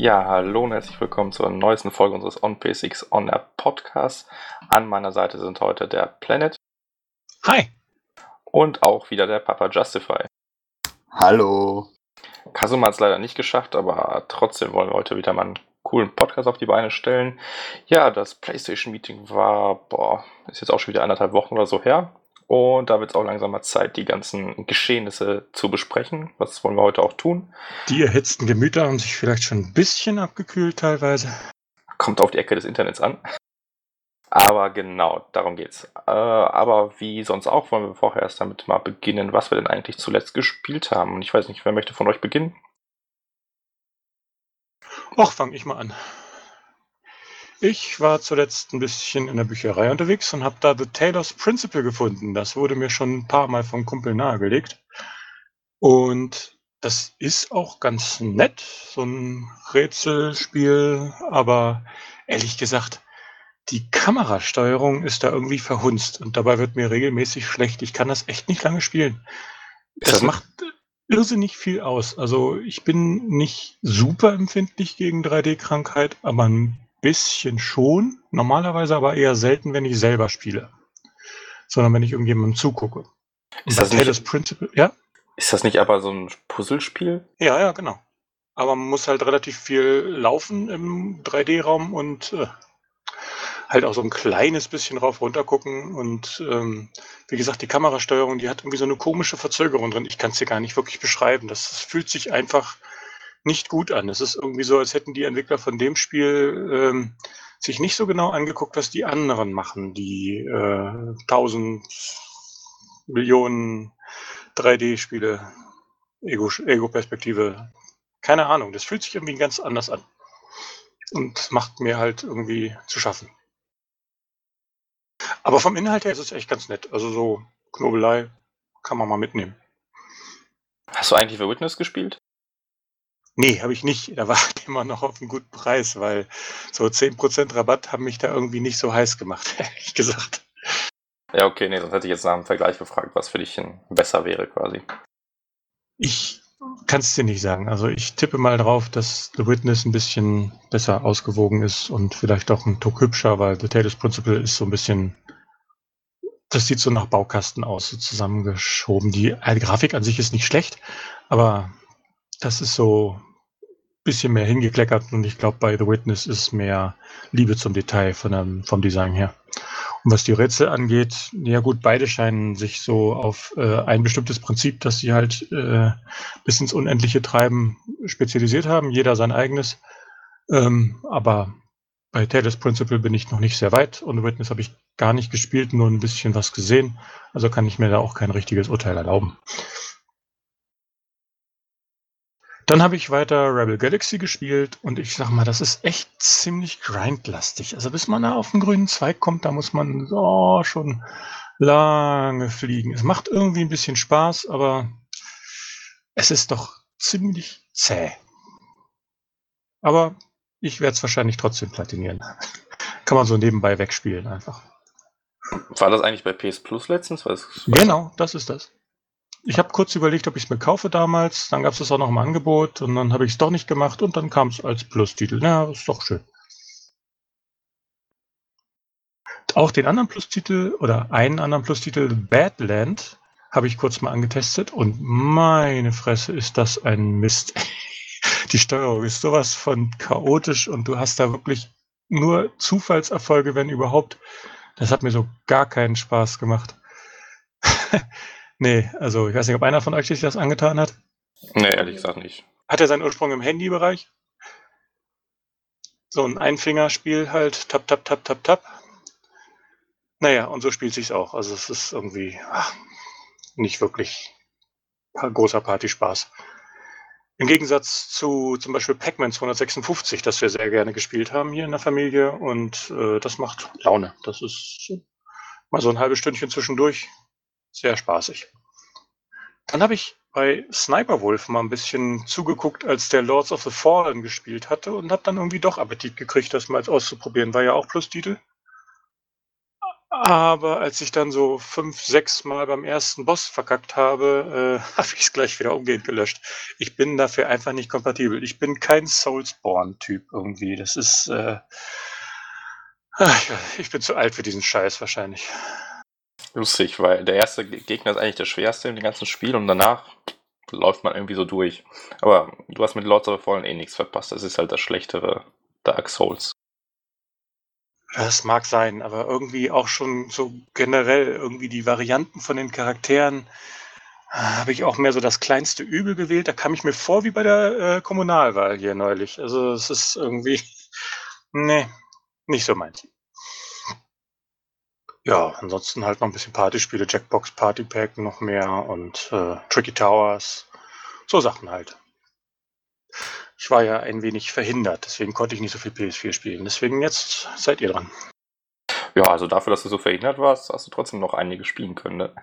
Ja, hallo und herzlich willkommen zur neuesten Folge unseres On-P6 On Air Podcasts. An meiner Seite sind heute der Planet. Hi. Und auch wieder der Papa Justify. Hallo. Kasuma hat es leider nicht geschafft, aber trotzdem wollen wir heute wieder mal einen coolen Podcast auf die Beine stellen. Ja, das PlayStation-Meeting war, boah, ist jetzt auch schon wieder anderthalb Wochen oder so her. Und da wird es auch langsam mal Zeit, die ganzen Geschehnisse zu besprechen. Was wollen wir heute auch tun? Die erhitzten Gemüter haben sich vielleicht schon ein bisschen abgekühlt teilweise. Kommt auf die Ecke des Internets an. Aber genau, darum geht's. Äh, aber wie sonst auch, wollen wir vorher erst damit mal beginnen, was wir denn eigentlich zuletzt gespielt haben. Und ich weiß nicht, wer möchte von euch beginnen? Och, fange ich mal an. Ich war zuletzt ein bisschen in der Bücherei unterwegs und habe da The Taylor's Principle gefunden. Das wurde mir schon ein paar Mal vom Kumpel nahegelegt. Und das ist auch ganz nett, so ein Rätselspiel, aber ehrlich gesagt, die Kamerasteuerung ist da irgendwie verhunzt und dabei wird mir regelmäßig schlecht. Ich kann das echt nicht lange spielen. Ist Das das- macht irrsinnig viel aus. Also ich bin nicht super empfindlich gegen 3D-Krankheit, aber ein bisschen schon. Normalerweise aber eher selten, wenn ich selber spiele. Sondern wenn ich irgendjemandem zugucke. Ist das nicht- Principle, ja? Ist das nicht aber so ein Puzzlespiel? Ja, ja, genau. Aber man muss halt relativ viel laufen im 3D-Raum und äh, halt auch so ein kleines bisschen rauf runter gucken. Und ähm, wie gesagt, die Kamerasteuerung, die hat irgendwie so eine komische Verzögerung drin. Ich kann es dir gar nicht wirklich beschreiben. Das, das fühlt sich einfach nicht gut an. Es ist irgendwie so, als hätten die Entwickler von dem Spiel ähm, sich nicht so genau angeguckt, was die anderen machen, die äh, tausend Millionen 3D-Spiele, Ego- Ego-Perspektive. Keine Ahnung, das fühlt sich irgendwie ganz anders an. Und macht mir halt irgendwie zu schaffen. Aber vom Inhalt her ist es echt ganz nett. Also so Knobelei kann man mal mitnehmen. Hast du eigentlich The Witness gespielt? Nee, habe ich nicht. Da war ich immer noch auf einem guten Preis, weil so 10% Rabatt haben mich da irgendwie nicht so heiß gemacht, ehrlich gesagt. Ja, okay, nee, sonst hätte ich jetzt nach dem Vergleich gefragt, was für dich ein besser wäre quasi. Ich kann es dir nicht sagen. Also ich tippe mal drauf, dass The Witness ein bisschen besser ausgewogen ist und vielleicht auch ein Tuck hübscher, weil The Taylor's Principle ist so ein bisschen, das sieht so nach Baukasten aus, so zusammengeschoben. Die, äh, Grafik an sich ist nicht schlecht, aber das ist so bisschen mehr hingekleckert und ich glaube, bei The Witness ist mehr Liebe zum Detail von dem, vom Design her. Und was die Rätsel angeht, ja gut, beide scheinen sich so auf äh, ein bestimmtes Prinzip, das sie halt äh, bis ins Unendliche treiben, spezialisiert haben, jeder sein eigenes. Ähm, aber bei Taylor's Principle bin ich noch nicht sehr weit und The Witness habe ich gar nicht gespielt, nur ein bisschen was gesehen. Also kann ich mir da auch kein richtiges Urteil erlauben. Dann habe ich weiter Rebel Galaxy gespielt und ich sag mal, das ist echt ziemlich grindlastig. Also bis man da auf den grünen Zweig kommt, da muss man so schon lange fliegen. Es macht irgendwie ein bisschen Spaß, aber es ist doch ziemlich zäh. Aber ich werde es wahrscheinlich trotzdem platinieren. Kann man so nebenbei wegspielen einfach. War das eigentlich bei PS Plus letztens? Genau, das ist das. Ich habe kurz überlegt, ob ich es mir kaufe damals. Dann gab es das auch noch im Angebot und dann habe ich es doch nicht gemacht und dann kam es als Plus-Titel. Na, ist doch schön. Auch den anderen Plus-Titel oder einen anderen Plus-Titel, Badland, habe ich kurz mal angetestet und meine Fresse ist das ein Mist. Die Steuerung ist sowas von chaotisch und du hast da wirklich nur Zufallserfolge, wenn überhaupt. Das hat mir so gar keinen Spaß gemacht. nee, also ich weiß nicht, ob einer von euch sich das angetan hat. Nee, ehrlich gesagt nicht. Hat er seinen Ursprung im Handybereich? So ein Einfingerspiel halt, tap, tap, tap, tap, tap. Naja, und so spielt sich's auch. Also es ist irgendwie ach, nicht wirklich großer Partyspaß. Im Gegensatz zu zum Beispiel Pac-Man 256, das wir sehr gerne gespielt haben hier in der Familie. Und äh, das macht Laune. Das ist mal so ein halbes Stündchen zwischendurch. Sehr spaßig. Dann habe ich bei Sniper Wolf mal ein bisschen zugeguckt, als der Lords of the Fallen gespielt hatte und habe dann irgendwie doch Appetit gekriegt, das mal auszuprobieren. War ja auch Plus-Titel. Aber als ich dann so fünf, sechs Mal beim ersten Boss verkackt habe, äh, habe ich es gleich wieder umgehend gelöscht. Ich bin dafür einfach nicht kompatibel. Ich bin kein Soulsborne-Typ irgendwie. Das ist. Äh, ich bin zu alt für diesen Scheiß wahrscheinlich. Lustig, weil der erste Gegner ist eigentlich der schwerste im ganzen Spiel und danach läuft man irgendwie so durch. Aber du hast mit Lords of the Fallen eh nichts verpasst. Das ist halt das schlechtere Dark Souls. Das mag sein, aber irgendwie auch schon so generell irgendwie die Varianten von den Charakteren äh, habe ich auch mehr so das kleinste Übel gewählt. Da kam ich mir vor wie bei der äh, Kommunalwahl hier neulich. Also es ist irgendwie, nee, nicht so meins. Ja, ansonsten halt noch ein bisschen Partyspiele, Jackbox Party Pack noch mehr und äh, Tricky Towers. So Sachen halt. Ich war ja ein wenig verhindert, deswegen konnte ich nicht so viel PS4 spielen. Deswegen jetzt seid ihr dran. Ja, also dafür, dass du so verhindert warst, hast du trotzdem noch einige spielen können, ne?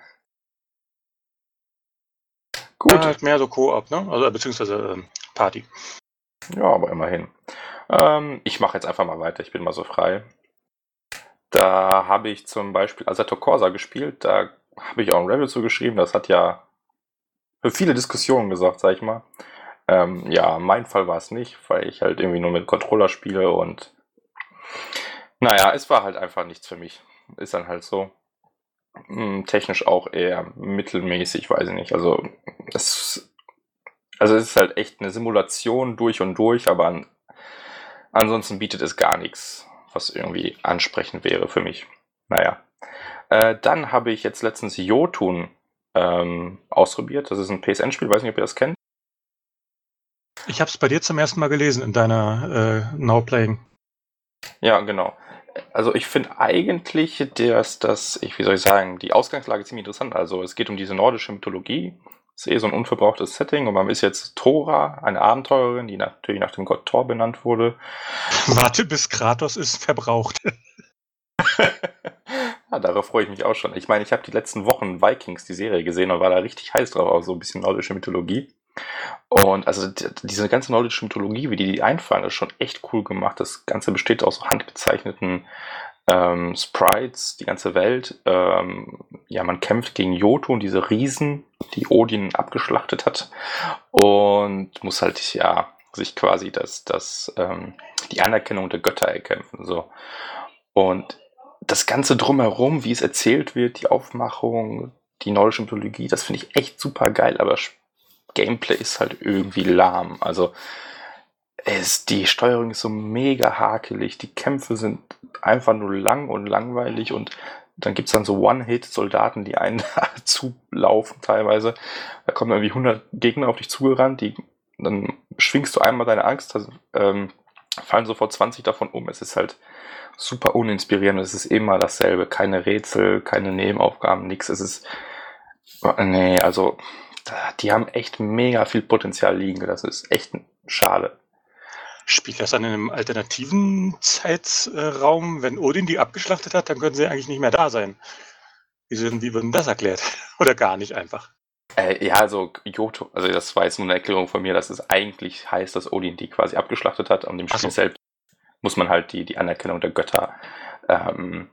Gut. Ja, halt mehr so Koop, ne? Also beziehungsweise ähm, Party. Ja, aber immerhin. Ähm, ich mache jetzt einfach mal weiter, ich bin mal so frei. Da habe ich zum Beispiel Assetto Corsa gespielt, da habe ich auch ein Review zu geschrieben, das hat ja für viele Diskussionen gesagt, sag ich mal. Ähm, ja, mein Fall war es nicht, weil ich halt irgendwie nur mit Controller spiele und naja, es war halt einfach nichts für mich. Ist dann halt so. Hm, technisch auch eher mittelmäßig, weiß ich nicht. Also es, also es ist halt echt eine Simulation durch und durch, aber an, ansonsten bietet es gar nichts, was irgendwie ansprechend wäre für mich. Naja. Äh, dann habe ich jetzt letztens Jotun ähm, ausprobiert. Das ist ein PSN-Spiel, weiß nicht, ob ihr das kennt. Ich habe es bei dir zum ersten Mal gelesen in deiner äh, Now Playing. Ja, genau. Also ich finde eigentlich, dass das, ich, wie soll ich sagen, die Ausgangslage ziemlich interessant. Also es geht um diese nordische Mythologie. Ist eh so ein unverbrauchtes Setting und man ist jetzt Thora, eine Abenteurerin, die natürlich nach dem Gott Thor benannt wurde. Warte, bis Kratos ist verbraucht. ja, darauf freue ich mich auch schon. Ich meine, ich habe die letzten Wochen Vikings, die Serie gesehen und war da richtig heiß drauf, auch so ein bisschen nordische Mythologie. Und also diese ganze nordische Mythologie, wie die die einfangen, ist schon echt cool gemacht. Das Ganze besteht aus so handgezeichneten ähm, Sprites, die ganze Welt. Ähm, ja, man kämpft gegen Jotun, diese Riesen, die Odin abgeschlachtet hat. Und muss halt, ja, sich quasi das, das, ähm, die Anerkennung der Götter erkämpfen. So. Und das Ganze drumherum, wie es erzählt wird, die Aufmachung, die nordische Mythologie, das finde ich echt super geil, aber Gameplay ist halt irgendwie lahm. Also es, die Steuerung ist so mega hakelig, die Kämpfe sind einfach nur lang und langweilig und dann gibt es dann so One-Hit-Soldaten, die einen zulaufen teilweise. Da kommen irgendwie 100 Gegner auf dich zugerannt, die, dann schwingst du einmal deine Angst, also, ähm, fallen sofort 20 davon um. Es ist halt super uninspirierend, es ist immer dasselbe. Keine Rätsel, keine Nebenaufgaben, nichts. Es ist, nee, also die haben echt mega viel Potenzial liegen. Das ist echt schade. Spielt das an einem alternativen Zeitraum? Wenn Odin die abgeschlachtet hat, dann können sie eigentlich nicht mehr da sein. Wie, sind, wie wird das erklärt? Oder gar nicht einfach? Äh, ja, also Joto, also das war jetzt nur eine Erklärung von mir, dass es eigentlich heißt, dass Odin die quasi abgeschlachtet hat und im Spiel so. selbst muss man halt die, die Anerkennung der Götter ähm,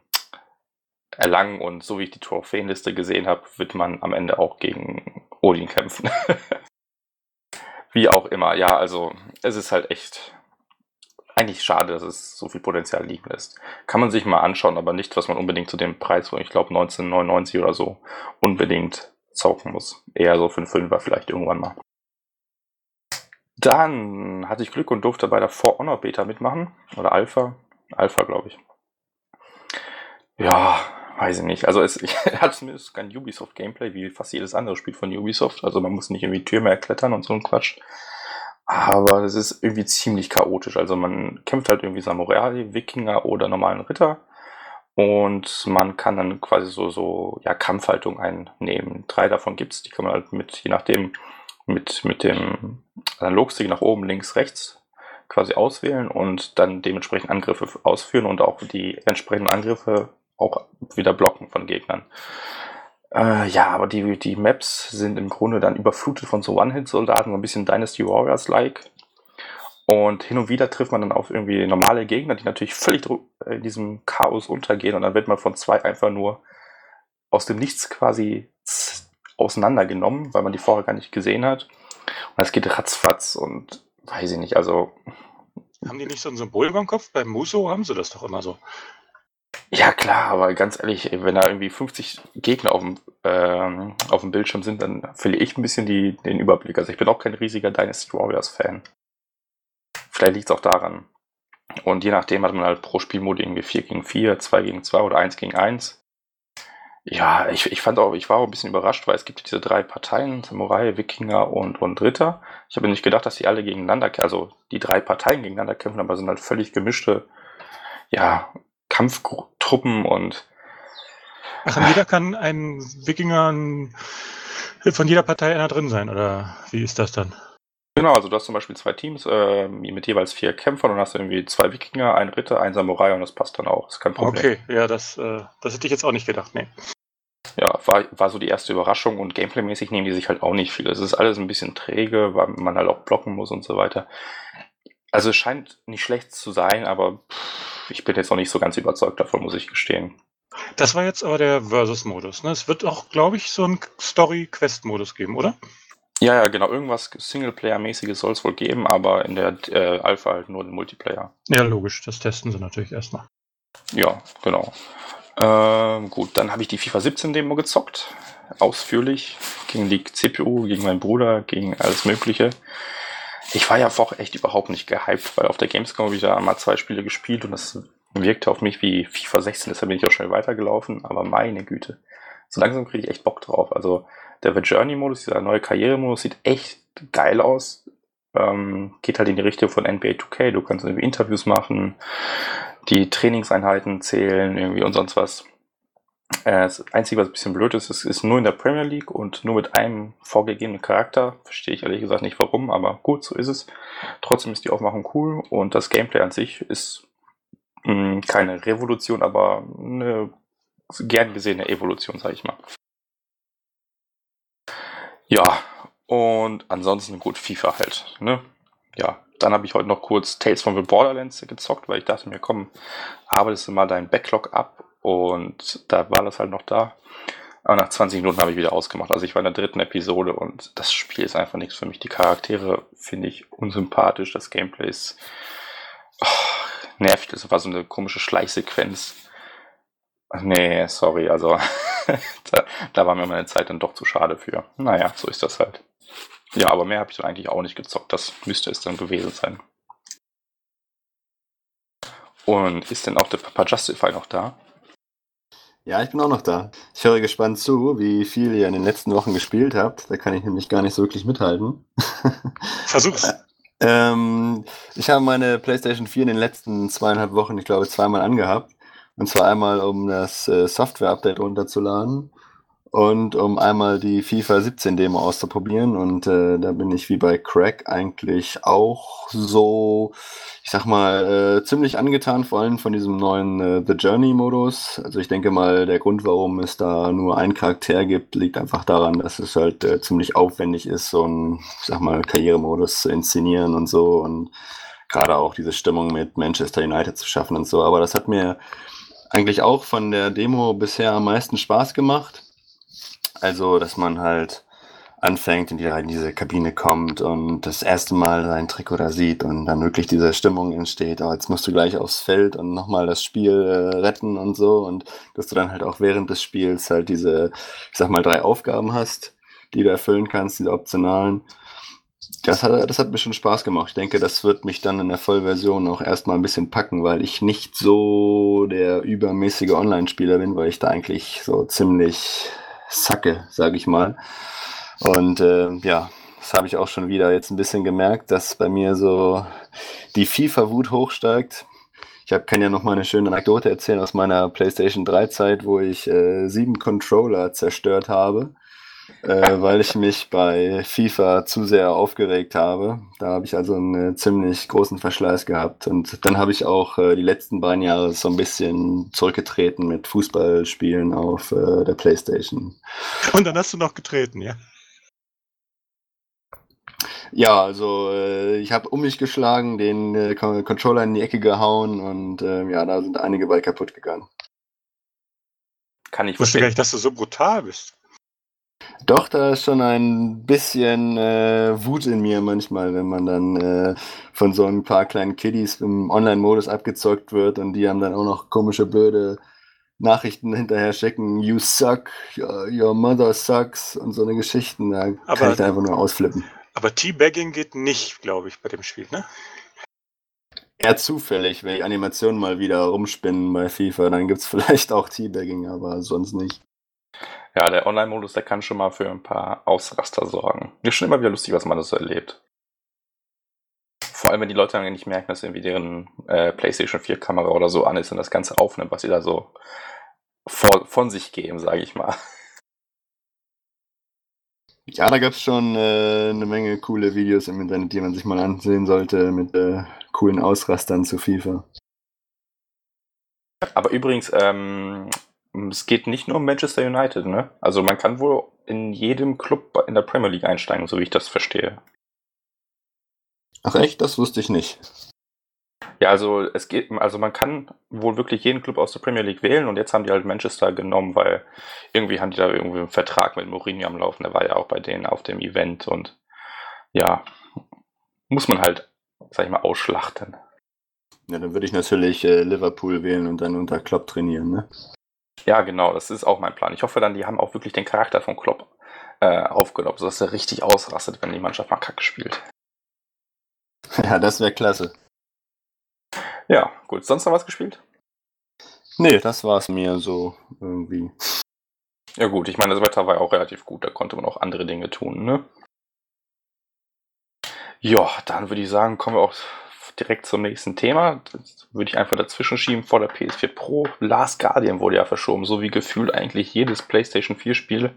erlangen und so wie ich die Trophäenliste gesehen habe, wird man am Ende auch gegen Odin kämpfen. wie auch immer, ja, also es ist halt echt eigentlich schade, dass es so viel Potenzial liegen lässt. Kann man sich mal anschauen, aber nicht, was man unbedingt zu dem Preis von, ich glaube, 1999 oder so unbedingt zauken muss. Eher so für einen Fünfer vielleicht irgendwann mal. Dann hatte ich Glück und durfte bei der For Honor Beta mitmachen. Oder Alpha. Alpha, glaube ich. Ja, weiß ich nicht. Also es hat zumindest kein Ubisoft-Gameplay, wie fast jedes andere Spiel von Ubisoft. Also man muss nicht irgendwie Türme erklettern und so ein Quatsch. Aber es ist irgendwie ziemlich chaotisch. Also man kämpft halt irgendwie Samurai, Wikinger oder normalen Ritter. Und man kann dann quasi so, so ja, Kampfhaltung einnehmen. Drei davon gibt's, die kann man halt mit, je nachdem, mit, mit dem Analogstick nach oben, links, rechts quasi auswählen und dann dementsprechend Angriffe ausführen und auch die entsprechenden Angriffe auch wieder blocken von Gegnern. Äh, ja, aber die, die Maps sind im Grunde dann überflutet von so One-Hit-Soldaten, so ein bisschen Dynasty Warriors-like. Und hin und wieder trifft man dann auf irgendwie normale Gegner, die natürlich völlig in diesem Chaos untergehen und dann wird man von zwei einfach nur aus dem Nichts quasi auseinandergenommen, weil man die vorher gar nicht gesehen hat. Und es geht ratzfatz und weiß ich nicht, also. Haben die nicht so ein Symbol über dem Kopf? Beim Muso haben sie das doch immer so. Ja, klar, aber ganz ehrlich, wenn da irgendwie 50 Gegner auf dem, ähm, auf dem Bildschirm sind, dann verliere ich ein bisschen die, den Überblick. Also ich bin auch kein riesiger Dynasty Warriors-Fan. Vielleicht liegt es auch daran. Und je nachdem hat man halt pro Spielmodi irgendwie 4 gegen 4, 2 gegen 2 oder 1 gegen 1. Ja, ich, ich fand auch, ich war auch ein bisschen überrascht, weil es gibt diese drei Parteien, Samurai, Wikinger und, und Ritter. Ich habe nicht gedacht, dass die alle gegeneinander, also die drei Parteien gegeneinander kämpfen, aber sind halt völlig gemischte, ja, Kampftruppen und. Ach, und jeder kann ein Wikinger von jeder Partei einer drin sein, oder wie ist das dann? Genau, also du hast zum Beispiel zwei Teams äh, mit jeweils vier Kämpfern und hast irgendwie zwei Wikinger, ein Ritter, ein Samurai und das passt dann auch. ist kein Problem. Okay, ja, das, äh, das hätte ich jetzt auch nicht gedacht, nee. Ja, war, war so die erste Überraschung und gameplaymäßig nehmen die sich halt auch nicht viel. Es ist alles ein bisschen träge, weil man halt auch blocken muss und so weiter. Also es scheint nicht schlecht zu sein, aber ich bin jetzt auch nicht so ganz überzeugt davon, muss ich gestehen. Das war jetzt aber der Versus-Modus. Ne? Es wird auch, glaube ich, so einen Story-Quest-Modus geben, oder? Ja, ja, genau. Irgendwas Singleplayer-mäßiges soll es wohl geben, aber in der äh, Alpha halt nur den Multiplayer. Ja, logisch. Das testen sie natürlich erstmal. Ja, genau. Ähm, gut, dann habe ich die FIFA 17 Demo gezockt. Ausführlich. Gegen die CPU, gegen meinen Bruder, gegen alles Mögliche. Ich war ja vorher echt überhaupt nicht gehypt, weil auf der Gamescom habe ich da einmal zwei Spiele gespielt und das wirkte auf mich wie FIFA 16, deshalb bin ich auch schnell weitergelaufen, aber meine Güte. So langsam kriege ich echt Bock drauf. Also der The Journey-Modus, dieser neue Karrieremodus, sieht echt geil aus. Ähm, geht halt in die Richtung von NBA 2K. Du kannst irgendwie Interviews machen, die Trainingseinheiten zählen, irgendwie und sonst was. Äh, das Einzige, was ein bisschen blöd ist, ist, ist nur in der Premier League und nur mit einem vorgegebenen Charakter. Verstehe ich ehrlich gesagt nicht warum, aber gut, so ist es. Trotzdem ist die Aufmachung cool und das Gameplay an sich ist mh, hm, keine Revolution, aber eine gern gesehene Evolution, sage ich mal. Ja, und ansonsten gut FIFA halt. Ne? Ja, dann habe ich heute noch kurz Tales from the Borderlands gezockt, weil ich dachte mir, komm, arbeitest du mal deinen Backlog ab und da war das halt noch da. Aber nach 20 Minuten habe ich wieder ausgemacht. Also ich war in der dritten Episode und das Spiel ist einfach nichts für mich. Die Charaktere finde ich unsympathisch, das Gameplay ist oh, nervig. Das war so eine komische Schleichsequenz. Nee, sorry, also da, da war mir meine Zeit dann doch zu schade für. Naja, so ist das halt. Ja, aber mehr habe ich dann eigentlich auch nicht gezockt. Das müsste es dann gewesen sein. Und ist denn auch der Papa Justify noch da? Ja, ich bin auch noch da. Ich höre gespannt zu, wie viel ihr in den letzten Wochen gespielt habt. Da kann ich nämlich gar nicht so wirklich mithalten. Versuch's. ähm, ich habe meine PlayStation 4 in den letzten zweieinhalb Wochen, ich glaube, zweimal angehabt. Und zwar einmal, um das äh, Software-Update runterzuladen und um einmal die FIFA 17 Demo auszuprobieren. Und äh, da bin ich wie bei Crack eigentlich auch so, ich sag mal, äh, ziemlich angetan, vor allem von diesem neuen äh, The Journey-Modus. Also ich denke mal, der Grund, warum es da nur einen Charakter gibt, liegt einfach daran, dass es halt äh, ziemlich aufwendig ist, so einen, ich sag mal, Karrieremodus zu inszenieren und so. Und gerade auch diese Stimmung mit Manchester United zu schaffen und so. Aber das hat mir eigentlich auch von der Demo bisher am meisten Spaß gemacht. Also, dass man halt anfängt, in, die, in diese Kabine kommt und das erste Mal sein Trikot da sieht und dann wirklich diese Stimmung entsteht, oh, jetzt musst du gleich aufs Feld und nochmal das Spiel äh, retten und so. Und dass du dann halt auch während des Spiels halt diese, ich sag mal, drei Aufgaben hast, die du erfüllen kannst, diese optionalen. Das hat, das hat mir schon Spaß gemacht. Ich denke, das wird mich dann in der Vollversion auch erstmal ein bisschen packen, weil ich nicht so der übermäßige Online-Spieler bin, weil ich da eigentlich so ziemlich sacke, sage ich mal. Und äh, ja, das habe ich auch schon wieder jetzt ein bisschen gemerkt, dass bei mir so die FIFA-Wut hochsteigt. Ich hab, kann ja noch mal eine schöne Anekdote erzählen aus meiner PlayStation 3-Zeit, wo ich äh, sieben Controller zerstört habe äh, weil ich mich bei FIFA zu sehr aufgeregt habe. Da habe ich also einen äh, ziemlich großen Verschleiß gehabt. Und dann habe ich auch äh, die letzten beiden Jahre so ein bisschen zurückgetreten mit Fußballspielen auf äh, der Playstation. Und dann hast du noch getreten, ja? Ja, also äh, ich habe um mich geschlagen, den äh, Controller in die Ecke gehauen und äh, ja, da sind einige bei kaputt gegangen. Kann ich wusste gar nicht, dass du so brutal bist. Doch, da ist schon ein bisschen äh, Wut in mir manchmal, wenn man dann äh, von so ein paar kleinen Kiddies im Online-Modus abgezockt wird und die haben dann auch noch komische, blöde Nachrichten hinterher schicken. You suck, your, your mother sucks und so eine Geschichten. Da aber, kann ich da einfach nur ausflippen. Aber Teabagging geht nicht, glaube ich, bei dem Spiel, ne? Eher zufällig, wenn die Animationen mal wieder rumspinnen bei FIFA, dann gibt es vielleicht auch Teabagging, aber sonst nicht. Ja, der Online-Modus, der kann schon mal für ein paar Ausraster sorgen. Ist schon immer wieder lustig, was man da so erlebt. Vor allem, wenn die Leute dann nicht merken, dass irgendwie deren äh, PlayStation 4-Kamera oder so an ist und das Ganze aufnimmt, was sie da so vor, von sich geben, sage ich mal. Ja, da gab es schon äh, eine Menge coole Videos im Internet, die man sich mal ansehen sollte mit äh, coolen Ausrastern zu FIFA. Aber übrigens, ähm, es geht nicht nur um Manchester United, ne? Also man kann wohl in jedem Club in der Premier League einsteigen, so wie ich das verstehe. Ach echt? Das wusste ich nicht. Ja, also es geht, also man kann wohl wirklich jeden Club aus der Premier League wählen und jetzt haben die halt Manchester genommen, weil irgendwie haben die da irgendwie einen Vertrag mit Mourinho am Laufen, der war ja auch bei denen auf dem Event und ja, muss man halt, sag ich mal, ausschlachten. Ja, dann würde ich natürlich äh, Liverpool wählen und dann unter Klopp trainieren, ne? Ja, genau, das ist auch mein Plan. Ich hoffe dann, die haben auch wirklich den Charakter von Klopp äh, aufgenommen, sodass er richtig ausrastet, wenn die Mannschaft mal kacke spielt. Ja, das wäre klasse. Ja, gut. Sonst noch was gespielt? Nee, das war es mir so irgendwie. Ja gut, ich meine, das Wetter war ja auch relativ gut, da konnte man auch andere Dinge tun, ne? Ja, dann würde ich sagen, kommen wir auch direkt zum nächsten Thema. Das würde ich einfach dazwischen schieben vor der PS4 Pro. Last Guardian wurde ja verschoben, so wie gefühlt eigentlich jedes PlayStation 4 Spiel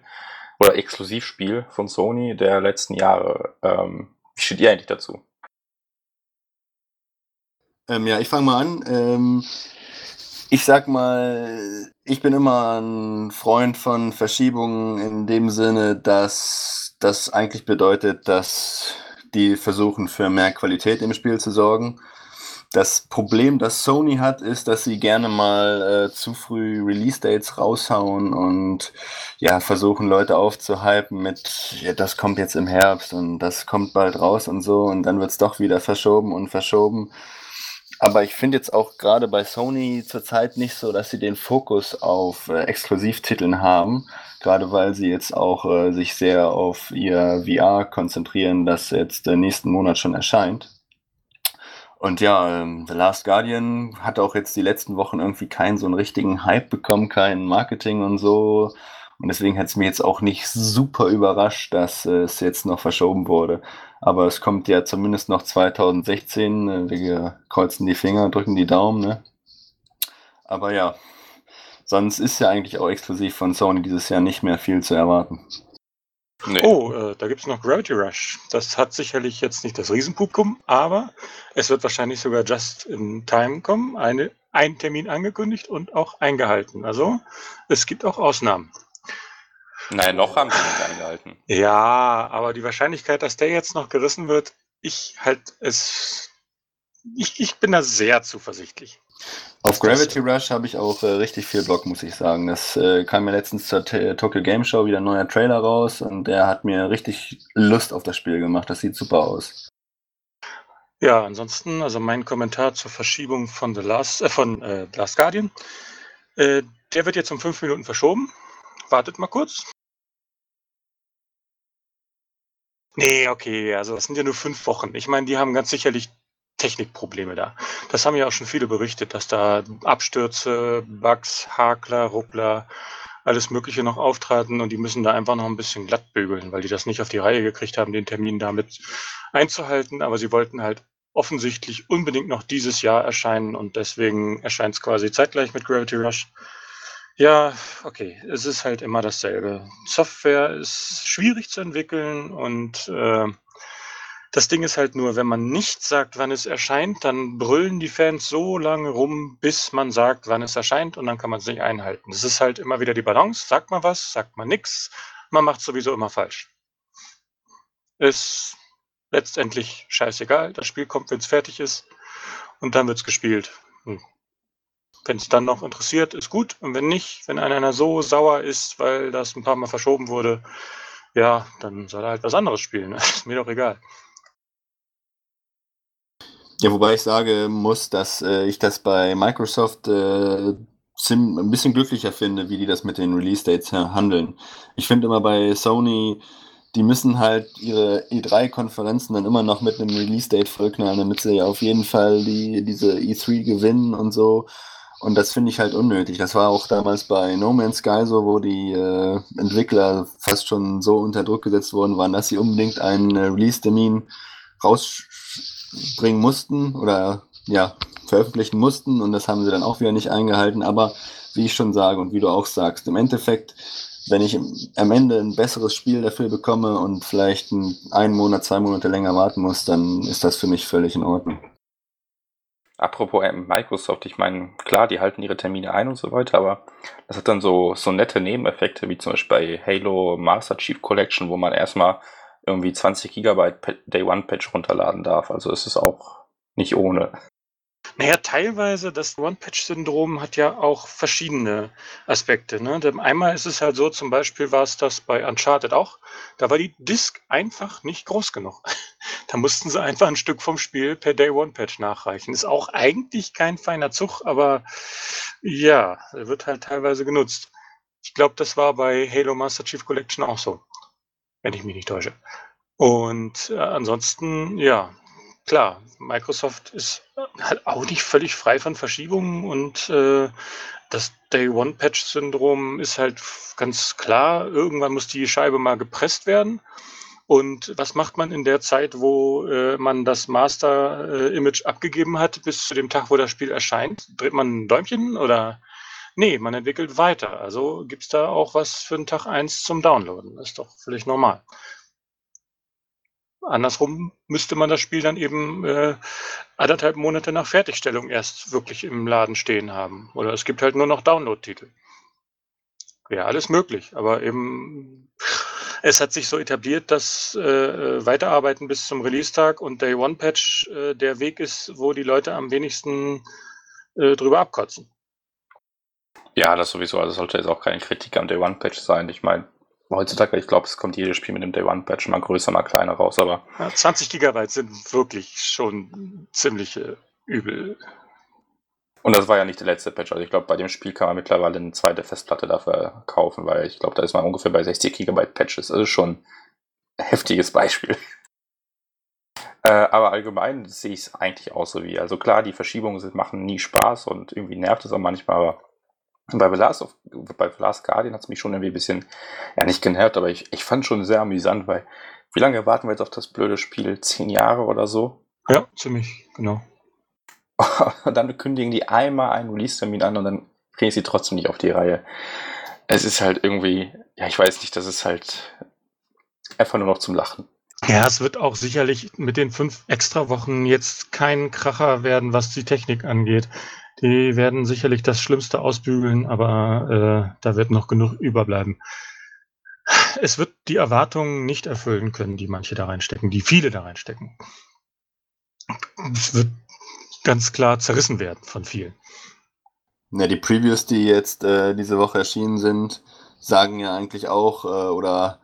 oder Exklusivspiel von Sony der letzten Jahre. Ähm, wie steht ihr eigentlich dazu? Ähm, ja, ich fange mal an. Ähm, ich sag mal, ich bin immer ein Freund von Verschiebungen in dem Sinne, dass das eigentlich bedeutet, dass die versuchen für mehr Qualität im Spiel zu sorgen. Das Problem, das Sony hat, ist, dass sie gerne mal äh, zu früh Release-Dates raushauen und ja, versuchen Leute aufzuhypen mit, ja, das kommt jetzt im Herbst und das kommt bald raus und so und dann wird es doch wieder verschoben und verschoben. Aber ich finde jetzt auch gerade bei Sony zurzeit nicht so, dass sie den Fokus auf äh, Exklusivtiteln haben. Gerade weil sie jetzt auch äh, sich sehr auf ihr VR konzentrieren, das jetzt äh, nächsten Monat schon erscheint. Und ja, ähm, The Last Guardian hat auch jetzt die letzten Wochen irgendwie keinen so einen richtigen Hype bekommen, kein Marketing und so. Und deswegen hat es mir jetzt auch nicht super überrascht, dass äh, es jetzt noch verschoben wurde. Aber es kommt ja zumindest noch 2016. Äh, wir kreuzen die Finger, drücken die Daumen. Ne? Aber ja, sonst ist ja eigentlich auch exklusiv von Sony dieses Jahr nicht mehr viel zu erwarten. Nee. Oh, äh, da gibt es noch Gravity Rush. Das hat sicherlich jetzt nicht das Riesenpublikum, aber es wird wahrscheinlich sogar just in time kommen. Eine, ein Termin angekündigt und auch eingehalten. Also es gibt auch Ausnahmen. Nein, noch haben sie nicht eingehalten. Ja, aber die Wahrscheinlichkeit, dass der jetzt noch gerissen wird, ich halt es. Ich, ich bin da sehr zuversichtlich. Auf Gravity Rush habe ich auch äh, richtig viel Bock, muss ich sagen. Das äh, kam mir letztens zur T Tokyo Game Show wieder ein neuer Trailer raus und der hat mir richtig Lust auf das Spiel gemacht. Das sieht super aus. Ja, ansonsten, also mein Kommentar zur Verschiebung von The Last, äh, von äh, Last Guardian. Äh, der wird jetzt um fünf Minuten verschoben. Wartet mal kurz. Nee, okay, also das sind ja nur fünf Wochen. Ich meine, die haben ganz sicherlich Technikprobleme da. Das haben ja auch schon viele berichtet, dass da Abstürze, Bugs, Hakler, Ruckler, alles Mögliche noch auftraten und die müssen da einfach noch ein bisschen glatt bügeln, weil die das nicht auf die Reihe gekriegt haben, den Termin damit einzuhalten. Aber sie wollten halt offensichtlich unbedingt noch dieses Jahr erscheinen und deswegen erscheint es quasi zeitgleich mit Gravity Rush. Ja, okay. Es ist halt immer dasselbe. Software ist schwierig zu entwickeln und äh, das Ding ist halt nur, wenn man nicht sagt, wann es erscheint, dann brüllen die Fans so lange rum, bis man sagt, wann es erscheint und dann kann man es nicht einhalten. Es ist halt immer wieder die Balance. Sagt man was, sagt man nichts. Man macht sowieso immer falsch. Es letztendlich scheißegal. Das Spiel kommt, wenn es fertig ist und dann wird es gespielt. Hm. Wenn es dann noch interessiert, ist gut. Und wenn nicht, wenn einer so sauer ist, weil das ein paar Mal verschoben wurde, ja, dann soll er halt was anderes spielen. ist mir doch egal. Ja, wobei ich sagen muss, dass äh, ich das bei Microsoft äh, ein bisschen glücklicher finde, wie die das mit den Release-Dates handeln. Ich finde immer bei Sony, die müssen halt ihre E3-Konferenzen dann immer noch mit einem Release-Date vollknallen, damit sie auf jeden Fall die, diese E3 gewinnen und so. Und das finde ich halt unnötig. Das war auch damals bei No Man's Sky so, wo die äh, Entwickler fast schon so unter Druck gesetzt worden waren, dass sie unbedingt einen äh, Release-Termin rausbringen mussten oder ja, veröffentlichen mussten und das haben sie dann auch wieder nicht eingehalten. Aber wie ich schon sage und wie du auch sagst, im Endeffekt, wenn ich am Ende ein besseres Spiel dafür bekomme und vielleicht einen Monat, zwei Monate länger warten muss, dann ist das für mich völlig in Ordnung. Apropos Microsoft, ich meine, klar, die halten ihre Termine ein und so weiter, aber das hat dann so, so nette Nebeneffekte, wie zum Beispiel bei Halo Master Chief Collection, wo man erstmal irgendwie 20 Gigabyte Day One Patch runterladen darf. Also ist es auch nicht ohne. Naja, teilweise, das One-Patch-Syndrom hat ja auch verschiedene Aspekte. Ne? Einmal ist es halt so, zum Beispiel war es das bei Uncharted auch, da war die Disk einfach nicht groß genug. da mussten sie einfach ein Stück vom Spiel per Day One-Patch nachreichen. Ist auch eigentlich kein feiner Zug, aber ja, wird halt teilweise genutzt. Ich glaube, das war bei Halo Master Chief Collection auch so, wenn ich mich nicht täusche. Und äh, ansonsten, ja, klar, Microsoft ist halt auch nicht völlig frei von Verschiebungen und äh, das Day-One-Patch-Syndrom ist halt ganz klar. Irgendwann muss die Scheibe mal gepresst werden. Und was macht man in der Zeit, wo äh, man das Master-Image äh, abgegeben hat, bis zu dem Tag, wo das Spiel erscheint? Dreht man ein Däumchen oder? Nee, man entwickelt weiter. Also gibt es da auch was für den Tag 1 zum Downloaden. Das ist doch völlig normal. Andersrum müsste man das Spiel dann eben äh, anderthalb Monate nach Fertigstellung erst wirklich im Laden stehen haben. Oder es gibt halt nur noch Download-Titel. Wäre alles möglich, aber eben es hat sich so etabliert, dass äh, Weiterarbeiten bis zum Release-Tag und Day One Patch äh, der Weg ist, wo die Leute am wenigsten äh, drüber abkotzen. Ja, das sowieso. Also sollte jetzt auch keine Kritik am Day One Patch sein. Ich meine, Heutzutage, ich glaube, es kommt jedes Spiel mit dem Day One Patch mal größer, mal kleiner raus, aber. Ja, 20 Gigabyte sind wirklich schon ziemlich äh, übel. Und das war ja nicht der letzte Patch. Also ich glaube, bei dem Spiel kann man mittlerweile eine zweite Festplatte dafür kaufen, weil ich glaube, da ist man ungefähr bei 60 Gigabyte Patches. Das ist schon ein heftiges Beispiel. äh, aber allgemein sehe ich es eigentlich auch so wie. Also klar, die Verschiebungen sind, machen nie Spaß und irgendwie nervt es auch manchmal, aber bei The Last, of, bei The Last Guardian hat es mich schon irgendwie ein bisschen, ja nicht genervt, aber ich, ich fand schon sehr amüsant, weil wie lange warten wir jetzt auf das blöde Spiel? Zehn Jahre oder so? Ja, ziemlich, genau. und dann kündigen die einmal einen Release-Termin an und dann kriegen sie trotzdem nicht auf die Reihe. Es ist halt irgendwie, ja, ich weiß nicht, das ist halt einfach nur noch zum Lachen. Ja, es wird auch sicherlich mit den fünf extra Wochen jetzt kein Kracher werden, was die Technik angeht. Die werden sicherlich das Schlimmste ausbügeln, aber äh, da wird noch genug überbleiben. Es wird die Erwartungen nicht erfüllen können, die manche da reinstecken, die viele da reinstecken. Es wird ganz klar zerrissen werden von vielen. Ja, die Previews, die jetzt äh, diese Woche erschienen sind, sagen ja eigentlich auch äh, oder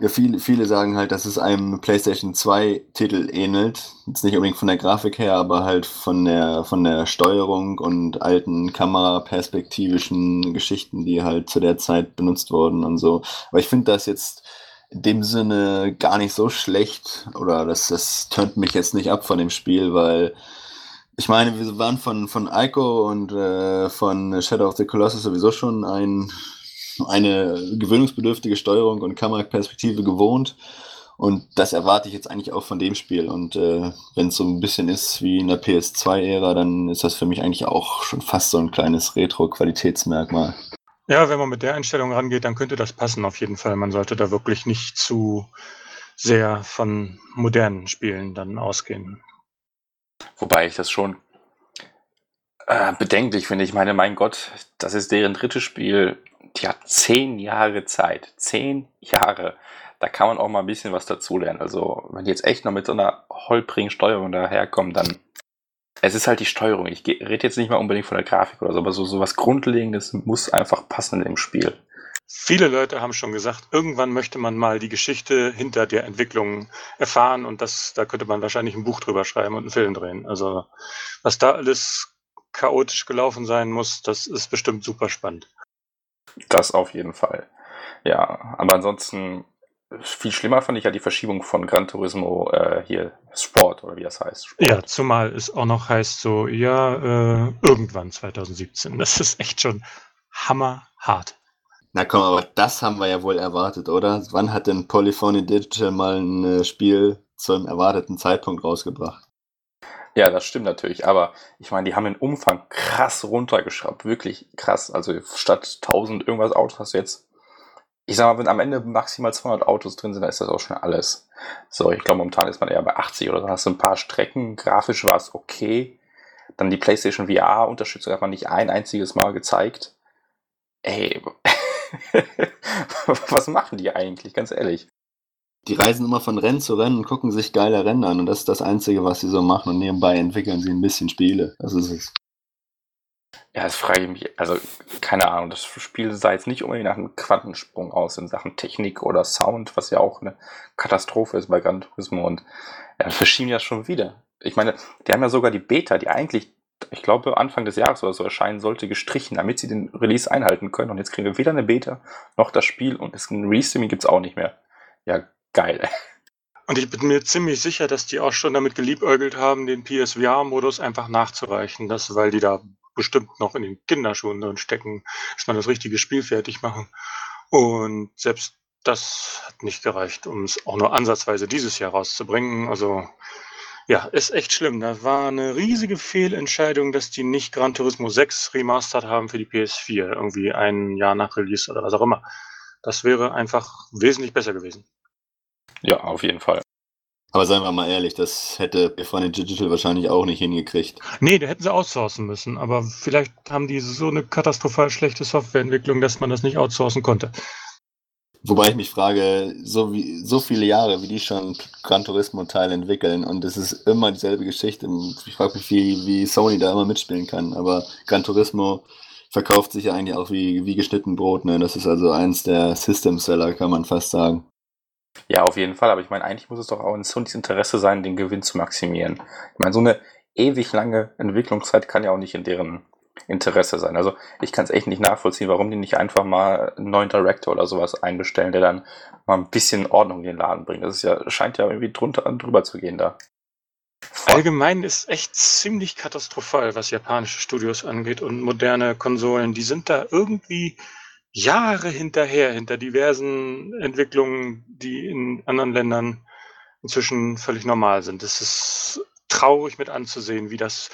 ja, viele, viele sagen halt, dass es einem PlayStation 2 Titel ähnelt. Jetzt nicht unbedingt von der Grafik her, aber halt von der, von der Steuerung und alten kameraperspektivischen Geschichten, die halt zu der Zeit benutzt wurden und so. Aber ich finde das jetzt in dem Sinne gar nicht so schlecht oder das, das tönt mich jetzt nicht ab von dem Spiel, weil ich meine, wir waren von, von Ico und äh, von Shadow of the Colossus sowieso schon ein eine gewöhnungsbedürftige Steuerung und Kameraperspektive gewohnt. Und das erwarte ich jetzt eigentlich auch von dem Spiel. Und äh, wenn es so ein bisschen ist wie in der PS2-Ära, dann ist das für mich eigentlich auch schon fast so ein kleines Retro-Qualitätsmerkmal. Ja, wenn man mit der Einstellung rangeht, dann könnte das passen auf jeden Fall. Man sollte da wirklich nicht zu sehr von modernen Spielen dann ausgehen. Wobei ich das schon äh, bedenklich finde. Ich meine, mein Gott, das ist deren drittes Spiel die hat zehn Jahre Zeit. Zehn Jahre. Da kann man auch mal ein bisschen was dazulernen. Also, wenn die jetzt echt noch mit so einer holprigen Steuerung daherkommen, dann. Es ist halt die Steuerung. Ich rede jetzt nicht mal unbedingt von der Grafik oder so, aber so, so was Grundlegendes muss einfach passen im Spiel. Viele Leute haben schon gesagt, irgendwann möchte man mal die Geschichte hinter der Entwicklung erfahren und das, da könnte man wahrscheinlich ein Buch drüber schreiben und einen Film drehen. Also, was da alles chaotisch gelaufen sein muss, das ist bestimmt super spannend. Das auf jeden Fall. Ja, aber ansonsten viel schlimmer fand ich ja die Verschiebung von Gran Turismo äh, hier Sport oder wie das heißt. Sport. Ja, zumal es auch noch heißt so, ja, äh, irgendwann 2017. Das ist echt schon hammerhart. Na komm, aber das haben wir ja wohl erwartet, oder? Wann hat denn Polyphony Digital mal ein äh, Spiel zum erwarteten Zeitpunkt rausgebracht? Ja, das stimmt natürlich, aber ich meine, die haben den Umfang krass runtergeschraubt, wirklich krass. Also statt 1000 irgendwas Autos hast du jetzt, ich sag mal, wenn am Ende maximal 200 Autos drin sind, dann ist das auch schon alles. So, ich glaube, momentan ist man eher bei 80 oder so. Hast du ein paar Strecken, grafisch war es okay. Dann die PlayStation VR-Unterstützung hat man nicht ein einziges Mal gezeigt. Ey, was machen die eigentlich, ganz ehrlich? Die reisen immer von Rennen zu Rennen und gucken sich geile Rennen an und das ist das Einzige, was sie so machen und nebenbei entwickeln sie ein bisschen Spiele. Das ist es. Ja, das frage ich mich, also keine Ahnung, das Spiel sah jetzt nicht unbedingt nach einem Quantensprung aus in Sachen Technik oder Sound, was ja auch eine Katastrophe ist bei Gran Turismo und ja, verschieben ja schon wieder. Ich meine, die haben ja sogar die Beta, die eigentlich, ich glaube, Anfang des Jahres oder so erscheinen sollte, gestrichen, damit sie den Release einhalten können und jetzt kriegen wir weder eine Beta noch das Spiel und ein Restreaming gibt es auch nicht mehr. Ja, geil. Und ich bin mir ziemlich sicher, dass die auch schon damit geliebäugelt haben, den PSVR-Modus einfach nachzureichen, das, weil die da bestimmt noch in den Kinderschuhen drin stecken, man das richtige Spiel fertig machen. Und selbst das hat nicht gereicht, um es auch nur ansatzweise dieses Jahr rauszubringen. Also ja, ist echt schlimm. Das war eine riesige Fehlentscheidung, dass die nicht Gran Turismo 6 remastered haben für die PS4, irgendwie ein Jahr nach Release oder was auch immer. Das wäre einfach wesentlich besser gewesen. Ja, auf jeden Fall. Aber seien wir mal ehrlich, das hätte Befani Digital wahrscheinlich auch nicht hingekriegt. Nee, da hätten sie outsourcen müssen. Aber vielleicht haben die so eine katastrophal schlechte Softwareentwicklung, dass man das nicht outsourcen konnte. Wobei ich mich frage, so, wie, so viele Jahre, wie die schon Gran Turismo-Teile entwickeln und es ist immer dieselbe Geschichte. Ich frage mich, wie, wie Sony da immer mitspielen kann. Aber Gran Turismo verkauft sich ja eigentlich auch wie, wie geschnitten Brot. Ne? Das ist also eins der System-Seller, kann man fast sagen. Ja, auf jeden Fall. Aber ich meine, eigentlich muss es doch auch in Sonys Interesse sein, den Gewinn zu maximieren. Ich meine, so eine ewig lange Entwicklungszeit kann ja auch nicht in deren Interesse sein. Also ich kann es echt nicht nachvollziehen, warum die nicht einfach mal einen neuen Director oder sowas einbestellen, der dann mal ein bisschen Ordnung in den Laden bringt. Das ist ja, scheint ja irgendwie drunter und drüber zu gehen da. Allgemein ist echt ziemlich katastrophal, was japanische Studios angeht und moderne Konsolen. Die sind da irgendwie Jahre hinterher, hinter diversen Entwicklungen, die in anderen Ländern inzwischen völlig normal sind. Es ist traurig mit anzusehen, wie das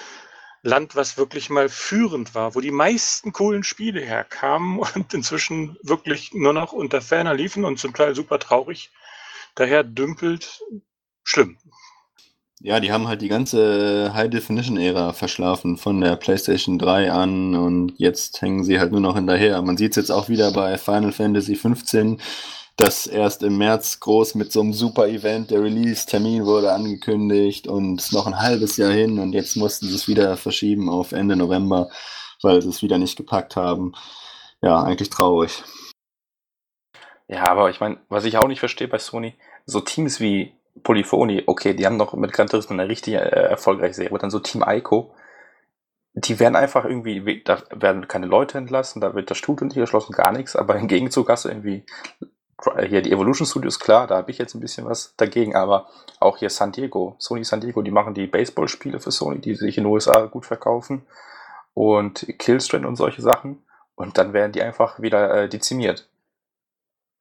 Land, was wirklich mal führend war, wo die meisten coolen Spiele herkamen und inzwischen wirklich nur noch unter ferner liefen und zum Teil super traurig daher dümpelt. Schlimm. Ja, die haben halt die ganze High-Definition-Ära verschlafen, von der PlayStation 3 an und jetzt hängen sie halt nur noch hinterher. Man sieht es jetzt auch wieder bei Final Fantasy 15, das erst im März groß mit so einem Super-Event, der Release-Termin wurde angekündigt und noch ein halbes Jahr hin und jetzt mussten sie es wieder verschieben auf Ende November, weil sie es wieder nicht gepackt haben. Ja, eigentlich traurig. Ja, aber ich meine, was ich auch nicht verstehe bei Sony, so Teams wie Polyphony, okay, die haben noch mit Gran Turismo eine richtig äh, erfolgreiche Serie, aber dann so Team Ico, die werden einfach irgendwie, da werden keine Leute entlassen, da wird das Studio nicht geschlossen, gar nichts, aber im Gegenzug hast du irgendwie hier die Evolution Studios, klar, da habe ich jetzt ein bisschen was dagegen, aber auch hier San Diego, Sony San Diego, die machen die Baseballspiele für Sony, die sich in den USA gut verkaufen und Killstrand und solche Sachen und dann werden die einfach wieder äh, dezimiert.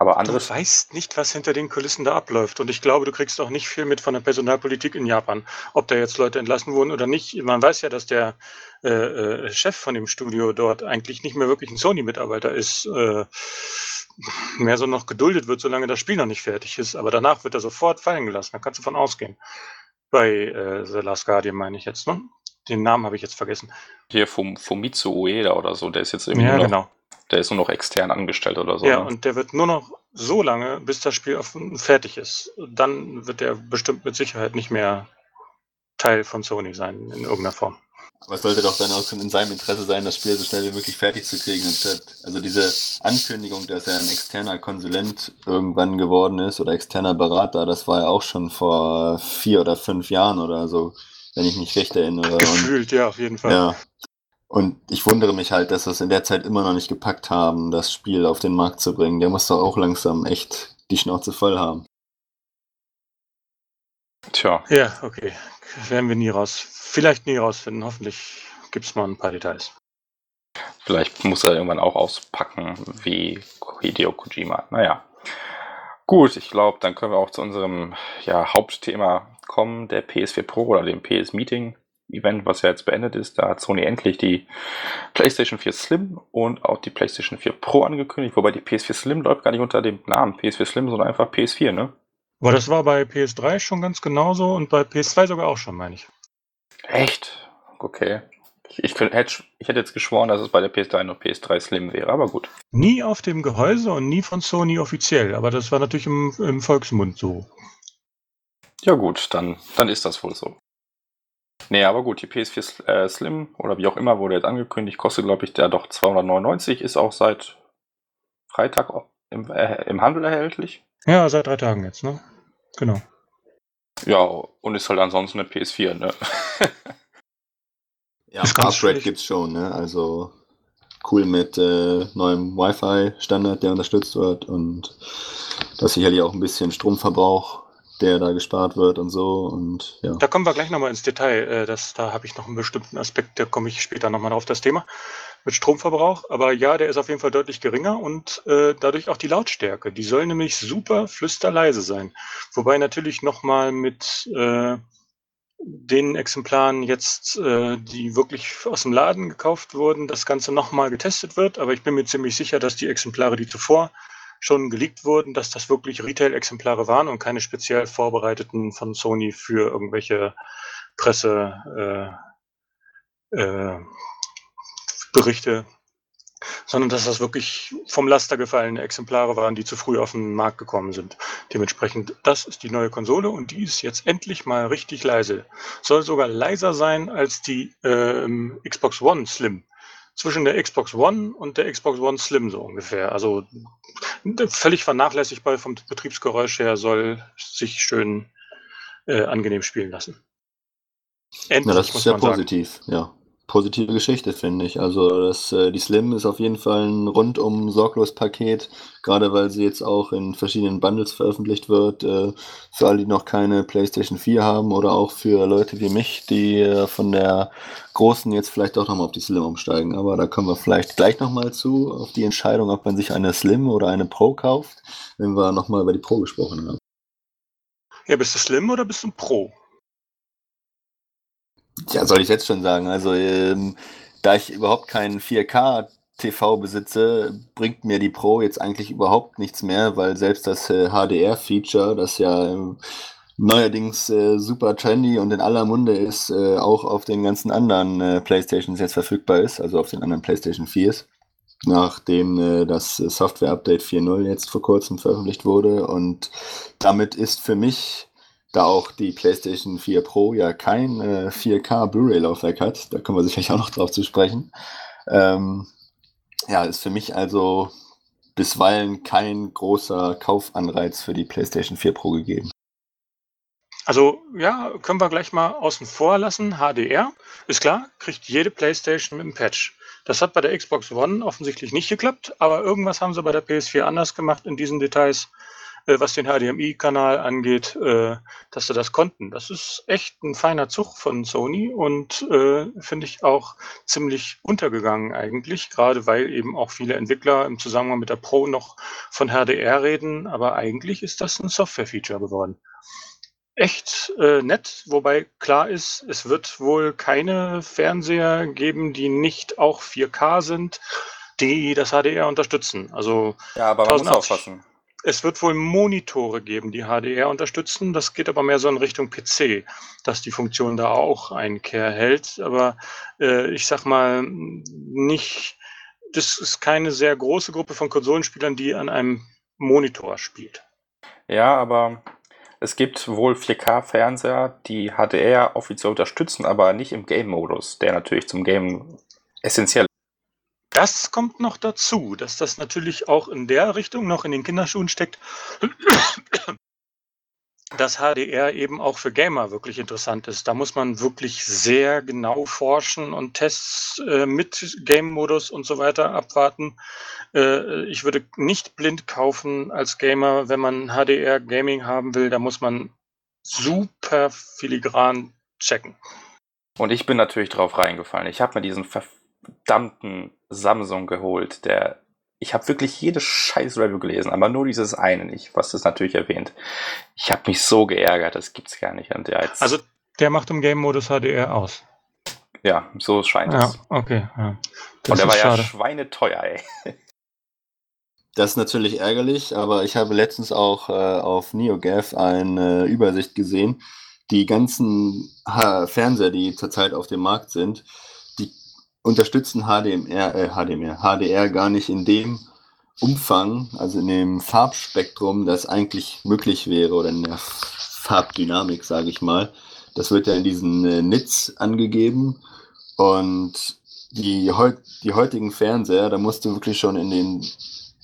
Aber andere. Du weißt nicht, was hinter den Kulissen da abläuft. Und ich glaube, du kriegst auch nicht viel mit von der Personalpolitik in Japan. Ob da jetzt Leute entlassen wurden oder nicht. Man weiß ja, dass der äh, äh Chef von dem Studio dort eigentlich nicht mehr wirklich ein Sony-Mitarbeiter ist. Äh, mehr so noch geduldet wird, solange das Spiel noch nicht fertig ist. Aber danach wird er sofort fallen gelassen. Da kannst du von ausgehen. Bei äh, The Last Guardian meine ich jetzt, ne? Den Namen habe ich jetzt vergessen. Hier vom Fumitsu Ueda oder so, der ist jetzt irgendwie ja, genau. Der ist nur noch extern angestellt oder so. Ja, ne? und der wird nur noch so lange, bis das Spiel fertig ist. Dann wird der bestimmt mit Sicherheit nicht mehr Teil von Sony sein, in irgendeiner Form. Aber es sollte doch dann auch in seinem Interesse sein, das Spiel so schnell wie möglich fertig zu kriegen. Anstatt, also diese Ankündigung, dass er ein externer Konsulent irgendwann geworden ist oder externer Berater, das war ja auch schon vor vier oder fünf Jahren oder so, wenn ich mich recht erinnere. Und, Gefühlt, ja, auf jeden Fall. ja. Und ich wundere mich halt, dass wir es in der Zeit immer noch nicht gepackt haben, das Spiel auf den Markt zu bringen. Der muss doch auch langsam echt die Schnauze voll haben. Tja, Ja, okay. Werden wir nie raus. Vielleicht nie rausfinden. Hoffentlich gibt es mal ein paar Details. vielleicht muss er irgendwann auch auspacken wie Hideo Kojima. Naja. Gut, ich glaube, dann können wir auch zu unserem ja, Hauptthema kommen, der PS4 Pro oder dem PS Meeting Event, was ja jetzt beendet ist. Da hat Sony endlich die PlayStation 4 Slim und auch die PlayStation 4 Pro angekündigt, wobei die PS4 Slim läuft gar nicht unter dem Namen PS4 Slim, sondern einfach PS4, ne? Aber das war bei PS3 schon ganz genauso und bei PS2 sogar auch schon, meine ich. Echt? Okay. Ich, ich, könnt- hätte, ich hätte jetzt geschworen, dass es bei der PS3 nur PS3 Slim wäre, aber gut. Nie auf dem Gehäuse und nie von Sony offiziell, aber das war natürlich im, im Volksmund so. Ja gut, dann, dann ist das wohl so. Nee, aber gut, die PS4 Sl- äh, Slim oder wie auch immer wurde jetzt angekündigt, kostet glaube ich der doch 299, ist auch seit Freitag im, äh, im Handel erhältlich. Ja, seit drei Tagen jetzt, ne? Genau. Ja, und ist halt ansonsten eine PS4, ne? Ja, schwierig. gibt's schon, ne? Also cool mit äh, neuem Wi-Fi-Standard, der unterstützt wird und das sicherlich auch ein bisschen Stromverbrauch, der da gespart wird und so und ja. Da kommen wir gleich nochmal ins Detail. Äh, Das, da habe ich noch einen bestimmten Aspekt, da komme ich später nochmal auf das Thema mit Stromverbrauch. Aber ja, der ist auf jeden Fall deutlich geringer und äh, dadurch auch die Lautstärke. Die soll nämlich super flüsterleise sein. Wobei natürlich nochmal mit äh, den Exemplaren jetzt, äh, die wirklich aus dem Laden gekauft wurden, das Ganze nochmal getestet wird. Aber ich bin mir ziemlich sicher, dass die Exemplare, die zuvor schon geleakt wurden, dass das wirklich Retail-Exemplare waren und keine speziell vorbereiteten von Sony für irgendwelche Presse äh, äh, sondern dass das wirklich vom Laster gefallene Exemplare waren, die zu früh auf den Markt gekommen sind. Dementsprechend, das ist die neue Konsole und die ist jetzt endlich mal richtig leise. Soll sogar leiser sein als die ähm, Xbox One Slim. Zwischen der Xbox One und der Xbox One Slim so ungefähr. Also völlig vernachlässigbar vom Betriebsgeräusch her, soll sich schön äh, angenehm spielen lassen. Endlich, Na, das muss ist ja man sagen. positiv, ja. Positive Geschichte, finde ich. Also das, äh, die Slim ist auf jeden Fall ein rundum sorglos Paket, gerade weil sie jetzt auch in verschiedenen Bundles veröffentlicht wird. Äh, für alle, die noch keine PlayStation 4 haben oder auch für Leute wie mich, die äh, von der großen jetzt vielleicht auch nochmal auf die Slim umsteigen. Aber da kommen wir vielleicht gleich nochmal zu, auf die Entscheidung, ob man sich eine Slim oder eine Pro kauft, wenn wir nochmal über die Pro gesprochen haben. Ja, bist du Slim oder bist du ein Pro? Ja, soll ich jetzt schon sagen. Also, ähm, da ich überhaupt keinen 4K TV besitze, bringt mir die Pro jetzt eigentlich überhaupt nichts mehr, weil selbst das äh, HDR-Feature, das ja ähm, neuerdings äh, super trendy und in aller Munde ist, äh, auch auf den ganzen anderen äh, Playstations jetzt verfügbar ist, also auf den anderen Playstation 4s, nachdem äh, das äh, Software-Update 4.0 jetzt vor kurzem veröffentlicht wurde. Und damit ist für mich da auch die PlayStation 4 Pro ja kein äh, 4K Blu-ray-Laufwerk hat, da kommen wir sicherlich auch noch drauf zu sprechen. Ähm, ja, ist für mich also bisweilen kein großer Kaufanreiz für die PlayStation 4 Pro gegeben. Also ja, können wir gleich mal außen vor lassen. HDR ist klar, kriegt jede PlayStation mit einem Patch. Das hat bei der Xbox One offensichtlich nicht geklappt, aber irgendwas haben sie bei der PS4 anders gemacht in diesen Details, äh, was den HDMI-Kanal angeht, äh, dass sie das konnten. Das ist echt ein feiner Zug von Sony und äh, finde ich auch ziemlich untergegangen eigentlich, gerade weil eben auch viele Entwickler im Zusammenhang mit der Pro noch von HDR reden, aber eigentlich ist das ein Software-Feature geworden echt äh, nett, wobei klar ist, es wird wohl keine Fernseher geben, die nicht auch 4K sind, die das HDR unterstützen. Also Ja, aber man muss 1080. aufpassen. Es wird wohl Monitore geben, die HDR unterstützen. Das geht aber mehr so in Richtung PC, dass die Funktion da auch Einkehr hält. Aber äh, ich sag mal, nicht das ist keine sehr große Gruppe von Konsolenspielern, die an einem Monitor spielt. Ja, aber es gibt wohl 4K-Fernseher, die HDR offiziell unterstützen, aber nicht im Game-Modus, der natürlich zum Game essentiell ist. Das kommt noch dazu, dass das natürlich auch in der Richtung noch in den Kinderschuhen steckt, dass HDR eben auch für Gamer wirklich interessant ist. Da muss man wirklich sehr genau forschen und Tests äh, mit Game-Modus und so weiter abwarten. Äh, ich würde nicht blind kaufen als Gamer, wenn man HDR-Gaming haben will. Da muss man super filigran checken. Und ich bin natürlich drauf reingefallen. Ich habe mir diesen verdammten Samsung geholt, der ich habe wirklich jedes scheiß Review gelesen, aber nur dieses eine nicht, was das natürlich erwähnt. Ich habe mich so geärgert, das gibt's gar nicht. Und der jetzt also der macht im Game-Modus HDR aus. Ja, so scheint ja, es. Okay, ja. Und der war schade. ja schweineteuer, ey. Das ist natürlich ärgerlich, aber ich habe letztens auch äh, auf NeoGAF eine Übersicht gesehen. Die ganzen ha Fernseher, die zurzeit auf dem Markt sind, unterstützen HDMR, äh, HDMR, HDR gar nicht in dem Umfang, also in dem Farbspektrum, das eigentlich möglich wäre oder in der Farbdynamik, sage ich mal. Das wird ja in diesen äh, Nits angegeben und die, heut, die heutigen Fernseher, da musst du wirklich schon in den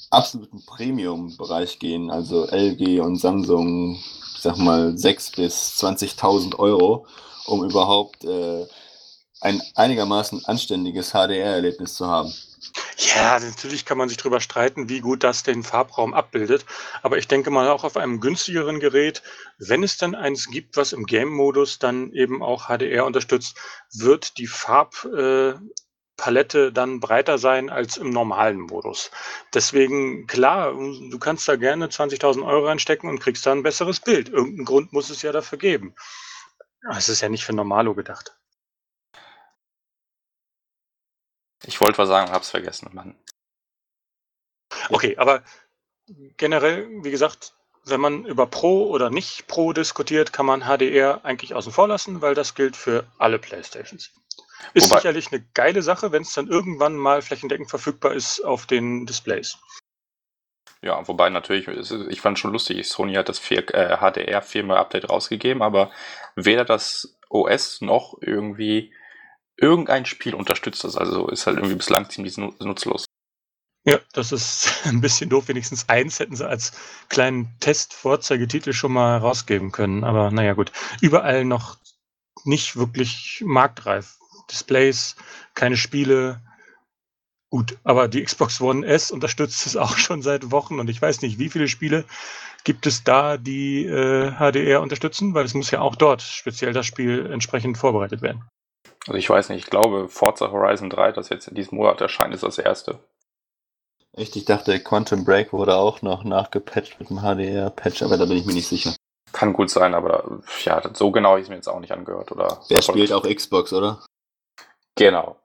absoluten Premium-Bereich gehen, also LG und Samsung, ich sag mal 6 bis 20.000 Euro, um überhaupt äh, ein einigermaßen anständiges HDR-Erlebnis zu haben. Ja, natürlich kann man sich darüber streiten, wie gut das den Farbraum abbildet. Aber ich denke mal auch auf einem günstigeren Gerät, wenn es dann eins gibt, was im Game-Modus dann eben auch HDR unterstützt, wird die Farbpalette äh, dann breiter sein als im normalen Modus. Deswegen, klar, du kannst da gerne 20.000 Euro reinstecken und kriegst dann ein besseres Bild. Irgendeinen Grund muss es ja dafür geben. Es ist ja nicht für Normalo gedacht. Ich wollte was sagen, hab's vergessen, Mann. Okay, aber generell, wie gesagt, wenn man über Pro oder nicht Pro diskutiert, kann man HDR eigentlich außen vor lassen, weil das gilt für alle Playstations. Ist Wobei, sicherlich eine geile Sache, wenn es dann irgendwann mal flächendeckend verfügbar ist auf den Displays. Ja, wobei natürlich, ich fand schon lustig, Sony hat das äh, HDR Firmware-Update rausgegeben, aber weder das OS noch irgendwie irgendein Spiel unterstützt das. Also ist halt irgendwie bislang ziemlich nutzlos. Ja, das ist ein bisschen doof. Wenigstens eins hätten sie als kleinen Test-Vorzeigetitel schon mal rausgeben können. Aber naja, gut. Überall noch nicht wirklich marktreif. Displays, keine Spiele. Gut, aber die Xbox One S unterstützt es auch schon seit Wochen und ich weiß nicht, wie viele Spiele gibt es da, die äh, HDR unterstützen, weil es muss ja auch dort speziell das Spiel entsprechend vorbereitet werden. Also ich weiß nicht, ich glaube Forza Horizon 3, das jetzt in diesem Monat erscheint, ist das erste. Echt, ich dachte Quantum Break wurde auch noch nachgepatcht mit dem HDR-Patch, aber da bin ich mir nicht sicher. Kann gut sein, aber ja, so genau habe ich es mir jetzt auch nicht angehört. Oder Wer spielt auch Xbox, oder? Genau.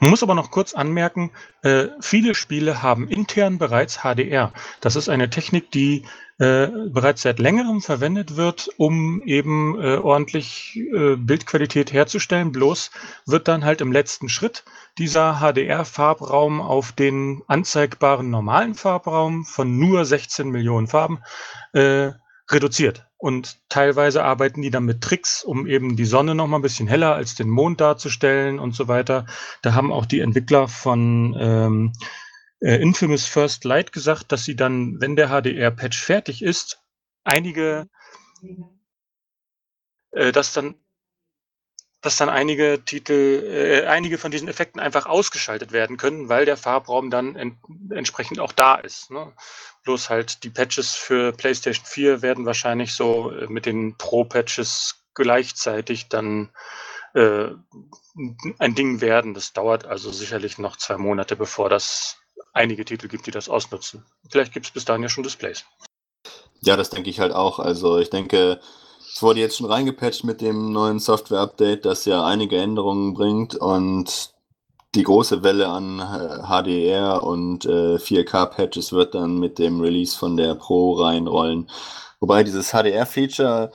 Man muss aber noch kurz anmerken, äh, viele Spiele haben intern bereits HDR. Das ist eine Technik, die äh, bereits seit längerem verwendet wird, um eben äh, ordentlich äh, Bildqualität herzustellen. Bloß wird dann halt im letzten Schritt dieser HDR-Farbraum auf den anzeigbaren normalen Farbraum von nur 16 Millionen Farben äh, reduziert. Und teilweise arbeiten die dann mit Tricks, um eben die Sonne noch mal ein bisschen heller als den Mond darzustellen und so weiter. Da haben auch die Entwickler von ähm, äh, Infamous First Light gesagt, dass sie dann, wenn der HDR-Patch fertig ist, einige, äh, dass dann dass dann einige Titel, äh, einige von diesen Effekten einfach ausgeschaltet werden können, weil der Farbraum dann ent entsprechend auch da ist. Ne? Bloß halt die Patches für PlayStation 4 werden wahrscheinlich so äh, mit den Pro-Patches gleichzeitig dann äh, ein Ding werden. Das dauert also sicherlich noch zwei Monate, bevor das einige Titel gibt, die das ausnutzen. Vielleicht gibt es bis dahin ja schon Displays. Ja, das denke ich halt auch. Also ich denke, es wurde jetzt schon reingepatcht mit dem neuen Software-Update, das ja einige Änderungen bringt und die große Welle an HDR und äh, 4K-Patches wird dann mit dem Release von der Pro reinrollen. Wobei dieses HDR-Feature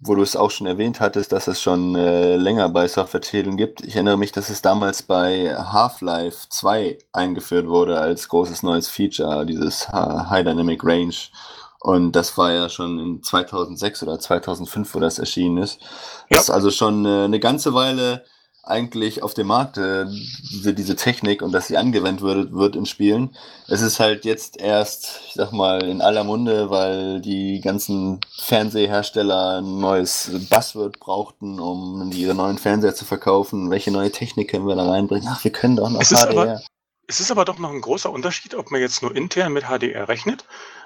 wo du es auch schon erwähnt hattest, dass es schon äh, länger bei Software-Titeln gibt. Ich erinnere mich, dass es damals bei Half-Life 2 eingeführt wurde als großes neues Feature, dieses High Dynamic Range. Und das war ja schon in 2006 oder 2005, wo das erschienen ist. Ja. Das ist also schon äh, eine ganze Weile eigentlich auf dem Markt, äh, diese, diese Technik und dass sie angewendet wird, wird in Spielen. Es ist halt jetzt erst, ich sag mal, in aller Munde, weil die ganzen Fernsehersteller ein neues Buzzword brauchten, um ihre neuen Fernseher zu verkaufen. Welche neue Technik können wir da reinbringen? Ach, wir können doch noch es HDR. Aber, es ist aber doch noch ein großer Unterschied, ob man jetzt nur intern mit HDR rechnet.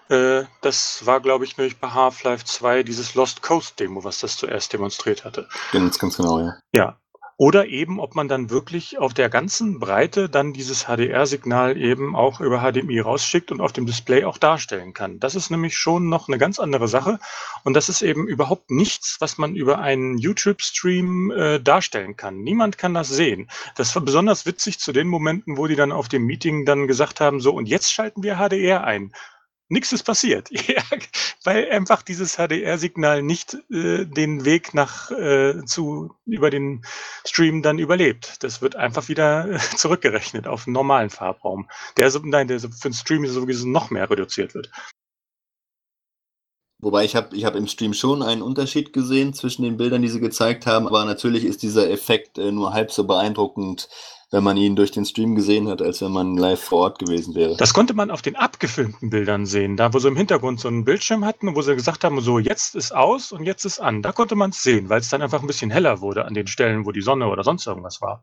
Äh, das war, glaube ich, nämlich bei Half-Life 2 dieses Lost Coast Demo, was das zuerst demonstriert hatte. Ganz, ganz genau, ja. Ja, oder eben, ob man dann wirklich auf der ganzen Breite dann dieses HDR-Signal eben auch über HDMI rausschickt und auf dem Display auch darstellen kann. Das ist nämlich schon noch eine ganz andere Sache. Und das ist eben überhaupt nichts, was man über einen YouTube-Stream äh, darstellen kann. Niemand kann das sehen. Das war besonders witzig zu den Momenten, wo die dann auf dem Meeting dann gesagt haben, so, und jetzt schalten wir HDR ein nichts ist passiert. Ja, weil einfach dieses HDR-Signal nicht äh, den Weg nach äh, zu über den Stream dann überlebt. Das wird einfach wieder äh, zurückgerechnet auf einen normalen Farbraum. Der nein, der für den Stream sowieso noch mehr reduziert wird. Wobei ich habe ich hab im Stream schon einen Unterschied gesehen zwischen den Bildern, die sie gezeigt haben, aber natürlich ist dieser Effekt äh, nur halb so beeindruckend, wenn man ihn durch den Stream gesehen hat, als wenn man live vor Ort gewesen wäre. Das konnte man auf den abgefilmten Bildern sehen, da wo sie im Hintergrund so einen Bildschirm hatten, wo sie gesagt haben, so jetzt ist aus und jetzt ist an. Da konnte man es sehen, weil es dann einfach ein bisschen heller wurde an den Stellen, wo die Sonne oder sonst irgendwas war.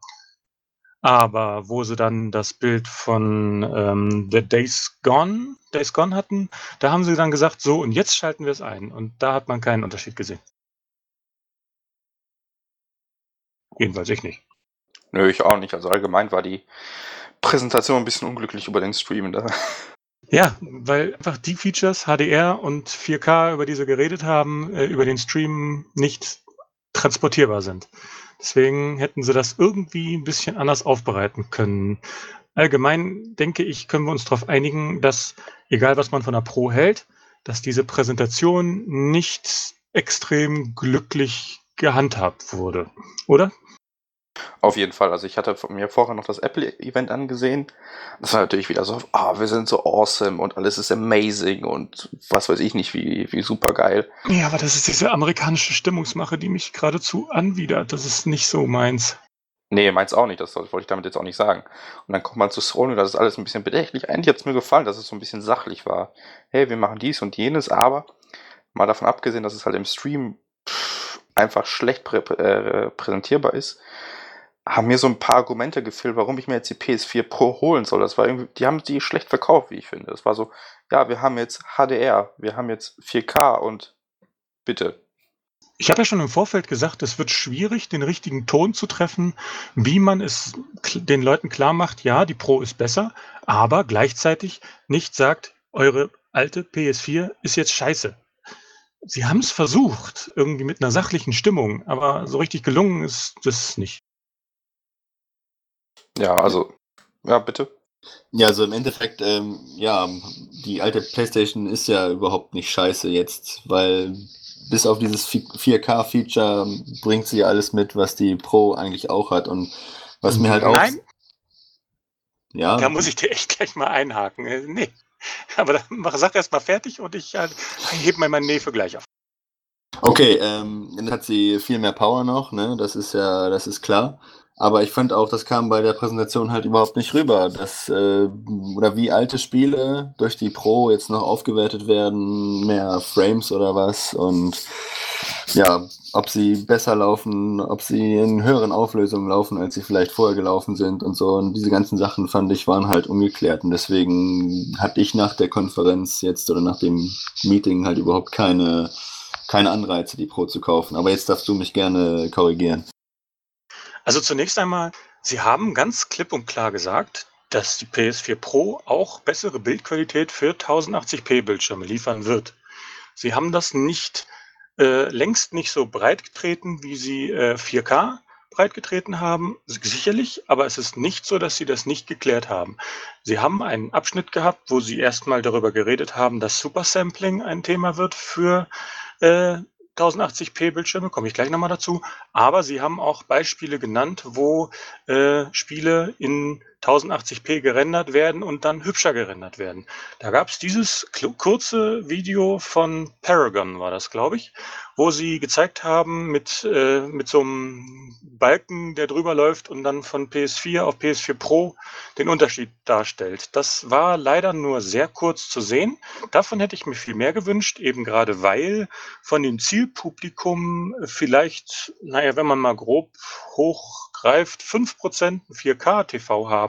Aber wo sie dann das Bild von ähm, The Days Gone, Days Gone hatten, da haben sie dann gesagt, so und jetzt schalten wir es ein. Und da hat man keinen Unterschied gesehen. Jedenfalls ich nicht. Nö, ich auch nicht. Also allgemein war die Präsentation ein bisschen unglücklich über den Stream. Da. Ja, weil einfach die Features HDR und 4K, über die sie geredet haben, äh, über den Stream nicht transportierbar sind. Deswegen hätten sie das irgendwie ein bisschen anders aufbereiten können. Allgemein denke ich, können wir uns darauf einigen, dass, egal was man von der Pro hält, dass diese Präsentation nicht extrem glücklich gehandhabt wurde. Oder? Auf jeden Fall. Also ich hatte mir vorher noch das Apple-Event angesehen. Das war natürlich wieder so, ah, oh, wir sind so awesome und alles ist amazing und was weiß ich nicht, wie, wie super geil. Ja, aber das ist diese amerikanische Stimmungsmache, die mich geradezu anwidert. Das ist nicht so meins. Nee, meins auch nicht, das wollte ich damit jetzt auch nicht sagen. Und dann kommt man zu Sony und das ist alles ein bisschen bedächtlich. Eigentlich hat es mir gefallen, dass es so ein bisschen sachlich war. Hey, wir machen dies und jenes, aber mal davon abgesehen, dass es halt im Stream pff, einfach schlecht prä äh, präsentierbar ist, haben mir so ein paar Argumente gefehlt, warum ich mir jetzt die PS4 Pro holen soll. Das war irgendwie, die haben die schlecht verkauft, wie ich finde. Das war so, ja, wir haben jetzt HDR, wir haben jetzt 4K und bitte. Ich habe ja schon im Vorfeld gesagt, es wird schwierig, den richtigen Ton zu treffen, wie man es den Leuten klar macht, ja, die Pro ist besser, aber gleichzeitig nicht sagt, eure alte PS4 ist jetzt scheiße. Sie haben es versucht, irgendwie mit einer sachlichen Stimmung, aber so richtig gelungen ist das nicht. Ja, also, ja, bitte. Ja, also im Endeffekt, ähm, ja, die alte PlayStation ist ja überhaupt nicht scheiße jetzt, weil bis auf dieses 4K-Feature bringt sie alles mit, was die Pro eigentlich auch hat und was mir halt auch. Nein. Ja. Da muss ich dir echt gleich mal einhaken. Äh, nee. Aber dann mach, sag erst mal fertig und ich äh, hebe mal meinen Nefe gleich auf. Okay, ähm, dann hat sie viel mehr Power noch, ne? Das ist ja, das ist klar. Aber ich fand auch, das kam bei der Präsentation halt überhaupt nicht rüber, dass äh, oder wie alte Spiele durch die Pro jetzt noch aufgewertet werden, mehr Frames oder was und ja, ob sie besser laufen, ob sie in höheren Auflösungen laufen, als sie vielleicht vorher gelaufen sind und so. Und diese ganzen Sachen fand ich waren halt ungeklärt und deswegen hatte ich nach der Konferenz jetzt oder nach dem Meeting halt überhaupt keine keine Anreize, die Pro zu kaufen. Aber jetzt darfst du mich gerne korrigieren. Also zunächst einmal, Sie haben ganz klipp und klar gesagt, dass die PS4 Pro auch bessere Bildqualität für 1080p Bildschirme liefern wird. Sie haben das nicht äh, längst nicht so breit getreten, wie Sie äh, 4K breit getreten haben, sicherlich, aber es ist nicht so, dass Sie das nicht geklärt haben. Sie haben einen Abschnitt gehabt, wo Sie erstmal darüber geredet haben, dass Supersampling ein Thema wird für äh, 1080p Bildschirme, komme ich gleich nochmal dazu. Aber sie haben auch Beispiele genannt, wo äh, Spiele in 1080p gerendert werden und dann hübscher gerendert werden. Da gab es dieses kurze Video von Paragon, war das, glaube ich, wo sie gezeigt haben mit, äh, mit so einem Balken, der drüber läuft und dann von PS4 auf PS4 Pro den Unterschied darstellt. Das war leider nur sehr kurz zu sehen. Davon hätte ich mir viel mehr gewünscht, eben gerade weil von dem Zielpublikum vielleicht, naja, wenn man mal grob hochgreift, 5% 4K-TV haben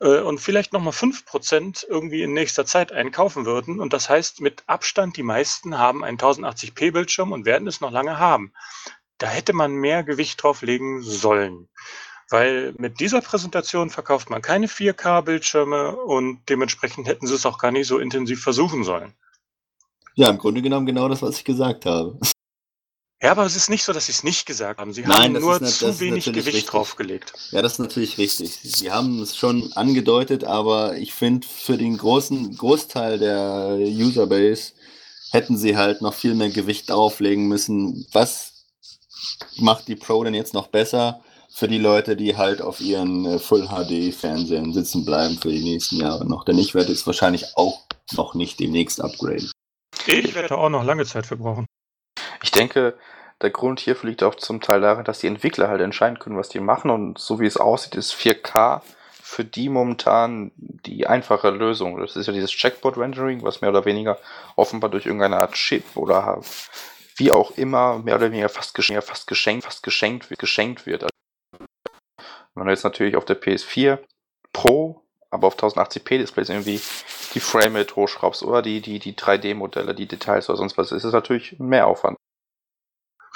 äh, und vielleicht nochmal 5% irgendwie in nächster Zeit einkaufen würden. Und das heißt, mit Abstand die meisten haben einen 1080p-Bildschirm und werden es noch lange haben. Da hätte man mehr Gewicht drauf legen sollen. Weil mit dieser Präsentation verkauft man keine 4K-Bildschirme und dementsprechend hätten sie es auch gar nicht so intensiv versuchen sollen. Ja, im Grunde genommen genau das, was ich gesagt habe. Ja, aber es ist nicht so, dass sie es nicht gesagt haben. Sie Nein, haben nur nicht, zu wenig Gewicht richtig. draufgelegt. Ja, das ist natürlich richtig. Sie haben es schon angedeutet, aber ich finde, für den großen Großteil der Userbase hätten sie halt noch viel mehr Gewicht drauflegen müssen. Was macht die Pro denn jetzt noch besser? für die Leute, die halt auf ihren äh, Full HD Fernsehern sitzen bleiben für die nächsten Jahre noch. Denn ich werde es wahrscheinlich auch noch nicht demnächst upgraden. Ich werde auch noch lange Zeit für brauchen. Ich denke, der Grund hierfür liegt auch zum Teil darin, dass die Entwickler halt entscheiden können, was die machen. Und so wie es aussieht, ist 4K für die momentan die einfache Lösung. Das ist ja dieses Checkboard-Rendering, was mehr oder weniger offenbar durch irgendeine Art Chip oder wie auch immer mehr oder weniger fast, geschenkt, fast geschenkt, fast geschenkt, geschenkt wird. Wenn du jetzt natürlich auf der PS4 Pro, aber auf 1080p Displays irgendwie die Frame-Rate hochschraubst oder die, die, die 3D-Modelle, die Details oder sonst was, ist es natürlich mehr Aufwand.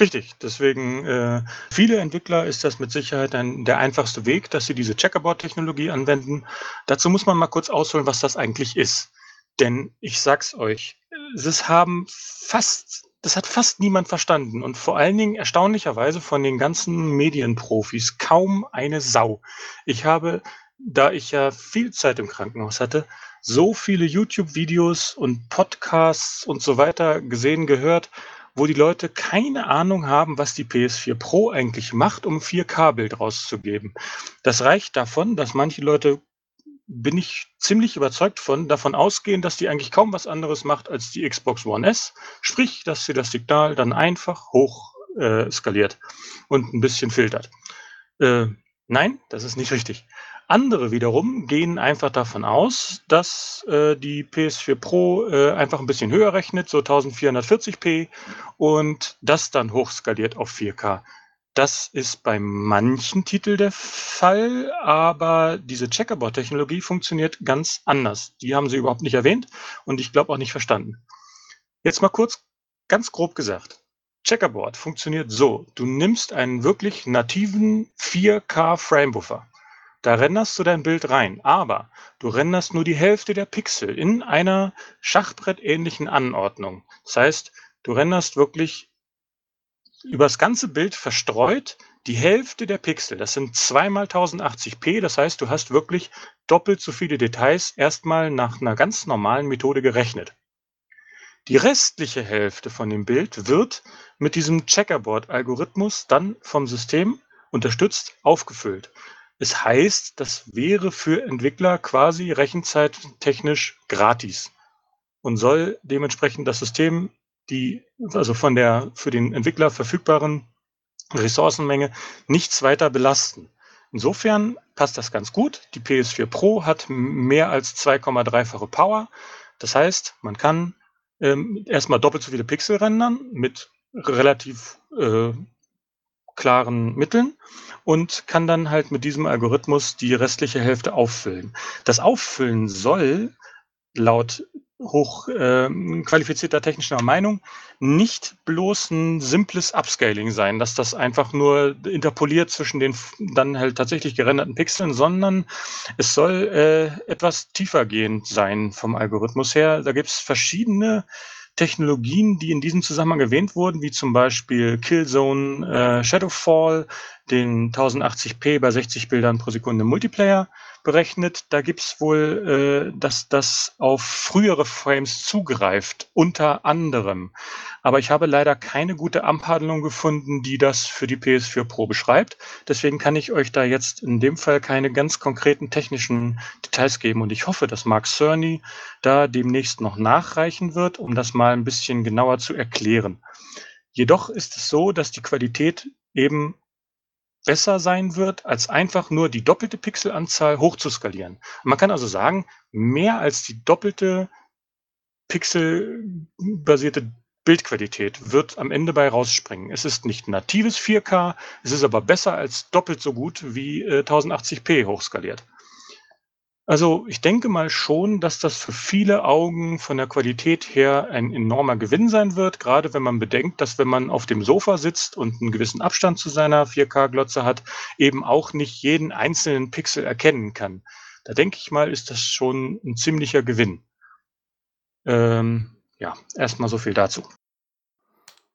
Richtig, deswegen äh, viele Entwickler ist das mit Sicherheit ein, der einfachste Weg, dass sie diese Checkerboard-Technologie anwenden. Dazu muss man mal kurz ausholen, was das eigentlich ist. Denn ich sag's euch, es haben fast das hat fast niemand verstanden und vor allen Dingen erstaunlicherweise von den ganzen Medienprofis kaum eine Sau. Ich habe, da ich ja viel Zeit im Krankenhaus hatte, so viele YouTube-Videos und Podcasts und so weiter gesehen, gehört, wo die Leute keine Ahnung haben, was die PS4 Pro eigentlich macht, um 4K-Bild rauszugeben. Das reicht davon, dass manche Leute bin ich ziemlich überzeugt von, davon ausgehen, dass die eigentlich kaum was anderes macht als die Xbox One S. Sprich, dass sie das Signal dann einfach hoch äh, skaliert und ein bisschen filtert. Äh, nein, das ist nicht richtig. Andere wiederum gehen einfach davon aus, dass äh, die PS4 Pro äh, einfach ein bisschen höher rechnet, so 1440p, und das dann hochskaliert auf 4K. Das ist bei manchen Titeln der Fall, aber diese Checkerboard-Technologie funktioniert ganz anders. Die haben sie überhaupt nicht erwähnt und ich glaube auch nicht verstanden. Jetzt mal kurz, ganz grob gesagt. Checkerboard funktioniert so. Du nimmst einen wirklich nativen 4K Framebuffer. Da renderst du dein Bild rein, aber du renderst nur die Hälfte der Pixel in einer Schachbrettähnlichen Anordnung. Das heißt, du renderst wirklich übers ganze Bild verstreut die Hälfte der Pixel. Das sind zweimal 1080p. Das heißt, du hast wirklich doppelt so viele Details erstmal nach einer ganz normalen Methode gerechnet. Die restliche Hälfte von dem Bild wird mit diesem Checkerboard-Algorithmus dann vom System unterstützt aufgefüllt. Es heißt, das wäre für Entwickler quasi rechenzeittechnisch gratis und soll dementsprechend das System die also von der für den Entwickler verfügbaren Ressourcenmenge nichts weiter belasten. Insofern passt das ganz gut. Die PS4 Pro hat mehr als 2,3-fache Power. Das heißt, man kann ähm, erstmal doppelt so viele Pixel rendern mit relativ äh, klaren Mitteln und kann dann halt mit diesem Algorithmus die restliche Hälfte auffüllen. Das Auffüllen soll laut hoch äh, qualifizierter technischer Meinung nicht bloß ein simples Upscaling sein, dass das einfach nur interpoliert zwischen den dann halt tatsächlich gerenderten Pixeln, sondern es soll äh, etwas tiefergehend sein vom Algorithmus her. Da gibt es verschiedene Technologien, die in diesem Zusammenhang erwähnt wurden, wie zum Beispiel Killzone, äh, Shadowfall, den 1080p bei 60 Bildern pro Sekunde Multiplayer berechnet. Da gibt's wohl, äh, dass das auf frühere Frames zugreift, unter anderem. Aber ich habe leider keine gute Abhandlung gefunden, die das für die PS4 Pro beschreibt. Deswegen kann ich euch da jetzt in dem Fall keine ganz konkreten technischen Details geben. Und ich hoffe, dass Mark Cerny da demnächst noch nachreichen wird, um das mal ein bisschen genauer zu erklären. Jedoch ist es so, dass die Qualität eben besser sein wird, als einfach nur die doppelte Pixelanzahl hochzuskalieren. Man kann also sagen, mehr als die doppelte pixelbasierte Bildqualität wird am Ende bei rausspringen. Es ist nicht natives 4K, es ist aber besser als doppelt so gut wie äh, 1080p hochskaliert. Also ich denke mal schon, dass das für viele Augen von der Qualität her ein enormer Gewinn sein wird, gerade wenn man bedenkt, dass wenn man auf dem Sofa sitzt und einen gewissen Abstand zu seiner 4K-Glotze hat, eben auch nicht jeden einzelnen Pixel erkennen kann. Da denke ich mal, ist das schon ein ziemlicher Gewinn. Ähm, ja, erstmal so viel dazu.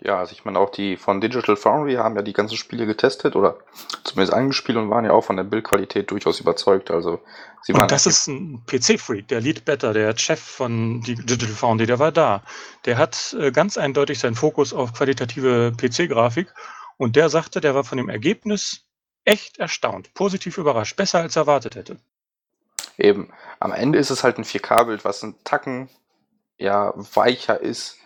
Ja, also ich meine auch die von Digital Foundry haben ja die ganzen Spiele getestet oder zumindest angespielt und waren ja auch von der Bildqualität durchaus überzeugt. Also sie waren und das ist ein PC-Freak, der Lead Better, der Chef von Digital Foundry, der war da. Der hat äh, ganz eindeutig seinen Fokus auf qualitative PC-Grafik und der sagte, der war von dem Ergebnis echt erstaunt, positiv überrascht, besser als erwartet hätte. Eben, am Ende ist es halt ein 4K-Bild, was ein Tacken ja weicher ist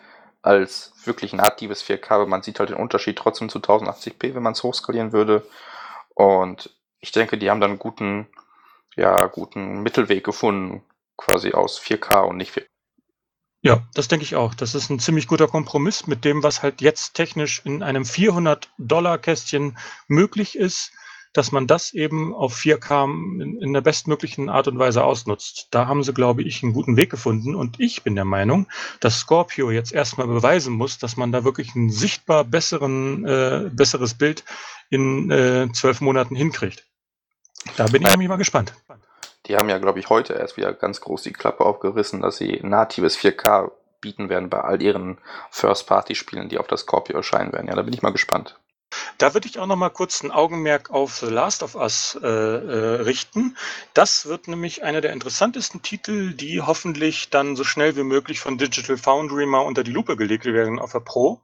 als wirklich natives 4K, aber man sieht halt den Unterschied trotzdem zu 1080p, wenn man es hochskalieren würde. Und ich denke, die haben dann einen guten, ja, guten Mittelweg gefunden, quasi aus 4K und nicht 4K. Ja, das denke ich auch. Das ist ein ziemlich guter Kompromiss mit dem, was halt jetzt technisch in einem 400-Dollar-Kästchen möglich ist dass man das eben auf 4K in, in der bestmöglichen Art und Weise ausnutzt. Da haben sie, glaube ich, einen guten Weg gefunden. Und ich bin der Meinung, dass Scorpio jetzt erstmal beweisen muss, dass man da wirklich ein sichtbar besseren, äh, besseres Bild in äh, zwölf Monaten hinkriegt. Da bin ich nämlich mal gespannt. Die haben ja, glaube ich, heute erst wieder ganz groß die Klappe aufgerissen, dass sie natives 4K bieten werden bei all ihren First-Party-Spielen, die auf das Scorpio erscheinen werden. Ja, da bin ich mal gespannt. Da würde ich auch noch mal kurz ein Augenmerk auf The Last of Us äh, äh, richten. Das wird nämlich einer der interessantesten Titel, die hoffentlich dann so schnell wie möglich von Digital Foundry mal unter die Lupe gelegt werden auf der Pro.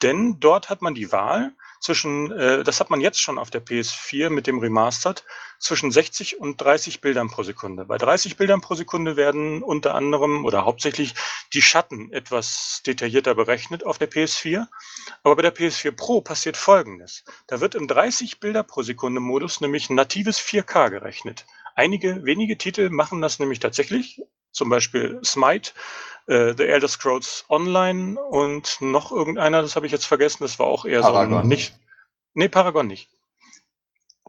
Denn dort hat man die Wahl, zwischen, äh, das hat man jetzt schon auf der PS4 mit dem Remastered, zwischen 60 und 30 Bildern pro Sekunde. Bei 30 Bildern pro Sekunde werden unter anderem oder hauptsächlich die Schatten etwas detaillierter berechnet auf der PS4. Aber bei der PS4 Pro passiert Folgendes. Da wird im 30 Bilder pro Sekunde Modus nämlich natives 4K gerechnet. Einige wenige Titel machen das nämlich tatsächlich, zum Beispiel Smite äh, The Elder Scrolls Online und noch irgendeiner, das habe ich jetzt vergessen, das war auch eher Paragon. so ein nicht. Nee, Paragon nicht.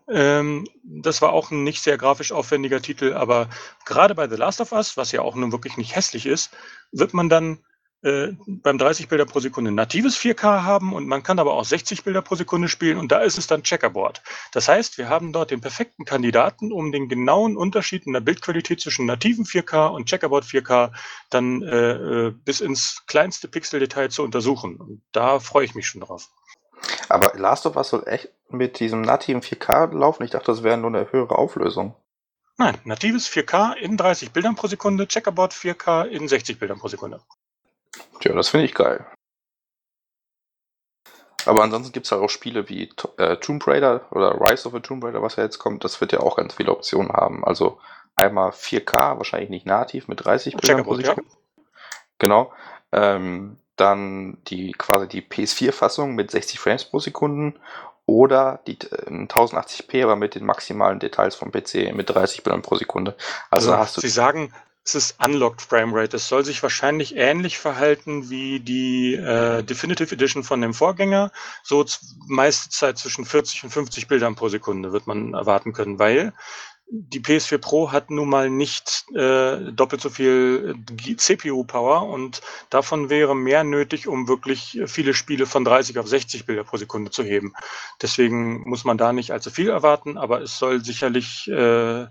Ähm, das war auch ein nicht sehr grafisch aufwendiger Titel, aber gerade bei The Last of Us, was ja auch nun wirklich nicht hässlich ist, wird man dann äh, beim 30 Bilder pro Sekunde natives 4K haben und man kann aber auch 60 Bilder pro Sekunde spielen und da ist es dann Checkerboard. Das heißt, wir haben dort den perfekten Kandidaten, um den genauen Unterschied in der Bildqualität zwischen nativen 4K und Checkerboard 4K dann äh, äh, bis ins kleinste Pixeldetail zu untersuchen. Und da freue ich mich schon drauf. Aber Last of Us soll echt mit diesem nativen 4K laufen? Ich dachte, das wäre nur eine höhere Auflösung. Nein, natives 4K in 30 Bildern pro Sekunde, Checkerboard 4K in 60 Bildern pro Sekunde. Tja, das finde ich geil. Aber ansonsten gibt es halt auch Spiele wie äh, Tomb Raider oder Rise of a Tomb Raider, was ja jetzt kommt. Das wird ja auch ganz viele Optionen haben. Also einmal 4K, wahrscheinlich nicht nativ mit 30 Bildern pro Sekunde. Ja. Genau. Ähm, dann die quasi die PS4-Fassung mit 60 Frames pro Sekunde oder die äh, 1080p, aber mit den maximalen Details vom PC mit 30 Bildern pro Sekunde. Also, also hast du. Sie sagen, es ist Unlocked Framerate. Es soll sich wahrscheinlich ähnlich verhalten wie die äh, Definitive Edition von dem Vorgänger. So meiste Zeit zwischen 40 und 50 Bildern pro Sekunde wird man erwarten können, weil die PS4 Pro hat nun mal nicht äh, doppelt so viel äh, CPU-Power und davon wäre mehr nötig, um wirklich viele Spiele von 30 auf 60 Bilder pro Sekunde zu heben. Deswegen muss man da nicht allzu viel erwarten, aber es soll sicherlich äh,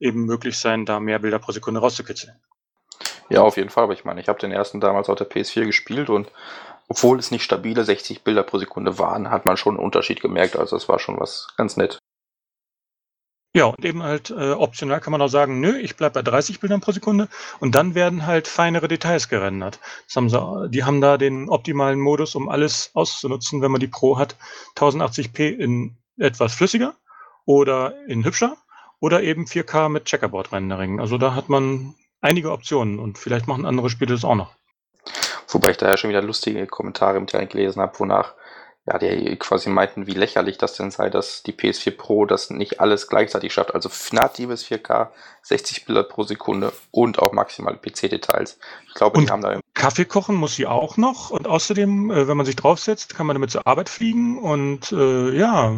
eben möglich sein, da mehr Bilder pro Sekunde rauszukitzeln. Ja, auf jeden Fall. Aber ich meine, ich habe den ersten damals auf der PS4 gespielt und obwohl es nicht stabile 60 Bilder pro Sekunde waren, hat man schon einen Unterschied gemerkt. Also es war schon was ganz nett. Ja, und eben halt äh, optional kann man auch sagen, nö, ich bleibe bei 30 Bildern pro Sekunde und dann werden halt feinere Details gerendert. Das haben sie, die haben da den optimalen Modus, um alles auszunutzen, wenn man die Pro hat. 1080p in etwas flüssiger oder in hübscher oder eben 4K mit Checkerboard-Rendering. Also da hat man einige Optionen und vielleicht machen andere Spiele das auch noch. Wobei ich da ja schon wieder lustige Kommentare im Internet gelesen habe, wonach ja, die quasi meinten, wie lächerlich das denn sei, dass die PS4 Pro das nicht alles gleichzeitig schafft. Also natives 4K, 60 Bilder pro Sekunde und auch maximale PC-Details. Ich glaube, und die haben da. Kaffee kochen muss sie auch noch. Und außerdem, äh, wenn man sich draufsetzt, kann man damit zur Arbeit fliegen. Und äh, ja,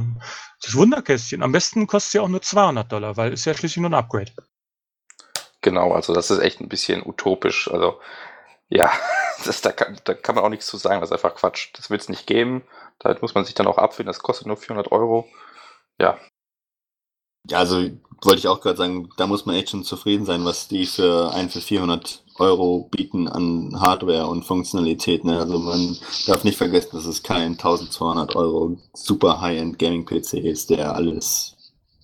das Wunderkästchen. Am besten kostet sie auch nur 200 Dollar, weil ist ja schließlich nur ein Upgrade. Genau, also das ist echt ein bisschen utopisch. Also ja, das, da, kann, da kann man auch nichts zu sagen. Das ist einfach Quatsch. Das wird es nicht geben. Damit muss man sich dann auch abfinden. Das kostet nur 400 Euro. Ja. Also wollte ich auch gerade sagen, da muss man echt schon zufrieden sein, was die für ein für 400 Euro bieten an Hardware und Funktionalität. Ne? Also man darf nicht vergessen, dass es kein 1200 Euro super High-End Gaming-PC ist, der alles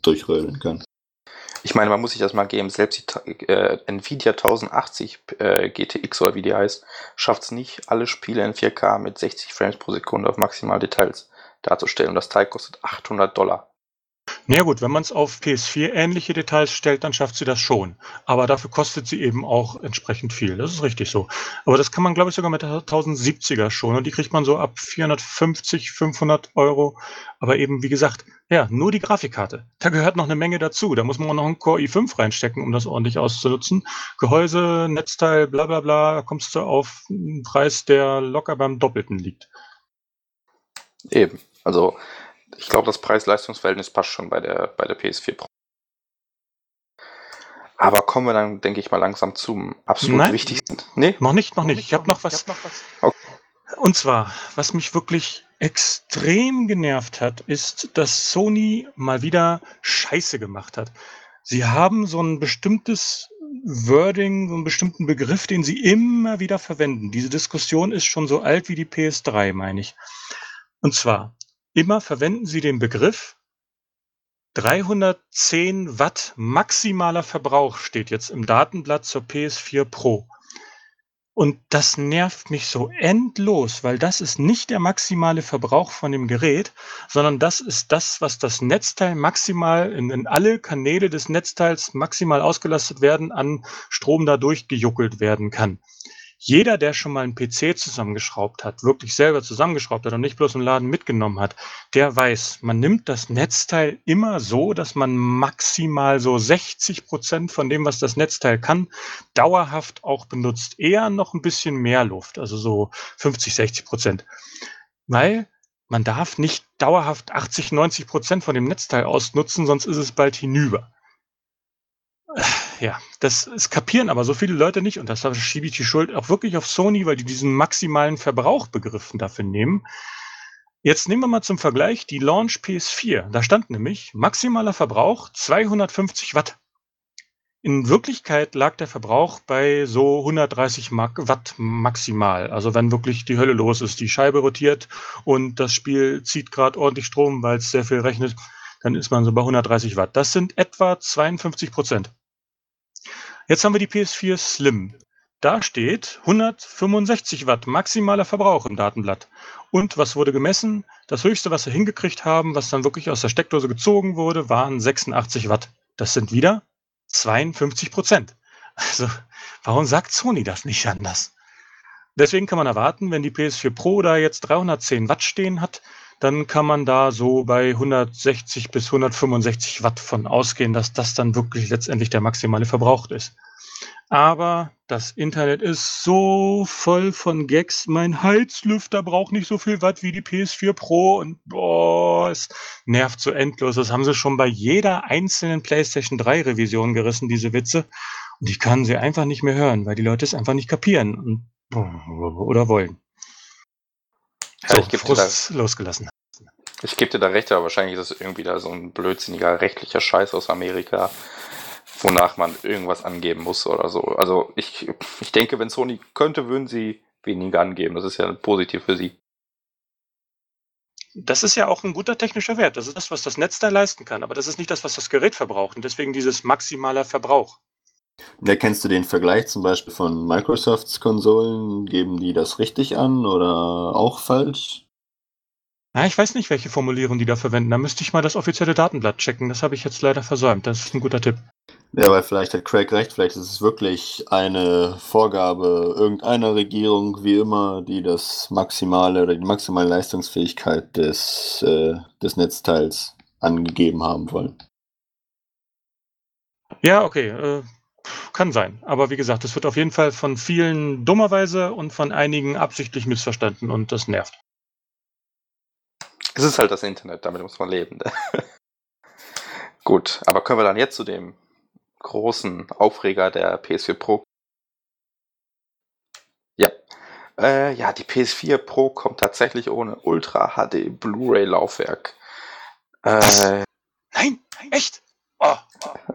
durchrödeln kann. Ich meine, man muss sich das mal geben, selbst die äh, Nvidia 1080 äh, GTX oder wie die heißt, schafft es nicht, alle Spiele in 4K mit 60 Frames pro Sekunde auf maximal Details darzustellen. Und das Teil kostet 800 Dollar. Na ja gut, wenn man es auf PS4 ähnliche Details stellt, dann schafft sie das schon. Aber dafür kostet sie eben auch entsprechend viel. Das ist richtig so. Aber das kann man, glaube ich, sogar mit der 1070er schon. Und die kriegt man so ab 450, 500 Euro. Aber eben, wie gesagt, ja, nur die Grafikkarte. Da gehört noch eine Menge dazu. Da muss man auch noch einen Core i5 reinstecken, um das ordentlich auszunutzen. Gehäuse, Netzteil, bla bla bla, da kommst du auf einen Preis, der locker beim Doppelten liegt. Eben. Also ich glaube, das Preis-Leistungs-Verhältnis passt schon bei der, bei der PS4 Pro. Aber kommen wir dann, denke ich mal, langsam zum absolut Nein, wichtigsten. Nee? Noch nicht, noch nicht. Ich habe noch was. Hab noch was. Okay. Und zwar, was mich wirklich extrem genervt hat, ist, dass Sony mal wieder Scheiße gemacht hat. Sie haben so ein bestimmtes Wording, so einen bestimmten Begriff, den sie immer wieder verwenden. Diese Diskussion ist schon so alt wie die PS3, meine ich. Und zwar, Immer verwenden Sie den Begriff 310 Watt maximaler Verbrauch steht jetzt im Datenblatt zur PS4 Pro. Und das nervt mich so endlos, weil das ist nicht der maximale Verbrauch von dem Gerät, sondern das ist das, was das Netzteil maximal in, in alle Kanäle des Netzteils maximal ausgelastet werden, an Strom dadurch gejuckelt werden kann. Jeder, der schon mal einen PC zusammengeschraubt hat, wirklich selber zusammengeschraubt hat und nicht bloß im Laden mitgenommen hat, der weiß, man nimmt das Netzteil immer so, dass man maximal so 60 Prozent von dem, was das Netzteil kann, dauerhaft auch benutzt. Eher noch ein bisschen mehr Luft, also so 50, 60 Prozent. Weil man darf nicht dauerhaft 80, 90 Prozent von dem Netzteil ausnutzen, sonst ist es bald hinüber. Ja, das es kapieren aber so viele Leute nicht und deshalb schiebe ich die Schuld auch wirklich auf Sony, weil die diesen maximalen Verbrauchbegriffen dafür nehmen. Jetzt nehmen wir mal zum Vergleich die Launch PS4. Da stand nämlich maximaler Verbrauch 250 Watt. In Wirklichkeit lag der Verbrauch bei so 130 Watt maximal. Also wenn wirklich die Hölle los ist, die Scheibe rotiert und das Spiel zieht gerade ordentlich Strom, weil es sehr viel rechnet, dann ist man so bei 130 Watt. Das sind etwa 52 Prozent. Jetzt haben wir die PS4 Slim. Da steht 165 Watt maximaler Verbrauch im Datenblatt. Und was wurde gemessen? Das höchste, was wir hingekriegt haben, was dann wirklich aus der Steckdose gezogen wurde, waren 86 Watt. Das sind wieder 52 Prozent. Also, warum sagt Sony das nicht anders? Deswegen kann man erwarten, wenn die PS4 Pro da jetzt 310 Watt stehen hat, dann kann man da so bei 160 bis 165 Watt von ausgehen, dass das dann wirklich letztendlich der maximale Verbrauch ist. Aber das Internet ist so voll von Gags. Mein Heizlüfter braucht nicht so viel Watt wie die PS4 Pro und boah, es nervt so endlos. Das haben sie schon bei jeder einzelnen PlayStation 3 Revision gerissen, diese Witze. Und ich kann sie einfach nicht mehr hören, weil die Leute es einfach nicht kapieren und, oder wollen. So, ich gebe da, losgelassen. Ich gebe dir da recht, aber wahrscheinlich ist es irgendwie da so ein blödsinniger rechtlicher Scheiß aus Amerika, wonach man irgendwas angeben muss oder so. Also ich, ich denke, wenn Sony könnte, würden sie weniger angeben. Das ist ja positiv für sie. Das ist ja auch ein guter technischer Wert. Das ist das, was das Netz da leisten kann. Aber das ist nicht das, was das Gerät verbraucht. Und deswegen dieses maximaler Verbrauch. Da kennst du den Vergleich zum Beispiel von Microsofts Konsolen? Geben die das richtig an oder auch falsch? Ja, ich weiß nicht, welche Formulierung die da verwenden. Da müsste ich mal das offizielle Datenblatt checken. Das habe ich jetzt leider versäumt. Das ist ein guter Tipp. Ja, weil vielleicht hat Craig recht, vielleicht ist es wirklich eine Vorgabe irgendeiner Regierung, wie immer, die das maximale oder die maximale Leistungsfähigkeit des, äh, des Netzteils angegeben haben wollen. Ja, okay. Äh, kann sein. Aber wie gesagt, es wird auf jeden Fall von vielen dummerweise und von einigen absichtlich missverstanden und das nervt. Es ist halt das Internet, damit muss man leben. Gut, aber können wir dann jetzt zu dem großen Aufreger der PS4 Pro? Ja. Äh, ja, die PS4 Pro kommt tatsächlich ohne Ultra HD Blu-ray Laufwerk. Äh, Nein, echt? Oh, oh.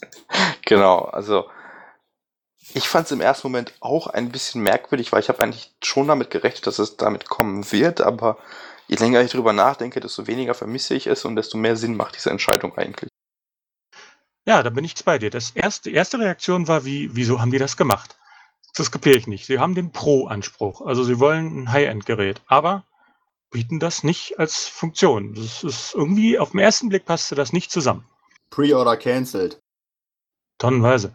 genau, also ich fand es im ersten Moment auch ein bisschen merkwürdig, weil ich habe eigentlich schon damit gerechnet, dass es damit kommen wird, aber je länger ich drüber nachdenke, desto weniger vermisse ich es und desto mehr Sinn macht diese Entscheidung eigentlich. Ja, da bin ich bei dir. Das erste, die erste Reaktion war, wie, wieso haben die das gemacht? Das kapiere ich nicht. Sie haben den Pro-Anspruch. Also sie wollen ein High-End-Gerät, aber bieten das nicht als Funktion. Das ist irgendwie, auf den ersten Blick passte das nicht zusammen. Pre-Order cancelled. Tonnenweise.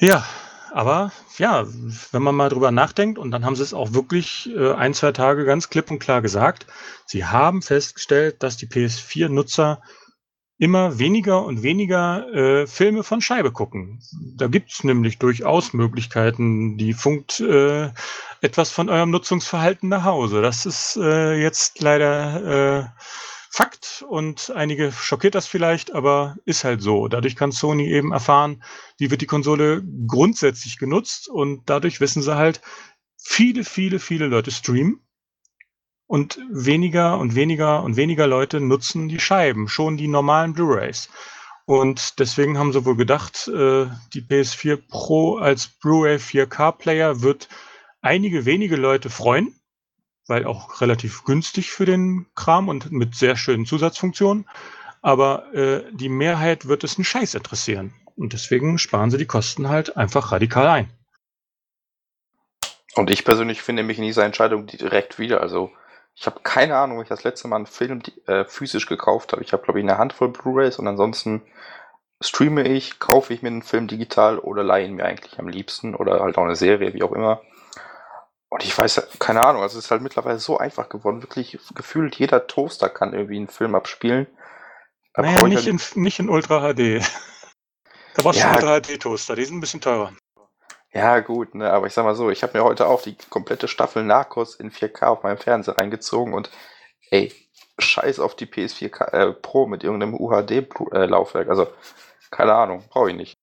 Ja, aber ja, wenn man mal drüber nachdenkt, und dann haben sie es auch wirklich äh, ein, zwei Tage ganz klipp und klar gesagt, sie haben festgestellt, dass die PS4-Nutzer immer weniger und weniger äh, Filme von Scheibe gucken. Da gibt es nämlich durchaus Möglichkeiten, die funkt äh, etwas von eurem Nutzungsverhalten nach Hause. Das ist äh, jetzt leider äh, Fakt und einige schockiert das vielleicht, aber ist halt so. Dadurch kann Sony eben erfahren, wie wird die Konsole grundsätzlich genutzt und dadurch wissen sie halt, viele, viele, viele Leute streamen und weniger und weniger und weniger Leute nutzen die Scheiben, schon die normalen Blu-rays. Und deswegen haben sie wohl gedacht, äh, die PS4 Pro als Blu-ray 4K-Player wird einige wenige Leute freuen weil auch relativ günstig für den Kram und mit sehr schönen Zusatzfunktionen. Aber äh, die Mehrheit wird es einen Scheiß interessieren. Und deswegen sparen sie die Kosten halt einfach radikal ein. Und ich persönlich finde mich in dieser Entscheidung direkt wieder. Also ich habe keine Ahnung, wo ich das letzte Mal einen Film äh, physisch gekauft habe. Ich habe, glaube ich, eine Handvoll Blu-rays und ansonsten streame ich, kaufe ich mir einen Film digital oder leihe ihn mir eigentlich am liebsten oder halt auch eine Serie, wie auch immer. Und ich weiß, keine Ahnung, also es ist halt mittlerweile so einfach geworden. Wirklich gefühlt jeder Toaster kann irgendwie einen Film abspielen. Da naja, nicht, halt in, nicht in Ultra HD. Da brauchst du ja, Ultra HD Toaster, die sind ein bisschen teurer. Ja, gut, ne, aber ich sag mal so, ich habe mir heute auch die komplette Staffel Narcos in 4K auf meinem Fernseher reingezogen und ey, scheiß auf die PS4 äh, Pro mit irgendeinem UHD-Laufwerk. Äh, also, keine Ahnung, brauche ich nicht.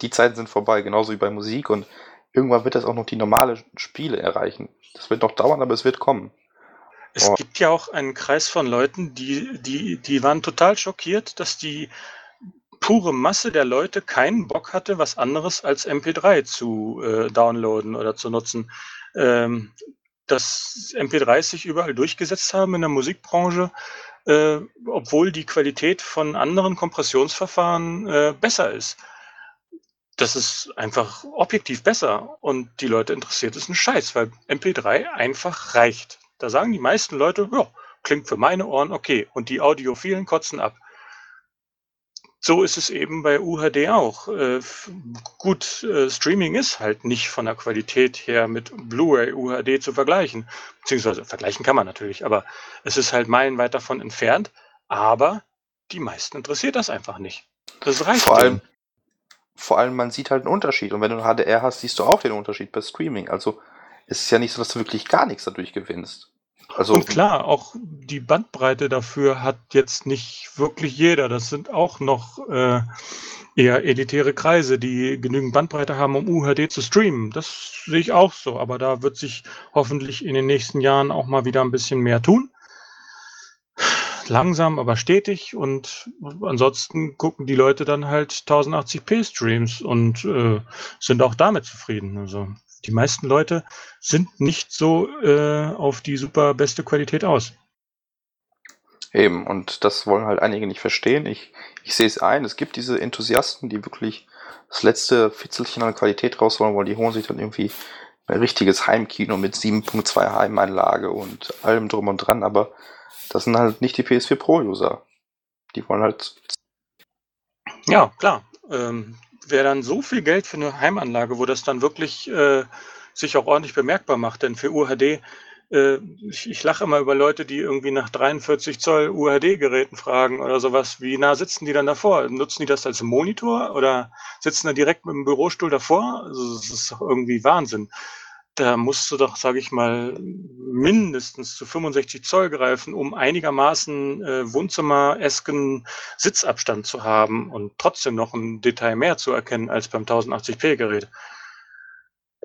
Die Zeiten sind vorbei, genauso wie bei Musik und irgendwann wird das auch noch die normale Spiele erreichen. Das wird noch dauern, aber es wird kommen. Es oh. gibt ja auch einen Kreis von Leuten, die, die, die waren total schockiert, dass die pure Masse der Leute keinen Bock hatte, was anderes als MP3 zu äh, downloaden oder zu nutzen. Ähm, dass MP3s sich überall durchgesetzt haben in der Musikbranche, äh, obwohl die Qualität von anderen Kompressionsverfahren äh, besser ist das ist einfach objektiv besser und die Leute interessiert es ein Scheiß, weil MP3 einfach reicht. Da sagen die meisten Leute, ja, klingt für meine Ohren okay und die Audiophilen kotzen ab. So ist es eben bei UHD auch. Äh, gut, äh, Streaming ist halt nicht von der Qualität her mit Blu-ray UHD zu vergleichen. Beziehungsweise vergleichen kann man natürlich, aber es ist halt meilenweit davon entfernt. Aber die meisten interessiert das einfach nicht. Das reicht. Vor allem, vor allem, man sieht halt einen Unterschied. Und wenn du einen HDR hast, siehst du auch den Unterschied bei Streaming. Also es ist ja nicht so, dass du wirklich gar nichts dadurch gewinnst. Also, und klar, auch die Bandbreite dafür hat jetzt nicht wirklich jeder. Das sind auch noch äh, eher elitäre Kreise, die genügend Bandbreite haben, um UHD zu streamen. Das sehe ich auch so. Aber da wird sich hoffentlich in den nächsten Jahren auch mal wieder ein bisschen mehr tun. Langsam, aber stetig und ansonsten gucken die Leute dann halt 1080p Streams und äh, sind auch damit zufrieden. Also die meisten Leute sind nicht so äh, auf die super beste Qualität aus. Eben, und das wollen halt einige nicht verstehen. Ich, ich sehe es ein, es gibt diese Enthusiasten, die wirklich das letzte Fitzelchen an Qualität rausholen wollen, die holen sich dann irgendwie ein richtiges Heimkino mit 7.2 Heimanlage und allem drum und dran, aber das sind halt nicht die PS4 Pro-User. Die wollen halt. Ja, klar. Ähm, Wäre dann so viel Geld für eine Heimanlage, wo das dann wirklich äh, sich auch ordentlich bemerkbar macht, denn für UHD äh, ich, ich lache immer über Leute, die irgendwie nach 43 Zoll UHD-Geräten fragen oder sowas. Wie nah sitzen die dann davor? Nutzen die das als Monitor oder sitzen da direkt mit dem Bürostuhl davor? Also, das ist irgendwie Wahnsinn. Da musst du doch, sage ich mal, mindestens zu 65 Zoll greifen, um einigermaßen äh, Wohnzimmer-esken Sitzabstand zu haben und trotzdem noch ein Detail mehr zu erkennen als beim 1080p-Gerät.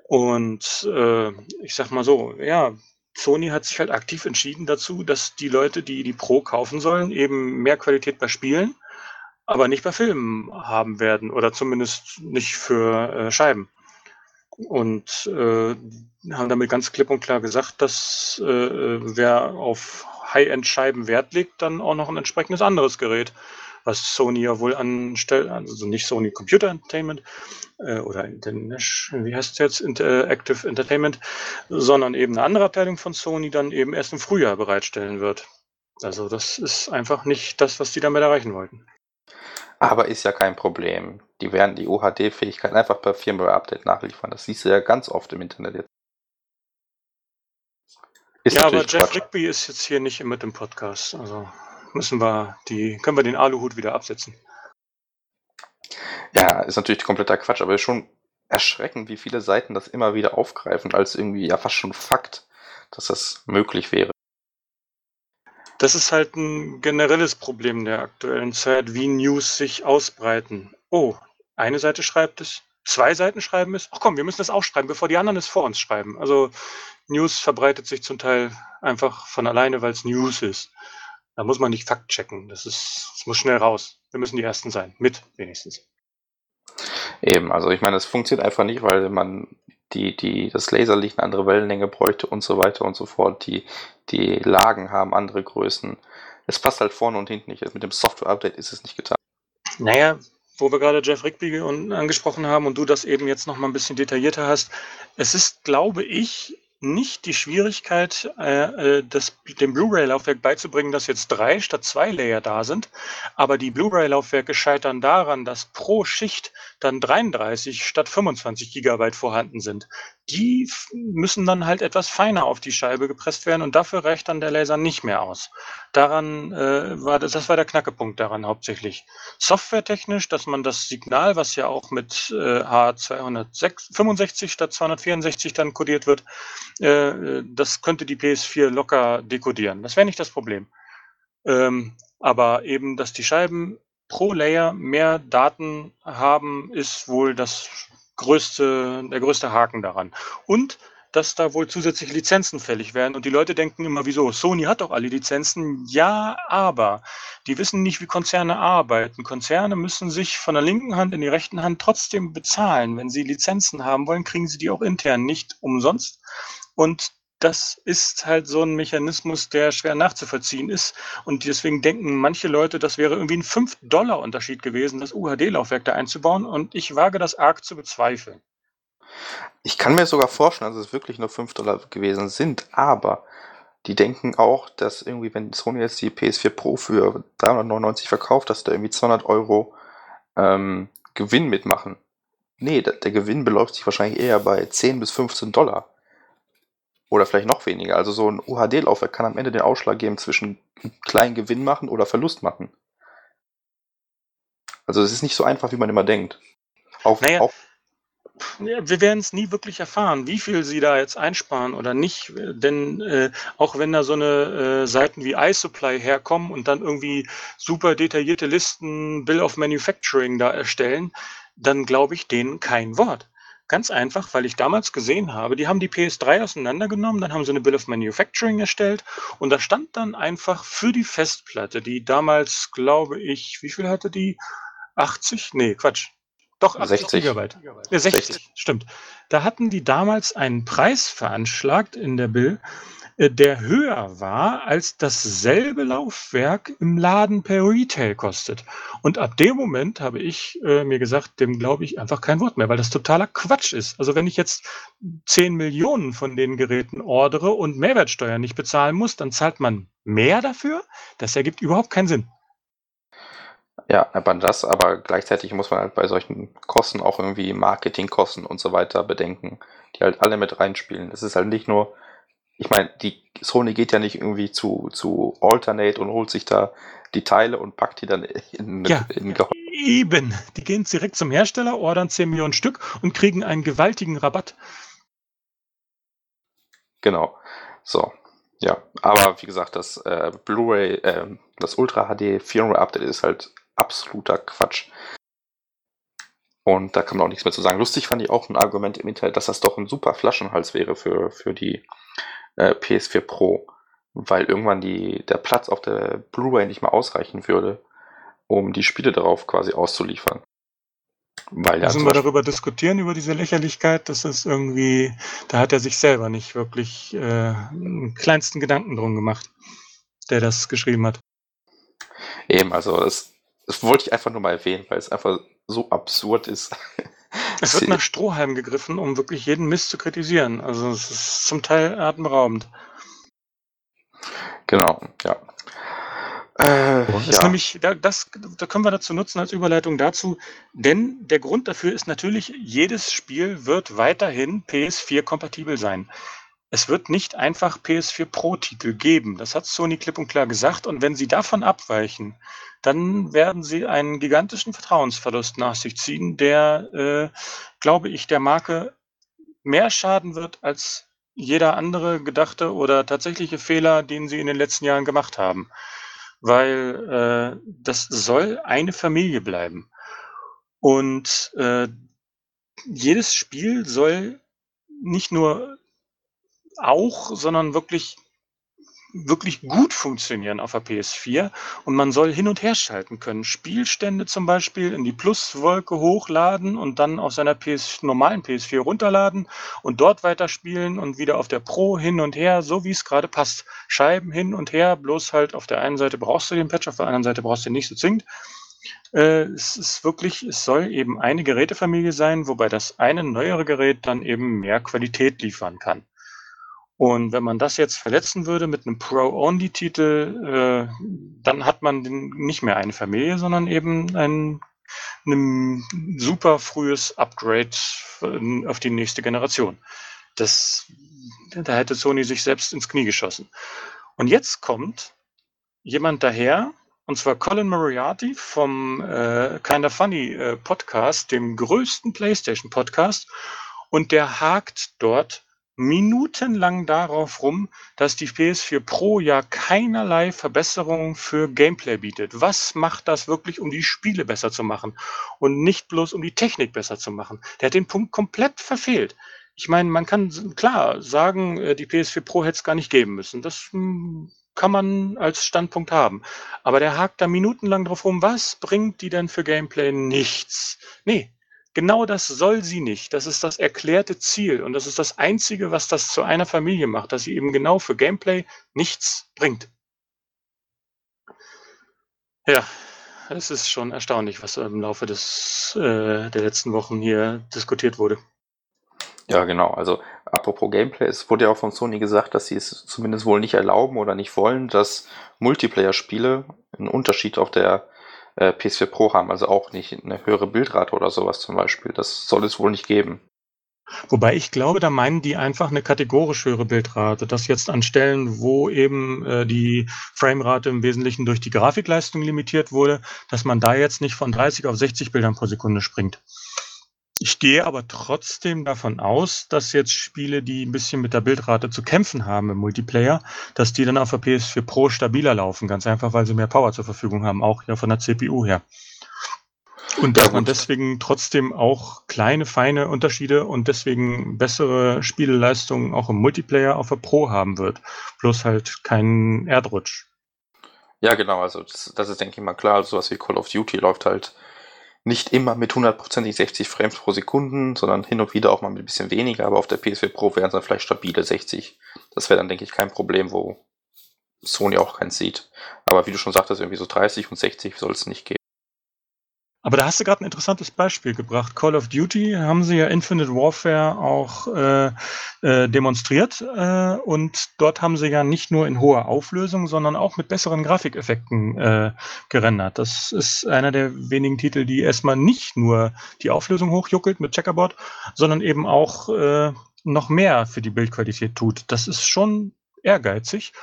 Und äh, ich sag mal so, ja, Sony hat sich halt aktiv entschieden dazu, dass die Leute, die die Pro kaufen sollen, eben mehr Qualität bei Spielen, aber nicht bei Filmen haben werden oder zumindest nicht für äh, Scheiben. Und äh, haben damit ganz klipp und klar gesagt, dass äh, wer auf High-End-Scheiben Wert legt, dann auch noch ein entsprechendes anderes Gerät was Sony ja wohl anstellt, also nicht Sony Computer Entertainment äh, oder wie heißt es jetzt, Interactive Entertainment, sondern eben eine andere Abteilung von Sony dann eben erst im Frühjahr bereitstellen wird. Also das ist einfach nicht das, was die damit erreichen wollten. Aber ist ja kein Problem. Die werden die UHD-Fähigkeit einfach per Firmware-Update nachliefern. Das siehst du ja ganz oft im Internet jetzt. Ist ja, aber Jeff Quatsch. Rigby ist jetzt hier nicht mit im Podcast. Also müssen wir die, können wir den Aluhut wieder absetzen. Ja, ist natürlich kompletter Quatsch, aber ist schon erschreckend, wie viele Seiten das immer wieder aufgreifen, als irgendwie ja fast schon Fakt, dass das möglich wäre. Das ist halt ein generelles Problem der aktuellen Zeit, wie News sich ausbreiten. Oh, eine Seite schreibt es, zwei Seiten schreiben es. Ach komm, wir müssen das auch schreiben, bevor die anderen es vor uns schreiben. Also News verbreitet sich zum Teil einfach von alleine, weil es News ist. Da muss man nicht Fakt checken. Das ist, das muss schnell raus. Wir müssen die Ersten sein. Mit wenigstens. Eben, also ich meine, es funktioniert einfach nicht, weil man die, die, das Laserlicht eine andere Wellenlänge bräuchte und so weiter und so fort. Die, die Lagen haben andere Größen. Es passt halt vorne und hinten nicht. Mit dem Software-Update ist es nicht getan. Naja, wo wir gerade Jeff Rigby angesprochen haben und du das eben jetzt noch mal ein bisschen detaillierter hast. Es ist, glaube ich, nicht die Schwierigkeit, äh, äh, das, dem Blu-ray-Laufwerk beizubringen, dass jetzt drei statt zwei Layer da sind. Aber die Blu-ray-Laufwerke scheitern daran, dass pro Schicht dann 33 statt 25 Gigabyte vorhanden sind. Die müssen dann halt etwas feiner auf die Scheibe gepresst werden und dafür reicht dann der Laser nicht mehr aus. Daran äh, war das, das war der Knackepunkt daran hauptsächlich. Softwaretechnisch, dass man das Signal, was ja auch mit äh, H265 statt 264 dann kodiert wird, das könnte die PS4 locker dekodieren. Das wäre nicht das Problem. Ähm, aber eben, dass die Scheiben pro Layer mehr Daten haben, ist wohl das größte, der größte Haken daran. Und dass da wohl zusätzlich Lizenzen fällig werden. Und die Leute denken immer, wieso? Sony hat doch alle Lizenzen. Ja, aber die wissen nicht, wie Konzerne arbeiten. Konzerne müssen sich von der linken Hand in die rechten Hand trotzdem bezahlen. Wenn sie Lizenzen haben wollen, kriegen sie die auch intern nicht umsonst. Und das ist halt so ein Mechanismus, der schwer nachzuvollziehen ist. Und deswegen denken manche Leute, das wäre irgendwie ein 5-Dollar-Unterschied gewesen, das UHD-Laufwerk da einzubauen. Und ich wage das arg zu bezweifeln. Ich kann mir sogar vorstellen, dass es wirklich nur 5 Dollar gewesen sind, aber die denken auch, dass irgendwie, wenn Sony jetzt die PS4 Pro für 399 verkauft, dass da irgendwie 200 Euro ähm, Gewinn mitmachen. Nee, der, der Gewinn beläuft sich wahrscheinlich eher bei 10 bis 15 Dollar. Oder vielleicht noch weniger. Also so ein UHD-Laufwerk kann am Ende den Ausschlag geben zwischen kleinen Gewinn machen oder Verlust machen. Also es ist nicht so einfach, wie man immer denkt. Auf, naja, auf wir werden es nie wirklich erfahren, wie viel sie da jetzt einsparen oder nicht. Denn äh, auch wenn da so eine äh, Seiten wie iSupply herkommen und dann irgendwie super detaillierte Listen, Bill of Manufacturing da erstellen, dann glaube ich denen kein Wort. Ganz einfach, weil ich damals gesehen habe, die haben die PS3 auseinandergenommen, dann haben sie eine Bill of Manufacturing erstellt und da stand dann einfach für die Festplatte, die damals, glaube ich, wie viel hatte die? 80? Nee, Quatsch. Doch, 80 60. Gigabyte. Ja, 60, 60, stimmt. Da hatten die damals einen Preis veranschlagt in der Bill, der höher war, als dasselbe Laufwerk im Laden per Retail kostet. Und ab dem Moment habe ich äh, mir gesagt, dem glaube ich einfach kein Wort mehr, weil das totaler Quatsch ist. Also wenn ich jetzt 10 Millionen von den Geräten ordere und Mehrwertsteuer nicht bezahlen muss, dann zahlt man mehr dafür. Das ergibt überhaupt keinen Sinn. Ja, aber das, aber gleichzeitig muss man halt bei solchen Kosten auch irgendwie Marketingkosten und so weiter bedenken, die halt alle mit reinspielen. Es ist halt nicht nur ich meine, die Sony geht ja nicht irgendwie zu, zu Alternate und holt sich da die Teile und packt die dann in, ja, in Eben. Die gehen direkt zum Hersteller, ordern 10 Millionen Stück und kriegen einen gewaltigen Rabatt. Genau. So. Ja, aber wie gesagt, das äh, Blu-ray, äh, das Ultra HD 400 Update ist halt absoluter Quatsch. Und da kann man auch nichts mehr zu sagen. Lustig fand ich auch ein Argument im Internet, dass das doch ein super Flaschenhals wäre für, für die äh, PS4 Pro, weil irgendwann die, der Platz auf der Blu-ray nicht mehr ausreichen würde, um die Spiele darauf quasi auszuliefern. Weil ja, Müssen wir darüber diskutieren, über diese Lächerlichkeit? Das ist irgendwie, da hat er sich selber nicht wirklich äh, einen kleinsten Gedanken drum gemacht, der das geschrieben hat. Eben, also das, das wollte ich einfach nur mal erwähnen, weil es einfach so absurd ist. Es wird nach Strohhalm gegriffen, um wirklich jeden Mist zu kritisieren. Also es ist zum Teil atemberaubend. Genau, ja. Äh, das ja. nämlich, da, das, da können wir dazu nutzen als Überleitung dazu, denn der Grund dafür ist natürlich, jedes Spiel wird weiterhin PS4 kompatibel sein. Es wird nicht einfach PS4 Pro-Titel geben. Das hat Sony klipp und klar gesagt. Und wenn sie davon abweichen, dann werden sie einen gigantischen Vertrauensverlust nach sich ziehen, der, äh, glaube ich, der Marke mehr schaden wird als jeder andere gedachte oder tatsächliche Fehler, den sie in den letzten Jahren gemacht haben. Weil äh, das soll eine Familie bleiben. Und äh, jedes Spiel soll nicht nur auch, sondern wirklich wirklich gut funktionieren auf der PS4 und man soll hin und her schalten können. Spielstände zum Beispiel in die Pluswolke hochladen und dann auf seiner PS, normalen PS4 runterladen und dort weiterspielen und wieder auf der Pro hin und her, so wie es gerade passt. Scheiben hin und her, bloß halt auf der einen Seite brauchst du den Patch, auf der anderen Seite brauchst du ihn nicht so zwingend. Äh, es ist wirklich, es soll eben eine Gerätefamilie sein, wobei das eine neuere Gerät dann eben mehr Qualität liefern kann. Und wenn man das jetzt verletzen würde mit einem Pro-Only-Titel, äh, dann hat man nicht mehr eine Familie, sondern eben ein, ein super frühes Upgrade auf die nächste Generation. Das, da hätte Sony sich selbst ins Knie geschossen. Und jetzt kommt jemand daher, und zwar Colin Moriarty vom äh, Kinda Funny äh, Podcast, dem größten PlayStation Podcast, und der hakt dort minutenlang darauf rum, dass die PS4 Pro ja keinerlei Verbesserungen für Gameplay bietet. Was macht das wirklich, um die Spiele besser zu machen und nicht bloß um die Technik besser zu machen? Der hat den Punkt komplett verfehlt. Ich meine, man kann klar sagen, äh, die PS4 Pro hätte es gar nicht geben müssen. Das hm, kann man als Standpunkt haben. Aber der hakt da minutenlang drauf rum, was bringt die denn für Gameplay? Nichts. Nee, Genau das soll sie nicht. Das ist das erklärte Ziel und das ist das Einzige, was das zu einer Familie macht, dass sie eben genau für Gameplay nichts bringt. Ja, es ist schon erstaunlich, was im Laufe des, äh, der letzten Wochen hier diskutiert wurde. Ja, genau. Also apropos Gameplay, es wurde ja auch von Sony gesagt, dass sie es zumindest wohl nicht erlauben oder nicht wollen, dass Multiplayer-Spiele einen Unterschied auf der äh, PS4 Pro haben, also auch nicht eine höhere Bildrate oder sowas zum Beispiel. Das soll es wohl nicht geben. Wobei ich glaube, da meinen die einfach eine kategorisch höhere Bildrate. Das jetzt an Stellen, wo eben äh, die Framerate im Wesentlichen durch die Grafikleistung limitiert wurde, dass man da jetzt nicht von 30 auf 60 Bildern pro Sekunde springt. Ich gehe aber trotzdem davon aus, dass jetzt Spiele, die ein bisschen mit der Bildrate zu kämpfen haben im Multiplayer, dass die dann auf der PS4 Pro stabiler laufen. Ganz einfach, weil sie mehr Power zur Verfügung haben, auch ja von der CPU her. Und da ja, man deswegen trotzdem auch kleine, feine Unterschiede und deswegen bessere Spieleleistungen auch im Multiplayer auf der Pro haben wird. Bloß halt keinen Erdrutsch. Ja, genau, also das, das ist, denke ich mal, klar. Also sowas wie Call of Duty läuft halt nicht immer mit hundertprozentig 60 Frames pro Sekunde, sondern hin und wieder auch mal mit ein bisschen weniger, aber auf der PS4 Pro wären es dann vielleicht stabile 60. Das wäre dann, denke ich, kein Problem, wo Sony auch keins sieht. Aber wie du schon sagtest, irgendwie so 30 und 60 soll es nicht geben. Aber da hast du gerade ein interessantes Beispiel gebracht. Call of Duty haben sie ja Infinite Warfare auch äh, äh, demonstriert äh, und dort haben sie ja nicht nur in hoher Auflösung, sondern auch mit besseren Grafikeffekten äh, gerendert. Das ist einer der wenigen Titel, die erstmal nicht nur die Auflösung hochjuckelt mit Checkerboard, sondern eben auch äh, noch mehr für die Bildqualität tut. Das ist schon ehrgeizig.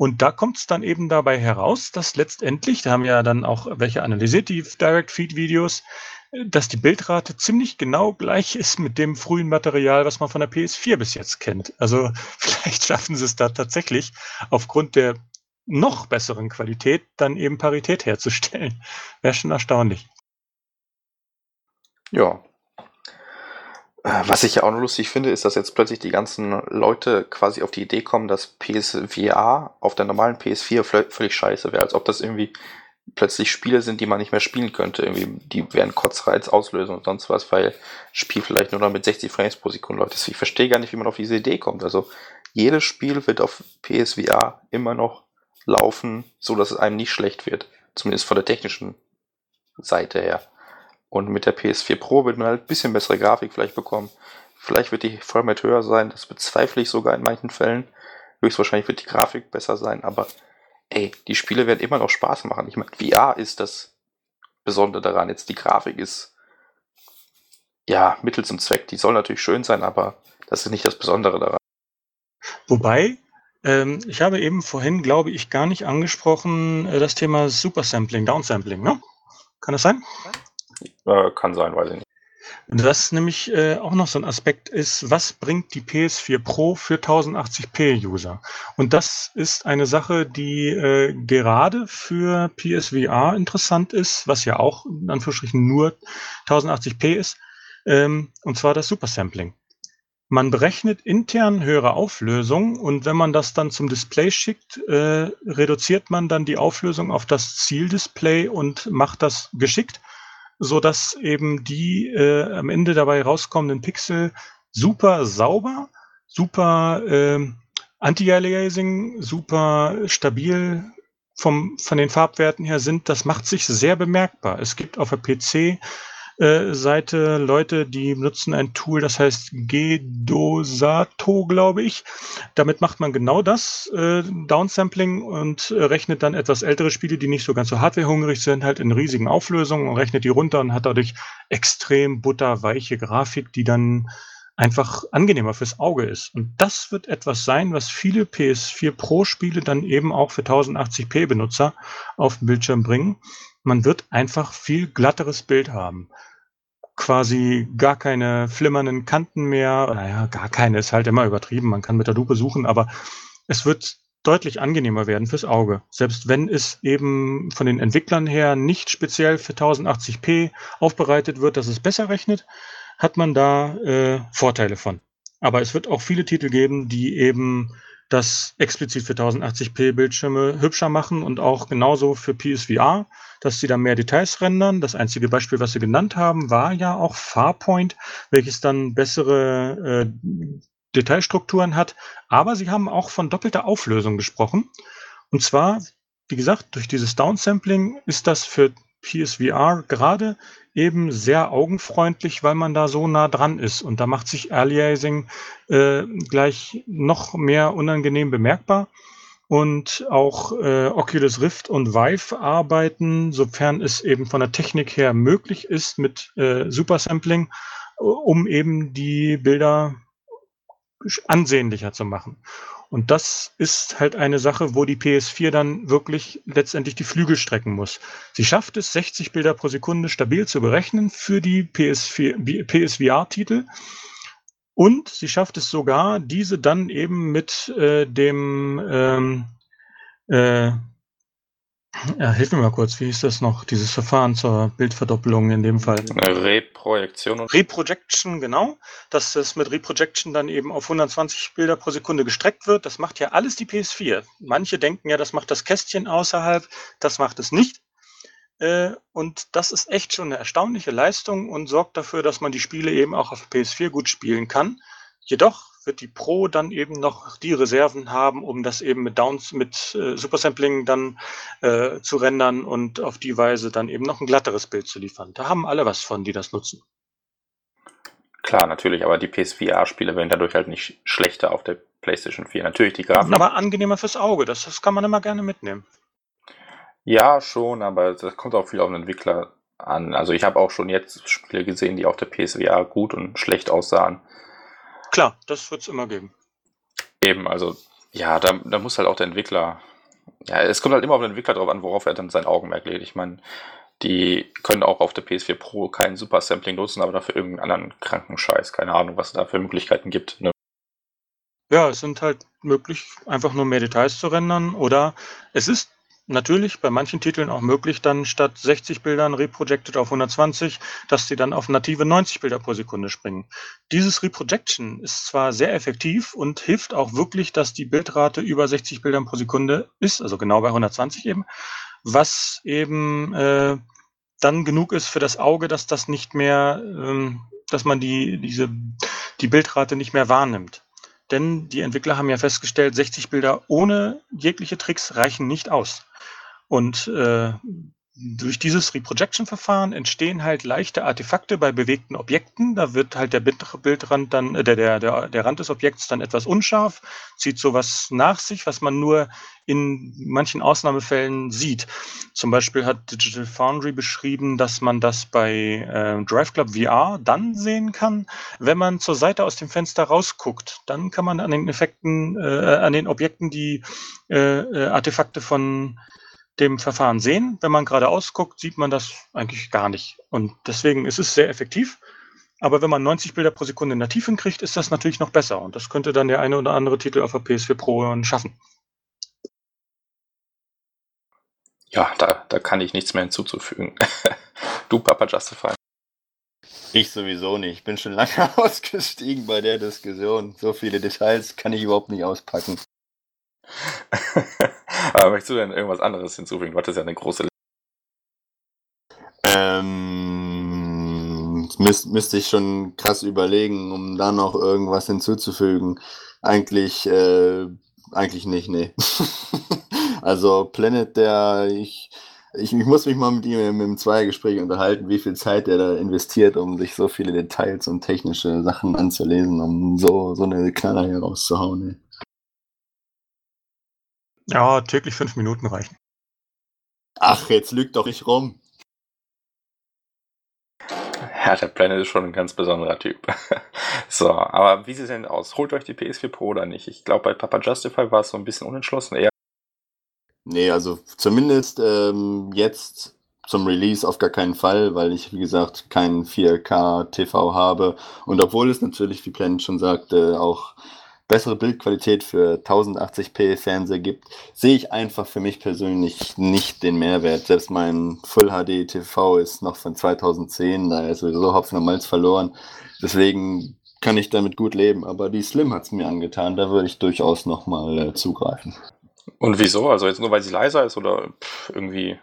Und da kommt es dann eben dabei heraus, dass letztendlich, da haben ja dann auch welche analysiert, die Direct Feed Videos, dass die Bildrate ziemlich genau gleich ist mit dem frühen Material, was man von der PS4 bis jetzt kennt. Also vielleicht schaffen sie es da tatsächlich aufgrund der noch besseren Qualität dann eben Parität herzustellen. Wäre schon erstaunlich. Ja, was ich ja auch noch lustig finde, ist, dass jetzt plötzlich die ganzen Leute quasi auf die Idee kommen, dass PSVR auf der normalen PS4 völlig scheiße wäre. Als ob das irgendwie plötzlich Spiele sind, die man nicht mehr spielen könnte. Irgendwie, die wären Kotzreiz auslösen und sonst was, weil Spiel vielleicht nur noch mit 60 Frames pro Sekunde läuft. Ich verstehe gar nicht, wie man auf diese Idee kommt. Also jedes Spiel wird auf PSVR immer noch laufen, so dass es einem nicht schlecht wird. Zumindest von der technischen Seite her. Und mit der PS4 Pro wird man halt ein bisschen bessere Grafik vielleicht bekommen. Vielleicht wird die Framerate höher sein, das bezweifle ich sogar in manchen Fällen. Höchstwahrscheinlich wird die Grafik besser sein, aber ey, die Spiele werden immer noch Spaß machen. Ich meine, VR ist das Besondere daran. Jetzt die Grafik ist ja Mittel zum Zweck. Die soll natürlich schön sein, aber das ist nicht das Besondere daran. Wobei, ähm, ich habe eben vorhin, glaube ich, gar nicht angesprochen, äh, das Thema Supersampling, Downsampling, ne? Kann das sein? Äh, kann sein, weiß ich nicht. Was nämlich äh, auch noch so ein Aspekt ist, was bringt die PS4 Pro für 1080p-User? Und das ist eine Sache, die äh, gerade für PSVR interessant ist, was ja auch in Anführungsstrichen nur 1080p ist, ähm, und zwar das Supersampling. Man berechnet intern höhere Auflösung und wenn man das dann zum Display schickt, äh, reduziert man dann die Auflösung auf das Zieldisplay und macht das geschickt so dass eben die äh, am Ende dabei rauskommenden Pixel super sauber, super äh, Anti-Aliasing, super stabil vom, von den Farbwerten her sind. Das macht sich sehr bemerkbar. Es gibt auf der PC äh, Seite Leute, die nutzen ein Tool, das heißt Gedosato, glaube ich. Damit macht man genau das, äh, Downsampling und äh, rechnet dann etwas ältere Spiele, die nicht so ganz so hardwarehungrig sind, halt in riesigen Auflösungen und rechnet die runter und hat dadurch extrem butterweiche Grafik, die dann einfach angenehmer fürs Auge ist. Und das wird etwas sein, was viele PS4 Pro Spiele dann eben auch für 1080p Benutzer auf den Bildschirm bringen. Man wird einfach viel glatteres Bild haben quasi gar keine flimmernden Kanten mehr. Naja, gar keine ist halt immer übertrieben. Man kann mit der Lupe suchen, aber es wird deutlich angenehmer werden fürs Auge. Selbst wenn es eben von den Entwicklern her nicht speziell für 1080p aufbereitet wird, dass es besser rechnet, hat man da äh, Vorteile von. Aber es wird auch viele Titel geben, die eben das explizit für 1080p Bildschirme hübscher machen und auch genauso für PSVR, dass sie da mehr Details rendern. Das einzige Beispiel, was sie genannt haben, war ja auch Farpoint, welches dann bessere äh, Detailstrukturen hat. Aber sie haben auch von doppelter Auflösung gesprochen. Und zwar, wie gesagt, durch dieses Downsampling ist das für PSVR gerade eben sehr augenfreundlich, weil man da so nah dran ist. Und da macht sich Aliasing äh, gleich noch mehr unangenehm bemerkbar. Und auch äh, Oculus Rift und Vive arbeiten, sofern es eben von der Technik her möglich ist, mit äh, Supersampling, um eben die Bilder ansehnlicher zu machen. Und das ist halt eine Sache, wo die PS4 dann wirklich letztendlich die Flügel strecken muss. Sie schafft es, 60 Bilder pro Sekunde stabil zu berechnen für die PS4, PSVR-Titel. Und sie schafft es sogar, diese dann eben mit äh, dem ähm, äh, Ja, hilf mir mal kurz, wie ist das noch, dieses Verfahren zur Bildverdoppelung in dem Fall? Eine Reprojektion und Reprojection, genau, dass das mit Reprojection dann eben auf 120 Bilder pro Sekunde gestreckt wird. Das macht ja alles die PS4. Manche denken ja, das macht das Kästchen außerhalb, das macht es nicht. Äh, und das ist echt schon eine erstaunliche Leistung und sorgt dafür, dass man die Spiele eben auch auf PS4 gut spielen kann. Jedoch wird die Pro dann eben noch die Reserven haben, um das eben mit Downs, mit äh, Supersampling dann äh, zu rendern und auf die Weise dann eben noch ein glatteres Bild zu liefern. Da haben alle was von, die das nutzen. Klar, natürlich, aber die PS4-Spiele werden dadurch halt nicht schlechter auf der PlayStation 4. Natürlich die Grafik. Aber angenehmer fürs Auge, das, das kann man immer gerne mitnehmen. Ja, schon, aber das kommt auch viel auf den Entwickler an. Also ich habe auch schon jetzt Spiele gesehen, die auf der PSVR gut und schlecht aussahen. Klar, das wird es immer geben. Eben, also ja, da, da muss halt auch der Entwickler, ja, es kommt halt immer auf den Entwickler drauf an, worauf er dann sein Augenmerk legt. Ich meine, die können auch auf der PS4 Pro kein Super Sampling nutzen, aber dafür irgendeinen anderen kranken Scheiß. Keine Ahnung, was es da für Möglichkeiten gibt. Ne? Ja, es sind halt möglich, einfach nur mehr Details zu rendern oder es ist natürlich bei manchen Titeln auch möglich, dann statt 60 Bildern reprojected auf 120, dass sie dann auf native 90 Bilder pro Sekunde springen. Dieses Reprojection ist zwar sehr effektiv und hilft auch wirklich, dass die Bildrate über 60 Bildern pro Sekunde ist, also genau bei 120 eben, was eben äh, dann genug ist für das Auge, dass das nicht mehr, ähm, dass man die, diese, die Bildrate nicht mehr wahrnimmt. Denn die Entwickler haben ja festgestellt, 60 Bilder ohne jegliche Tricks reichen nicht aus. Und äh, durch dieses Reprojection-Verfahren entstehen halt leichte Artefakte bei bewegten Objekten. Da wird halt der Bildrand dann, äh, der, der, der, der Rand des Objekts dann etwas unscharf, zieht sowas nach sich, was man nur in manchen Ausnahmefällen sieht. Zum Beispiel hat Digital Foundry beschrieben, dass man das bei äh, Drive Club VR dann sehen kann, wenn man zur Seite aus dem Fenster rausguckt. Dann kann man an den Effekten, äh, an den Objekten die äh, äh Artefakte von dem Verfahren sehen. Wenn man geradeaus guckt, sieht man das eigentlich gar nicht. Und deswegen ist es sehr effektiv. Aber wenn man 90 Bilder pro Sekunde in der Tiefe kriegt, ist das natürlich noch besser. Und das könnte dann der eine oder andere Titel auf der PS4 Pro schaffen. Ja, da, da kann ich nichts mehr hinzuzufügen. du, Papa Justify. Ich sowieso nicht. Ich bin schon lange ausgestiegen bei der Diskussion. So viele Details kann ich überhaupt nicht auspacken. Aber möchtest du denn irgendwas anderes hinzufügen? Du hattest ja eine große ähm, müß, müsste ich schon krass überlegen, um da noch irgendwas hinzuzufügen. Eigentlich, äh, eigentlich nicht, nee. also Planet, der ich, ich, ich muss mich mal mit ihm im, im Zweiergespräch unterhalten, wie viel Zeit er da investiert, um sich so viele Details und technische Sachen anzulesen, um so, so eine Knaller hier rauszuhauen. Ey. Ja, täglich fünf Minuten reichen. Ach, jetzt lügt doch ich rum. Ja, der Planet ist schon ein ganz besonderer Typ. so, aber wie sieht es denn aus? Holt euch die PS4 Pro oder nicht? Ich glaube, bei Papa Justify war es so ein bisschen unentschlossen. Eher nee, also zumindest ähm, jetzt zum Release auf gar keinen Fall, weil ich, wie gesagt, keinen 4K TV habe. Und obwohl es natürlich, wie Planet schon sagte, auch bessere Bildqualität für 1080p Fernseher gibt, sehe ich einfach für mich persönlich nicht den Mehrwert. Selbst mein Full HD TV ist noch von 2010, da ist sowieso Hopfen und Malz verloren. Deswegen kann ich damit gut leben, aber die Slim hat es mir angetan, da würde ich durchaus nochmal äh, zugreifen. Und wieso? Also jetzt nur weil sie leiser ist oder pff, irgendwie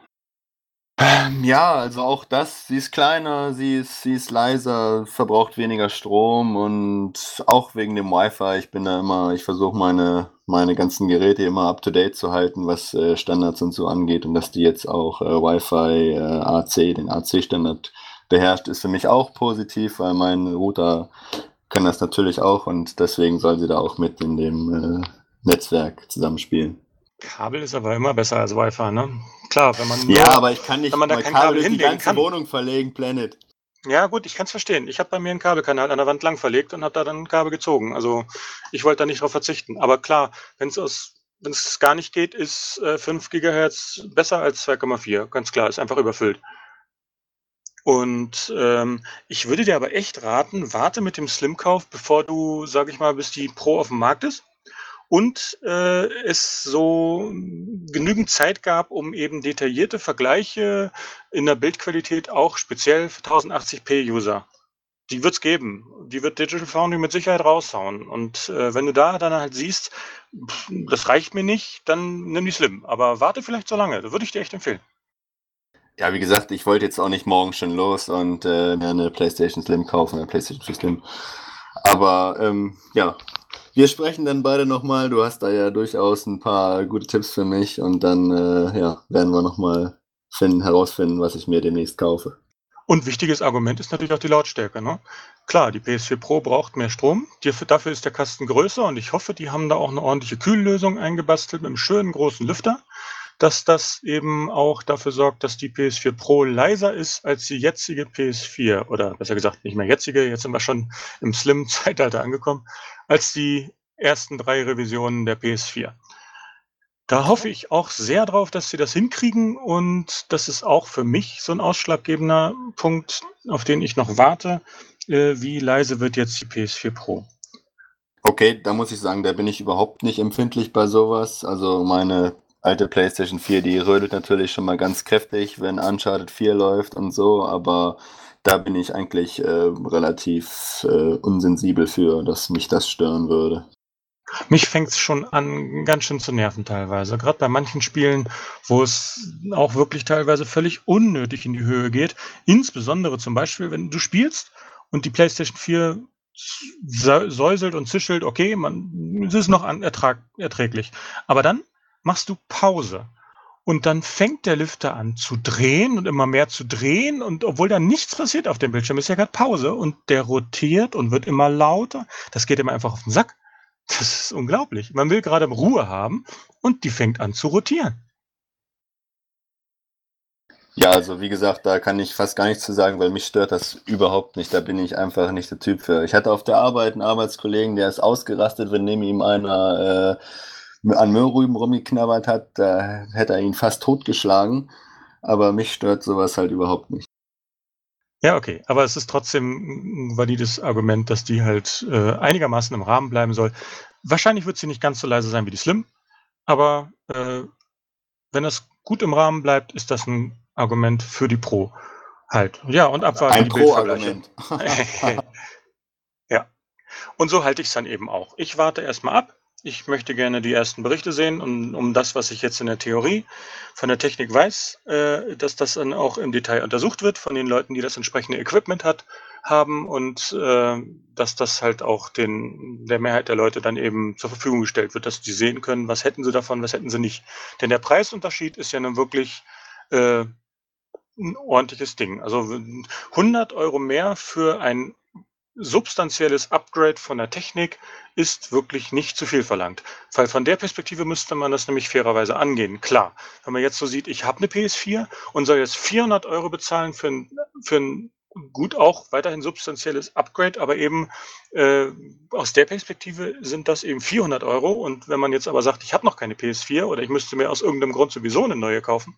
ähm, ja, also auch das. Sie ist kleiner, sie ist, sie ist leiser, verbraucht weniger Strom und auch wegen dem Wi-Fi. Ich bin da immer, ich versuche meine, meine ganzen Geräte immer up to date zu halten, was äh, Standards und so angeht. Und dass die jetzt auch äh, Wi-Fi äh, AC, den AC-Standard beherrscht, ist für mich auch positiv, weil mein Router kann das natürlich auch und deswegen soll sie da auch mit in dem äh, Netzwerk zusammenspielen. Kabel ist aber immer besser als Wi-Fi, ne? Klar, wenn man. Nur, ja, aber ich kann nicht wenn man da kein Kabel, Kabel die ganze kann. Wohnung verlegen, Planet. Ja, gut, ich kann es verstehen. Ich habe bei mir einen Kabelkanal an der Wand lang verlegt und habe da dann ein Kabel gezogen. Also ich wollte da nicht drauf verzichten. Aber klar, wenn es aus wenn es gar nicht geht, ist äh, 5 GHz besser als 2,4. Ganz klar, ist einfach überfüllt. Und ähm, ich würde dir aber echt raten, warte mit dem Slim-Kauf, bevor du, sag ich mal, bis die Pro auf dem Markt ist und äh, es so genügend Zeit gab, um eben detaillierte Vergleiche in der Bildqualität auch speziell für 1080p-User. Die wird's geben. Die wird Digital Foundry mit Sicherheit raushauen. Und äh, wenn du da dann halt siehst, pff, das reicht mir nicht, dann nimm die Slim. Aber warte vielleicht so lange. Das würde ich dir echt empfehlen. Ja, wie gesagt, ich wollte jetzt auch nicht morgen schon los und äh, mir eine PlayStation Slim kaufen, eine PlayStation 4 Slim. Aber ähm, ja, wir sprechen dann beide nochmal. Du hast da ja durchaus ein paar gute Tipps für mich und dann äh, ja, werden wir nochmal finden, herausfinden, was ich mir demnächst kaufe. Und wichtiges Argument ist natürlich auch die Lautstärke. Ne? Klar, die PS4 Pro braucht mehr Strom. Dafür ist der Kasten größer und ich hoffe, die haben da auch eine ordentliche Kühllösung eingebastelt mit einem schönen großen Lüfter dass das eben auch dafür sorgt, dass die PS4 Pro leiser ist als die jetzige PS4 oder besser gesagt nicht mehr jetzige, jetzt sind wir schon im Slim-Zeitalter angekommen, als die ersten drei Revisionen der PS4. Da hoffe ich auch sehr drauf, dass sie das hinkriegen und das ist auch für mich so ein ausschlaggebender Punkt, auf den ich noch warte. Äh, wie leise wird jetzt die PS4 Pro? Okay, da muss ich sagen, da bin ich überhaupt nicht empfindlich bei sowas. Also meine alte PlayStation 4, die rödelt natürlich schon mal ganz kräftig, wenn Uncharted 4 läuft und so, aber da bin ich eigentlich äh, relativ äh, unsensibel für, dass mich das stören würde. Mich fängt es schon an, ganz schön zu nerven teilweise. Gerade bei manchen Spielen, wo es auch wirklich teilweise völlig unnötig in die Höhe geht. Insbesondere zum Beispiel, wenn du spielst und die PlayStation 4 säuselt und zischelt, okay, man, es ist noch an, ertrag, erträglich. Aber dann machst du Pause. Und dann fängt der Lüfter an zu drehen und immer mehr zu drehen. Und obwohl da nichts passiert auf dem Bildschirm, ist ja gerade Pause. Und der rotiert und wird immer lauter. Das geht ihm einfach auf den Sack. Das ist unglaublich. Man will gerade Ruhe haben und die fängt an zu rotieren. Ja, also wie gesagt, da kann ich fast gar nichts zu sagen, weil mich stört das überhaupt nicht. Da bin ich einfach nicht der Typ für. Ich hatte auf der Arbeit einen Arbeitskollegen, der ist ausgerastet, wenn neben ihm einer äh, an Möhrrüben rumgeknabbert hat, da hätte er ihn fast totgeschlagen. Aber mich stört sowas halt überhaupt nicht. Ja, okay. Aber es ist trotzdem ein valides Argument, dass die halt äh, einigermaßen im Rahmen bleiben soll. Wahrscheinlich wird sie nicht ganz so leise sein wie die Slim, aber äh, wenn es gut im Rahmen bleibt, ist das ein Argument für die Pro. Halt. Ja, und abwarten. Ein Pro-Argument. ja. Und so halte ich es dann eben auch. Ich warte erstmal ab, ich möchte gerne die ersten Berichte sehen, um, um das, was ich jetzt in der Theorie von der Technik weiß, äh, dass das dann auch im Detail untersucht wird von den Leuten, die das entsprechende Equipment hat, haben und äh, dass das halt auch den, der Mehrheit der Leute dann eben zur Verfügung gestellt wird, dass die sehen können, was hätten sie davon, was hätten sie nicht. Denn der Preisunterschied ist ja nun wirklich äh, ein ordentliches Ding. Also 100 Euro mehr für ein substanzielles Upgrade von der Technik ist wirklich nicht zu viel verlangt. Weil von der Perspektive müsste man das nämlich fairerweise angehen. Klar, wenn man jetzt so sieht, ich habe eine PS4 und soll jetzt 400 Euro bezahlen für ein, für ein gut auch weiterhin substanzielles Upgrade, aber eben äh, aus der Perspektive sind das eben 400 Euro. Und wenn man jetzt aber sagt, ich habe noch keine PS4 oder ich müsste mir aus irgendeinem Grund sowieso eine neue kaufen,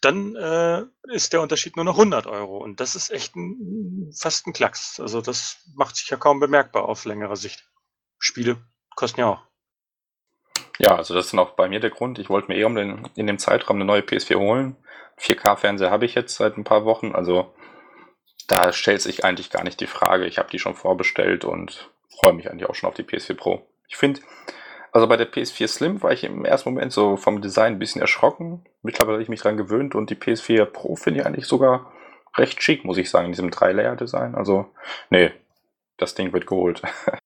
dann äh, ist der Unterschied nur noch 100 Euro. Und das ist echt ein, fast ein Klacks. Also das macht sich ja kaum bemerkbar auf längere Sicht. Spiele kosten ja auch. Ja, also das ist auch bei mir der Grund. Ich wollte mir eh um den, in dem Zeitraum eine neue PS4 holen. 4K-Fernseher habe ich jetzt seit ein paar Wochen. Also da stellt sich eigentlich gar nicht die Frage. Ich habe die schon vorbestellt und freue mich eigentlich auch schon auf die PS4 Pro. Ich finde, also bei der PS4 Slim war ich im ersten Moment so vom Design ein bisschen erschrocken. Mittlerweile habe ich mich dran gewöhnt und die PS4 Pro finde ich eigentlich sogar recht schick, muss ich sagen, in diesem Drei-Layer-Design. Also, nee, das Ding wird geholt.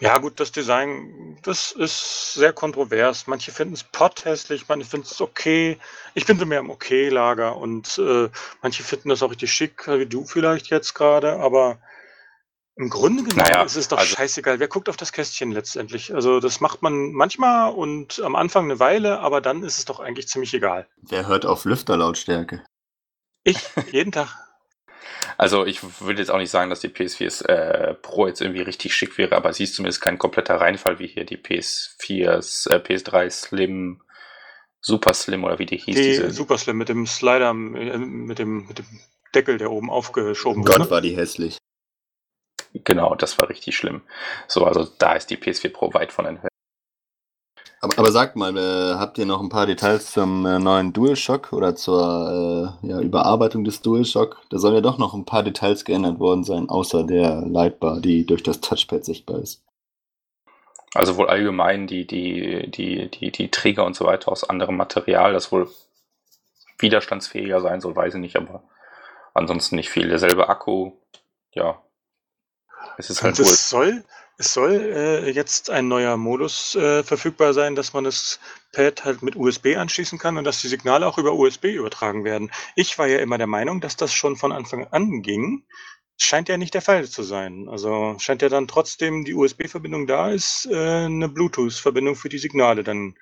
Ja, gut, das Design, das ist sehr kontrovers. Manche finden es potthässlich, manche finden es okay. Ich bin so mehr im Okay-Lager und äh, manche finden das auch richtig schick, wie du vielleicht jetzt gerade, aber im Grunde genommen Naja, ist es doch also- scheißegal. Wer guckt auf das Kästchen letztendlich? Also das macht man manchmal und am Anfang eine Weile, aber dann ist es doch eigentlich ziemlich egal. Wer hört auf Lüfterlautstärke? Ich, jeden Tag. Also ich würde jetzt auch nicht sagen, dass die PS4 äh, Pro jetzt irgendwie richtig schick wäre, aber sie ist zumindest kein kompletter Reinfall wie hier die PS4, äh, PS3 Slim, Super Slim oder wie die hieß. Die diese, Super Slim mit dem Slider, äh, mit dem, mit dem Deckel, der oben aufgeschoben Oh wird. Gott, Ne? war die hässlich. Genau, das war richtig schlimm. So, also da ist die PS4 Pro weit von entfernt. Aber sagt mal, äh, habt ihr noch ein paar Details zum äh, neuen DualShock oder zur äh, ja, Überarbeitung des DualShock? Da sollen ja doch noch ein paar Details geändert worden sein, außer der Lightbar, die durch das Touchpad sichtbar ist. Also wohl allgemein die, die, die, die, die Träger und so weiter aus anderem Material, das wohl widerstandsfähiger sein soll, weiß ich nicht, aber ansonsten nicht viel. Derselbe Akku, ja. Es ist halt wohl. Soll, es soll äh, jetzt ein neuer Modus äh, verfügbar sein, dass man das Pad halt mit USB anschließen kann und dass die Signale auch über USB übertragen werden. Ich war ja immer der Meinung, dass das schon von Anfang an ging. Scheint ja nicht der Fall zu sein. Also scheint ja dann trotzdem die USB-Verbindung da ist, äh, eine Bluetooth-Verbindung für die Signale dann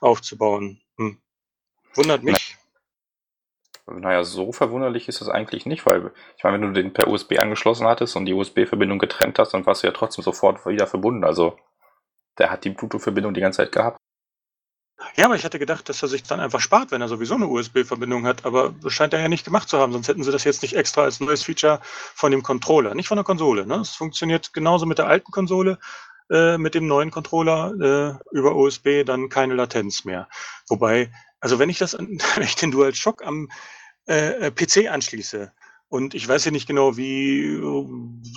aufzubauen. Hm. Wundert mich. Naja, so verwunderlich ist es eigentlich nicht, weil ich meine, wenn du den per USB angeschlossen hattest und die USB-Verbindung getrennt hast, dann warst du ja trotzdem sofort wieder verbunden. Also der hat die Bluetooth-Verbindung die ganze Zeit gehabt. Ja, aber ich hatte gedacht, dass er sich dann einfach spart, wenn er sowieso eine USB-Verbindung hat. Aber das scheint er ja nicht gemacht zu haben, sonst hätten sie das jetzt nicht extra als neues Feature von dem Controller, nicht von der Konsole. Ne? Es funktioniert genauso mit der alten Konsole, äh, mit dem neuen Controller äh, über USB dann keine Latenz mehr. Wobei also wenn ich das, wenn ich den DualShock am äh, äh PC anschließe und ich weiß ja nicht genau, wie äh,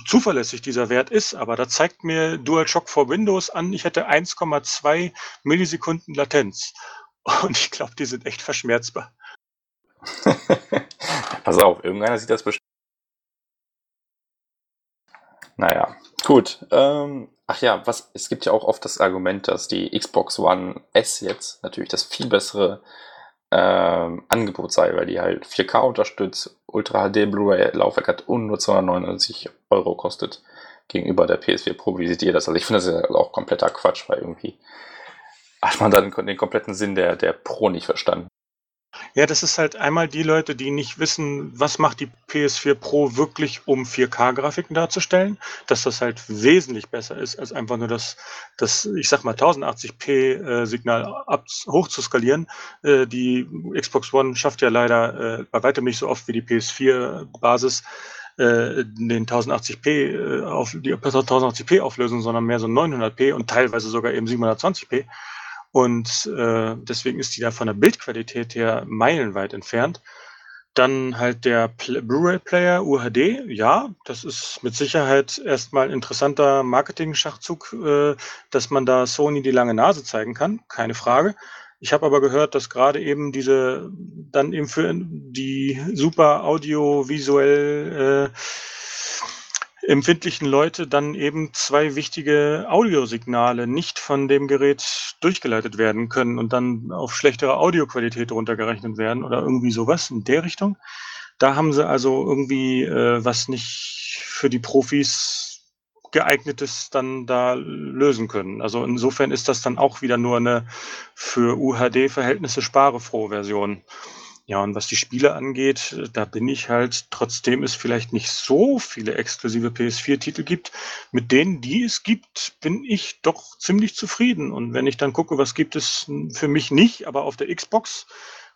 zuverlässig dieser Wert ist, aber da zeigt mir DualShock for Windows an, ich hätte 1,2 Millisekunden Latenz. Und ich glaube, die sind echt verschmerzbar. Pass auf, irgendeiner sieht das bestimmt. Naja, gut. Ähm, ach ja, was, es gibt ja auch oft das Argument, dass die Xbox One S jetzt natürlich das viel bessere ähm, Angebot sei, weil die halt 4K unterstützt, Ultra HD Blu-ray Laufwerk hat und nur 299 Euro kostet gegenüber der PS4 Pro. Wie seht ihr das? Also ich finde das ja auch kompletter Quatsch, weil irgendwie hat man dann den kompletten Sinn der, der Pro nicht verstanden. Ja, das ist halt einmal die Leute, die nicht wissen, was macht die PS4 Pro wirklich, um 4K-Grafiken darzustellen, dass das halt wesentlich besser ist, als einfach nur das, das ich sag mal, 1080p-Signal äh, hochzuskalieren. Äh, die Xbox One schafft ja leider äh, bei weitem nicht so oft wie die PS4-Basis äh, den 1080p äh, auf die 1080p Auflösung, sondern mehr so 900p und teilweise sogar eben 720p. Und äh, deswegen ist die da von der Bildqualität her meilenweit entfernt. Dann halt der Blu-ray-Player UHD. Ja, das ist mit Sicherheit erstmal ein interessanter Marketing-Schachzug, äh, dass man da Sony die lange Nase zeigen kann. Keine Frage. Ich habe aber gehört, dass gerade eben diese dann eben für die super audiovisuell äh, empfindlichen Leute dann eben zwei wichtige Audiosignale nicht von dem Gerät durchgeleitet werden können und dann auf schlechtere Audioqualität runtergerechnet werden oder irgendwie sowas in der Richtung. Da haben sie also irgendwie äh, was nicht für die Profis geeignetes dann da lösen können. Also insofern ist das dann auch wieder nur eine für UHD-Verhältnisse sparefrohe Version. Ja, und was die Spiele angeht, da bin ich halt, trotzdem es vielleicht nicht so viele exklusive PS4-Titel gibt, mit denen, die es gibt, bin ich doch ziemlich zufrieden. Und wenn ich dann gucke, was gibt es für mich nicht, aber auf der Xbox,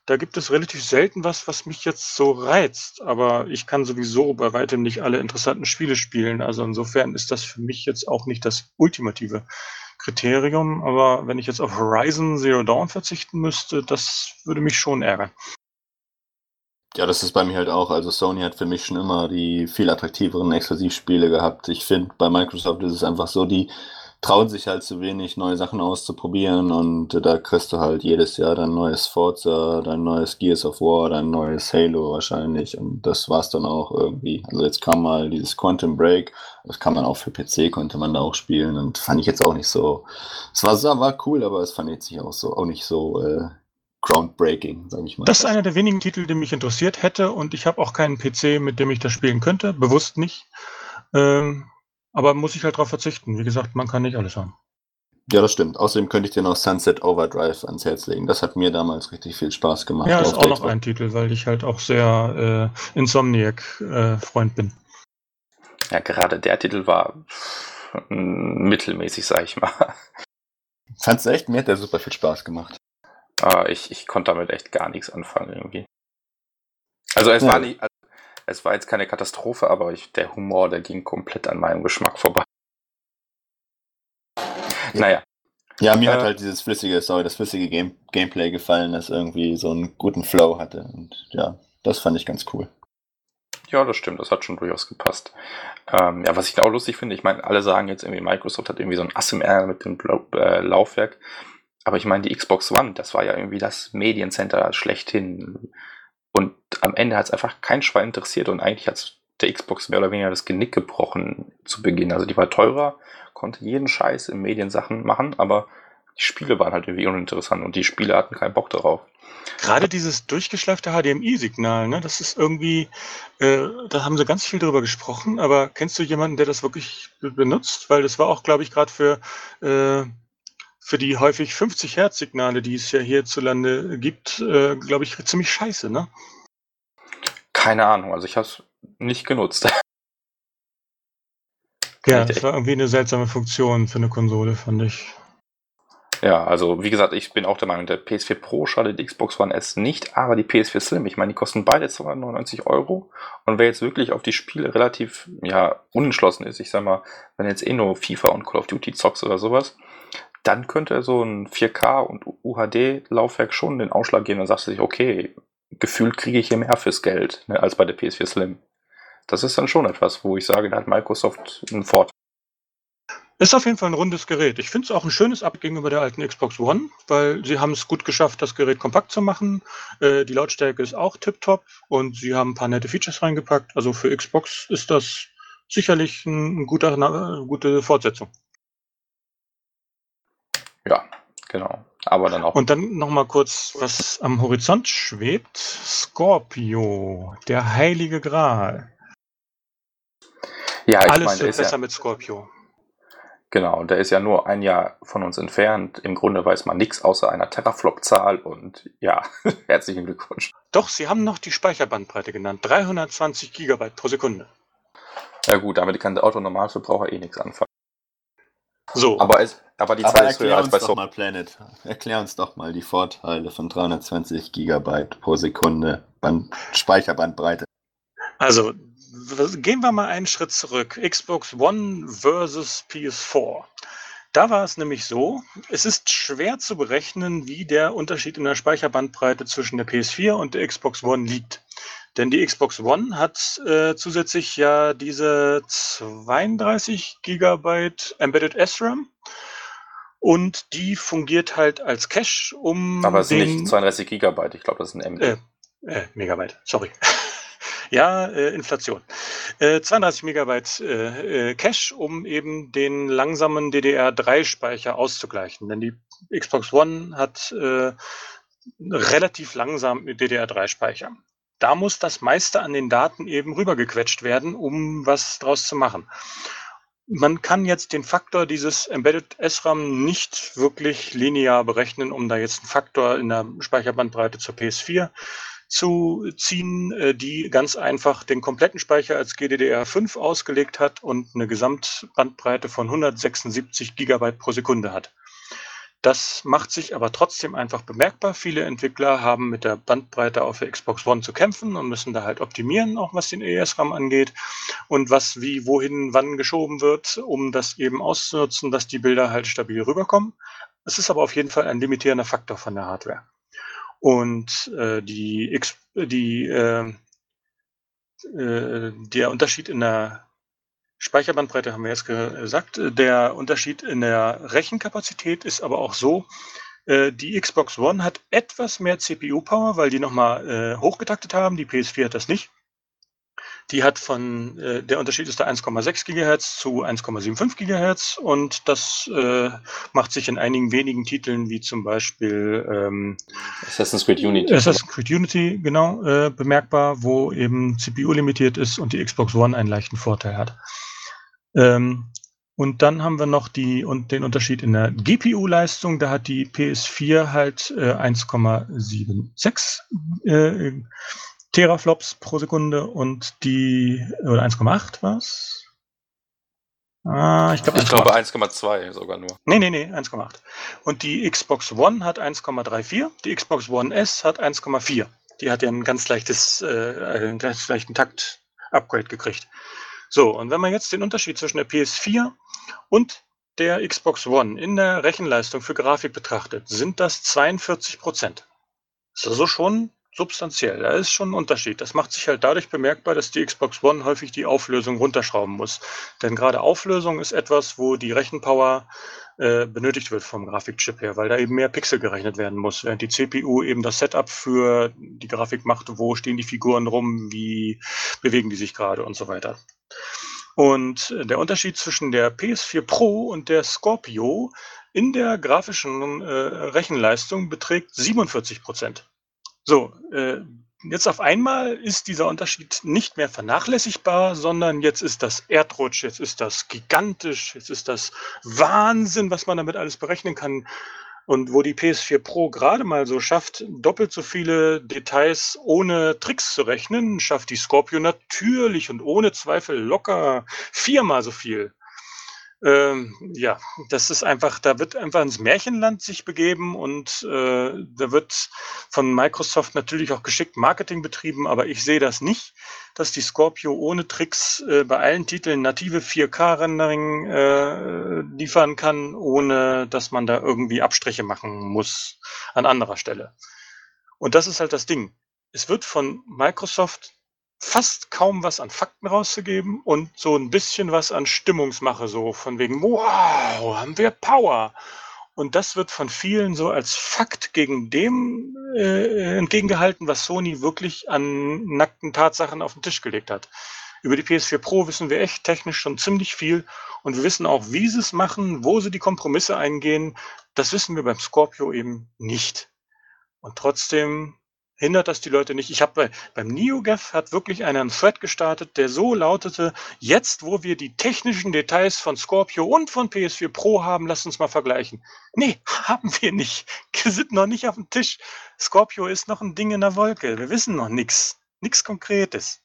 da gibt es relativ selten was, was mich jetzt so reizt. Aber ich kann sowieso bei weitem nicht alle interessanten Spiele spielen. Also insofern ist das für mich jetzt auch nicht das ultimative Kriterium. Aber wenn ich jetzt auf Horizon Zero Dawn verzichten müsste, das würde mich schon ärgern. Ja, das ist bei mir halt auch. Also Sony hat für mich schon immer die viel attraktiveren Exklusivspiele gehabt. Ich finde, bei Microsoft ist es einfach so, die trauen sich halt zu wenig, neue Sachen auszuprobieren und da kriegst du halt jedes Jahr dein neues Forza, dein neues Gears of War, dein neues Halo wahrscheinlich und das war's dann auch irgendwie. Also jetzt kam mal dieses Quantum Break, das kann man auch für PC, konnte man da auch spielen und fand ich jetzt auch nicht so, es war, war cool, aber es fand ich jetzt nicht auch so, auch nicht so äh, groundbreaking, sage ich mal. Das ist einer der wenigen Titel, die mich interessiert hätte und ich habe auch keinen PC, mit dem ich das spielen könnte, bewusst nicht. Ähm, aber muss ich halt darauf verzichten. Wie gesagt, man kann nicht alles haben. Ja, das stimmt. Außerdem könnte ich dir noch Sunset Overdrive ans Herz legen. Das hat mir damals richtig viel Spaß gemacht. Ja, ist auch noch ein Titel, weil ich halt auch sehr äh, Insomniac-Freund äh, bin. Ja, gerade der Titel war mittelmäßig, sag ich mal. Fandst du echt? Mir hat der super viel Spaß gemacht. Aber ich, ich konnte damit echt gar nichts anfangen irgendwie. Also es ja. war nicht, also es war jetzt keine Katastrophe, aber ich, der Humor, der ging komplett an meinem Geschmack vorbei. Ja. Naja. Ja, mir hat Äh, halt dieses flüssige, sorry, das flüssige Game Gameplay gefallen, das irgendwie so einen guten Flow hatte. Und ja, das fand ich ganz cool. Ja, das stimmt, das hat schon durchaus gepasst. Ähm, ja, was ich auch lustig finde, ich meine, alle sagen jetzt irgendwie, Microsoft hat irgendwie so ein Ass im Ärmel mit dem Blau- äh, Laufwerk. Aber ich meine, die Xbox One, das war ja irgendwie das Mediencenter schlechthin. Und am Ende hat es einfach kein Schwein interessiert und eigentlich hat der Xbox mehr oder weniger das Genick gebrochen zu Beginn. Also die war teurer, konnte jeden Scheiß in Mediensachen machen, aber die Spiele waren halt irgendwie uninteressant und die Spiele hatten keinen Bock darauf. Gerade dieses durchgeschleifte HDMI-Signal, ne, das ist irgendwie, äh, da haben sie ganz viel drüber gesprochen, aber kennst du jemanden, der das wirklich be- benutzt? Weil das war auch, glaube ich, gerade für, äh, für die häufig 50 Hertz-Signale, die es ja hierzulande gibt, äh, glaube ich, ziemlich scheiße, ne? Keine Ahnung, also ich habe es nicht genutzt. Ja, das war irgendwie eine seltsame Funktion für eine Konsole, fand ich. Ja, also wie gesagt, ich bin auch der Meinung, der PS4 Pro schadet die Xbox One S nicht, aber die PS4 Slim, ich meine, die kosten beide 299 Euro. Und wer jetzt wirklich auf die Spiele relativ ja, unentschlossen ist, ich sag mal, wenn jetzt eh nur FIFA und Call of Duty zockst oder sowas, dann könnte so ein 4K und UHD-Laufwerk schon den Ausschlag geben, dann sagst du sich, okay, gefühlt kriege ich hier mehr fürs Geld, ne, als bei der PS4 Slim. Das ist dann schon etwas, wo ich sage, da hat Microsoft einen Vorteil. Ist auf jeden Fall ein rundes Gerät. Ich finde es auch ein schönes Ab gegenüber der alten Xbox One, weil sie haben es gut geschafft, das Gerät kompakt zu machen. Äh, die Lautstärke ist auch tiptop und sie haben ein paar nette Features reingepackt. Also für Xbox ist das sicherlich ein, eine gute Fortsetzung. Ja, genau. Aber dann auch Und dann nochmal kurz, was am Horizont schwebt. Scorpio, der heilige Gral. ja, ich Alles meine, wird ist ja, besser mit Scorpio. Genau, der ist ja nur ein Jahr von uns entfernt. Im Grunde weiß man nichts außer einer Teraflop-Zahl und ja, herzlichen Glückwunsch. Doch, sie haben noch die Speicherbandbreite genannt. 320 Gigabyte pro Sekunde. Ja gut, damit kann der Autonormalverbraucher eh nichts anfangen. So, Aber, es, aber die Aber Zahl ist höher erklär als uns bei doch so. mal, Planet. Erklär uns doch mal die Vorteile von 320 Gigabyte pro Sekunde Band Speicherbandbreite. Also, gehen wir mal einen Schritt zurück. Xbox One versus PS4. Da war es nämlich so, es ist schwer zu berechnen, wie der Unterschied in der Speicherbandbreite zwischen der PS4 und der Xbox One liegt. Denn die Xbox One hat äh, zusätzlich ja diese 32 Gigabyte Embedded SRAM und die fungiert halt als Cache, um Aber es sind nicht 32 Gigabyte, ich glaube, das ist ein MB. Äh, äh, Megabyte, sorry. ja, äh, Inflation. Äh, 32 Megabyte äh, äh, Cache, um eben den langsamen DDR3-Speicher auszugleichen. Denn die Xbox One hat äh, relativ langsam DDR3-Speicher. Da muss das meiste an den Daten eben rübergequetscht werden, um was draus zu machen. Man kann jetzt den Faktor dieses Embedded SRAM nicht wirklich linear berechnen, um da jetzt einen Faktor in der Speicherbandbreite zur PS4 zu ziehen, äh, die ganz einfach den kompletten Speicher als GDDR5 ausgelegt hat und eine Gesamtbandbreite von 176 Gigabyte pro Sekunde hat. Das macht sich aber trotzdem einfach bemerkbar. Viele Entwickler haben mit der Bandbreite auf der Xbox One zu kämpfen und müssen da halt optimieren, auch was den ESRAM angeht und was wie, wohin, wann geschoben wird, um das eben auszunutzen, dass die Bilder halt stabil rüberkommen. Es ist aber auf jeden Fall ein limitierender Faktor von der Hardware. Und äh, die, X, die, äh, äh, der Unterschied in der Speicherbandbreite haben wir jetzt gesagt. Der Unterschied in der Rechenkapazität ist aber auch so, äh, die Xbox One hat etwas mehr CPU-Power, weil die nochmal äh, hochgetaktet haben. Die PS4 hat das nicht. Die hat von, äh, der Unterschied ist da 1,6 GHz zu 1,75 GHz und das macht sich in einigen wenigen Titeln, wie zum Beispiel ähm, Assassin's Creed Unity. Assassin's Creed Unity, genau, äh, bemerkbar, wo eben CPU limitiert ist und die Xbox One einen leichten Vorteil hat. Ähm, und dann haben wir noch die, und den Unterschied in der GPU-Leistung. Da hat die PS4 halt äh, 1,76 äh, Teraflops pro Sekunde und die, oder 1,8 was? Ah, ich glaube Ich glaube 1,2 sogar nur. Nee, nee, nee, 1,8. Und die Xbox One hat 1,34, die Xbox One S hat 1,4. Die hat ja ein ganz leichtes, äh, einen ganz leichten Takt-Upgrade gekriegt. So, und wenn man jetzt den Unterschied zwischen der PS4 und der Xbox One in der Rechenleistung für Grafik betrachtet, sind das 42 Prozent. Ist also schon substanziell. Da ist schon ein Unterschied. Das macht sich halt dadurch bemerkbar, dass die Xbox One häufig die Auflösung runterschrauben muss. Denn gerade Auflösung ist etwas, wo die Rechenpower äh, benötigt wird vom Grafikchip her, weil da eben mehr Pixel gerechnet werden muss, während die CPU eben das Setup für die Grafik macht, wo stehen die Figuren rum, wie bewegen die sich gerade und so weiter. Und der Unterschied zwischen der PS4 Pro und der Scorpio in der grafischen äh, Rechenleistung beträgt 47 Prozent. So, äh, jetzt auf einmal ist dieser Unterschied nicht mehr vernachlässigbar, sondern jetzt ist das Erdrutsch, jetzt ist das gigantisch, jetzt ist das Wahnsinn, was man damit alles berechnen kann. Und wo die PS4 Pro gerade mal so schafft, doppelt so viele Details ohne Tricks zu rechnen, schafft die Scorpio natürlich und ohne Zweifel locker viermal so viel. Ähm, ja, das ist einfach, da wird einfach ins Märchenland sich begeben und äh, da wird von Microsoft natürlich auch geschickt Marketing betrieben, aber ich sehe das nicht, dass die Scorpio ohne Tricks äh, bei allen Titeln native 4K-Rendering äh, liefern kann, ohne dass man da irgendwie Abstriche machen muss an anderer Stelle. Und das ist halt das Ding. Es wird von Microsoft fast kaum was an Fakten rauszugeben und so ein bisschen was an Stimmungsmache, so von wegen, wow, haben wir Power. Und das wird von vielen so als Fakt gegen dem äh, entgegengehalten, was Sony wirklich an nackten Tatsachen auf den Tisch gelegt hat. Über die PS4 Pro wissen wir echt technisch schon ziemlich viel und wir wissen auch, wie sie es machen, wo sie die Kompromisse eingehen. Das wissen wir beim Scorpio eben nicht. Und trotzdem hindert das die Leute nicht. Ich habe bei, beim NeoGAF hat wirklich einer einen Thread gestartet, der so lautete, jetzt wo wir die technischen Details von Scorpio und von PS4 Pro haben, lasst uns mal vergleichen. Nee, haben wir nicht. Wir sind noch nicht auf dem Tisch. Scorpio ist noch ein Ding in der Wolke. Wir wissen noch nichts. Nichts Konkretes.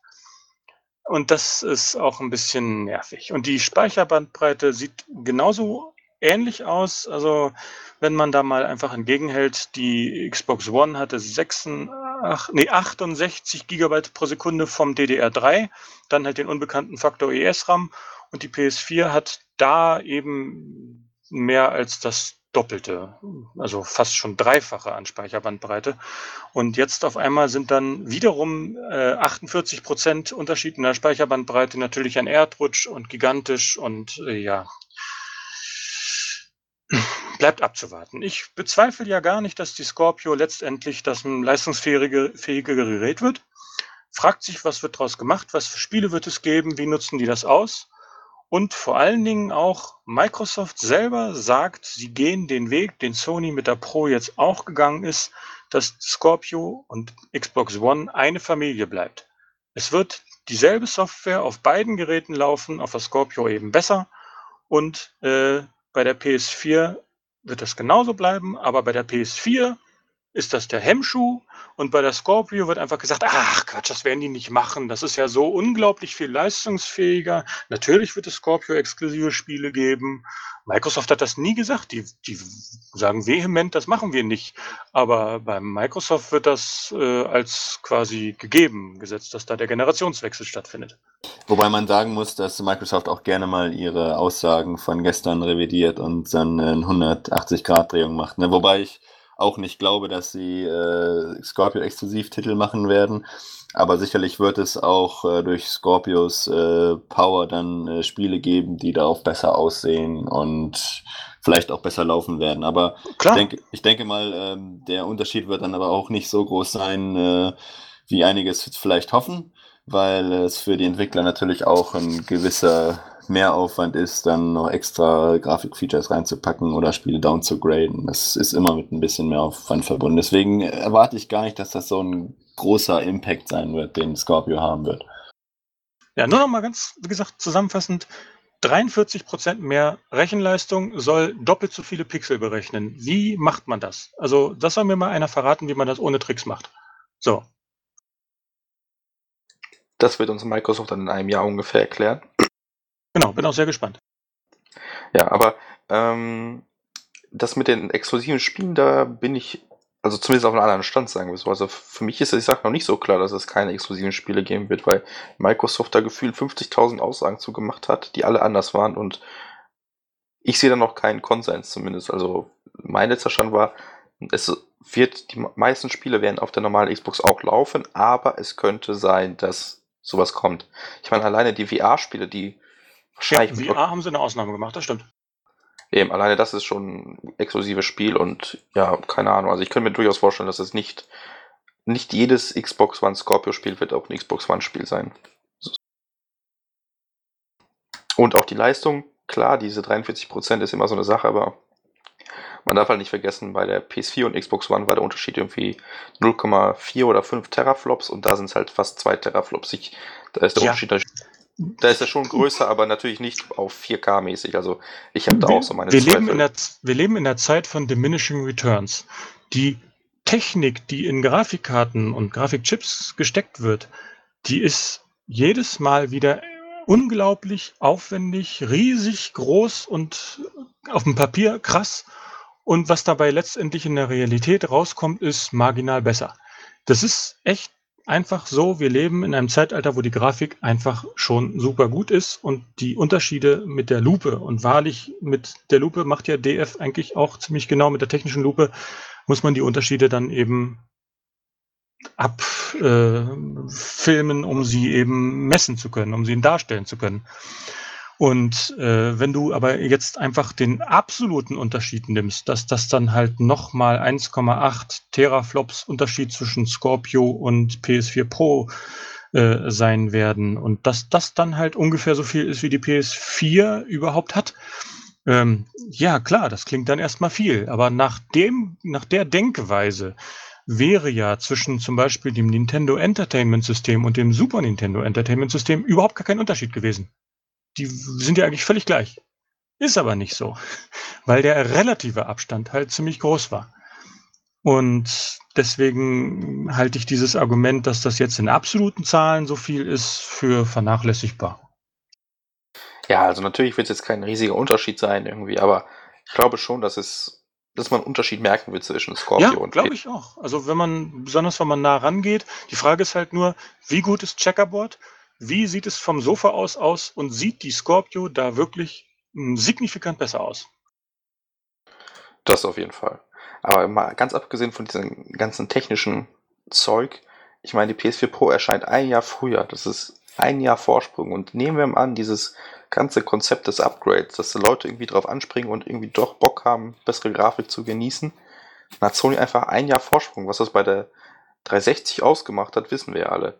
Und das ist auch ein bisschen nervig. Und die Speicherbandbreite sieht genauso ähnlich aus. Also wenn man da mal einfach entgegenhält, die Xbox One hatte 86, nee, 68 Gigabyte pro Sekunde vom DDR3, dann halt den unbekannten Faktor ES-RAM und die PS4 hat da eben mehr als das Doppelte, also fast schon Dreifache an Speicherbandbreite. Und jetzt auf einmal sind dann wiederum äh, 48 Prozent Unterschied in der Speicherbandbreite natürlich ein Erdrutsch und gigantisch und äh, ja, Bleibt abzuwarten. Ich bezweifle ja gar nicht, dass die Scorpio letztendlich das leistungsfähige fähige Gerät wird. Fragt sich, was wird daraus gemacht, was für Spiele wird es geben, wie nutzen die das aus? Und vor allen Dingen auch Microsoft selber sagt, sie gehen den Weg, den Sony mit der Pro jetzt auch gegangen ist, dass Scorpio und Xbox One eine Familie bleibt. Es wird dieselbe Software auf beiden Geräten laufen, auf der Scorpio eben besser und äh, bei der PS4 wird das genauso bleiben, aber bei der PS4 ist das der Hemmschuh und bei der Scorpio wird einfach gesagt, ach Quatsch, das werden die nicht machen. Das ist ja so unglaublich viel leistungsfähiger. Natürlich wird es Scorpio-exklusive Spiele geben. Microsoft hat das nie gesagt. Die, die sagen vehement, das machen wir nicht. Aber bei Microsoft wird das äh, als quasi gegeben gesetzt, dass da der Generationswechsel stattfindet. Wobei man sagen muss, dass Microsoft auch gerne mal ihre Aussagen von gestern revidiert und dann eine 180-Grad-Drehung macht. Ne? Wobei ich auch nicht glaube, dass sie äh, Scorpio-Exklusivtitel machen werden. Aber sicherlich wird es auch äh, durch Scorpios äh, Power dann äh, Spiele geben, die darauf besser aussehen und vielleicht auch besser laufen werden. Aber ich denke, ich denke mal, ähm, der Unterschied wird dann aber auch nicht so groß sein, äh, wie einige es vielleicht hoffen, weil es für die Entwickler natürlich auch ein gewisser Mehraufwand ist, dann noch extra Grafikfeatures reinzupacken oder Spiele downzugraden. Das ist immer mit ein bisschen mehr Aufwand verbunden. Deswegen erwarte ich gar nicht, dass das so ein großer Impact sein wird, den Scorpio haben wird. Ja, nur noch mal ganz, wie gesagt, zusammenfassend. 43% mehr Rechenleistung soll doppelt so viele Pixel berechnen. Wie macht man das? Also, das soll mir mal einer verraten, wie man das ohne Tricks macht. So. Das wird uns Microsoft dann in einem Jahr ungefähr erklären. Genau, bin auch sehr gespannt. Ja, aber ähm, das mit den exklusiven Spielen, da bin ich, also zumindest auf einem anderen Stand, sagen wir so. Also für mich ist es, ich sag noch nicht so klar, dass es keine exklusiven Spiele geben wird, weil Microsoft da gefühlt 50.000 Aussagen zu gemacht hat, die alle anders waren und ich sehe da noch keinen Konsens zumindest. Also mein letzter Stand war, es wird, die meisten Spiele werden auf der normalen Xbox auch laufen, aber es könnte sein, dass sowas kommt. Ich meine, alleine die VR-Spiele, die. Ja, VR haben sie eine Ausnahme gemacht, das stimmt. Eben, alleine das ist schon ein exklusives Spiel und ja, keine Ahnung. Also ich könnte mir durchaus vorstellen, dass es nicht, nicht jedes Xbox One Scorpio-Spiel wird auch ein Xbox One-Spiel sein. Und auch die Leistung, klar, diese 43% ist immer so eine Sache, aber man darf halt nicht vergessen, bei der PS4 und Xbox One war der Unterschied irgendwie 0,4 oder 5 Teraflops und da sind es halt fast 2 Teraflops. Ich, da ist der ja. Unterschied da ist er schon größer, aber natürlich nicht auf 4K mäßig. Also ich habe da wir, auch so meine wir Zweifel. Leben in der, wir leben in der Zeit von diminishing returns. Die Technik, die in Grafikkarten und Grafikchips gesteckt wird, die ist jedes Mal wieder unglaublich aufwendig, riesig groß und auf dem Papier krass. Und was dabei letztendlich in der Realität rauskommt, ist marginal besser. Das ist echt einfach so, wir leben in einem Zeitalter, wo die Grafik einfach schon super gut ist und die Unterschiede mit der Lupe und wahrlich mit der Lupe macht ja DF eigentlich auch ziemlich genau mit der technischen Lupe, muss man die Unterschiede dann eben abfilmen, äh, um sie eben messen zu können, um sie darstellen zu können. Und äh, wenn du aber jetzt einfach den absoluten Unterschied nimmst, dass das dann halt nochmal 1,8 Teraflops Unterschied zwischen Scorpio und PS4 Pro äh, sein werden und dass das dann halt ungefähr so viel ist, wie die PS4 überhaupt hat, ähm, ja klar, das klingt dann erstmal viel, aber nach dem, nach der Denkweise wäre ja zwischen zum Beispiel dem Nintendo Entertainment System und dem Super Nintendo Entertainment System überhaupt gar kein Unterschied gewesen die sind ja eigentlich völlig gleich. Ist aber nicht so, weil der relative Abstand halt ziemlich groß war. Und deswegen halte ich dieses Argument, dass das jetzt in absoluten Zahlen so viel ist, für vernachlässigbar. Ja, also natürlich wird es jetzt kein riesiger Unterschied sein irgendwie, aber ich glaube schon, dass es, dass man einen Unterschied merken wird zwischen Scorpio ja, und glaube ich auch. Also wenn man, besonders wenn man nah rangeht, die Frage ist halt nur, wie gut ist Checkerboard wie sieht es vom Sofa aus aus und sieht die Scorpio da wirklich hm, signifikant besser aus? Das auf jeden Fall. Aber mal ganz abgesehen von diesem ganzen technischen Zeug, ich meine, die PS4 Pro erscheint ein Jahr früher. Das ist ein Jahr Vorsprung. Und nehmen wir mal an, dieses ganze Konzept des Upgrades, dass die Leute irgendwie drauf anspringen und irgendwie doch Bock haben, bessere Grafik zu genießen, dann hat Sony einfach ein Jahr Vorsprung. Was das bei der 360 ausgemacht hat, wissen wir ja alle.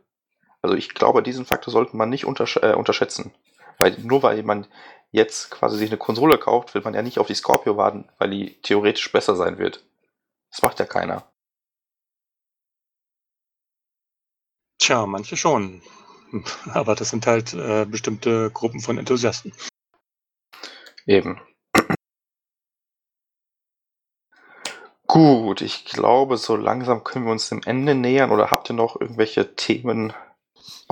Also ich glaube, diesen Faktor sollte man nicht untersch äh, unterschätzen. Weil nur weil man jetzt quasi sich eine Konsole kauft, will man ja nicht auf die Scorpio warten, weil die theoretisch besser sein wird. Das macht ja keiner. Tja, manche schon. Aber das sind halt äh, bestimmte Gruppen von Enthusiasten. Eben. Gut, ich glaube, so langsam können wir uns dem Ende nähern. Oder habt ihr noch irgendwelche Themen,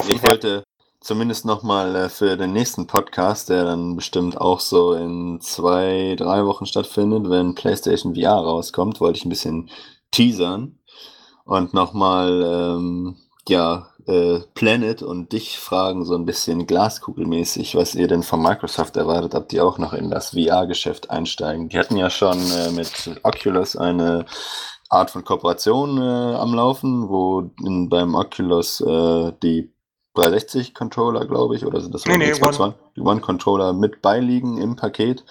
ich wollte zumindest nochmal äh, für den nächsten Podcast, der dann bestimmt auch so in zwei, drei Wochen stattfindet, wenn PlayStation VR rauskommt, wollte ich ein bisschen teasern und nochmal, ähm, ja, äh, Planet und dich fragen, so ein bisschen glaskugelmäßig, was ihr denn von Microsoft erwartet, ob die auch noch in das VR-Geschäft einsteigen. Die hatten ja schon äh, mit Oculus eine Art von Kooperation äh, am Laufen, wo in, beim Oculus äh, die 360 Controller, glaube ich, oder sind das nee, nee, Xbox One, One Controller mit beiliegen im Paket.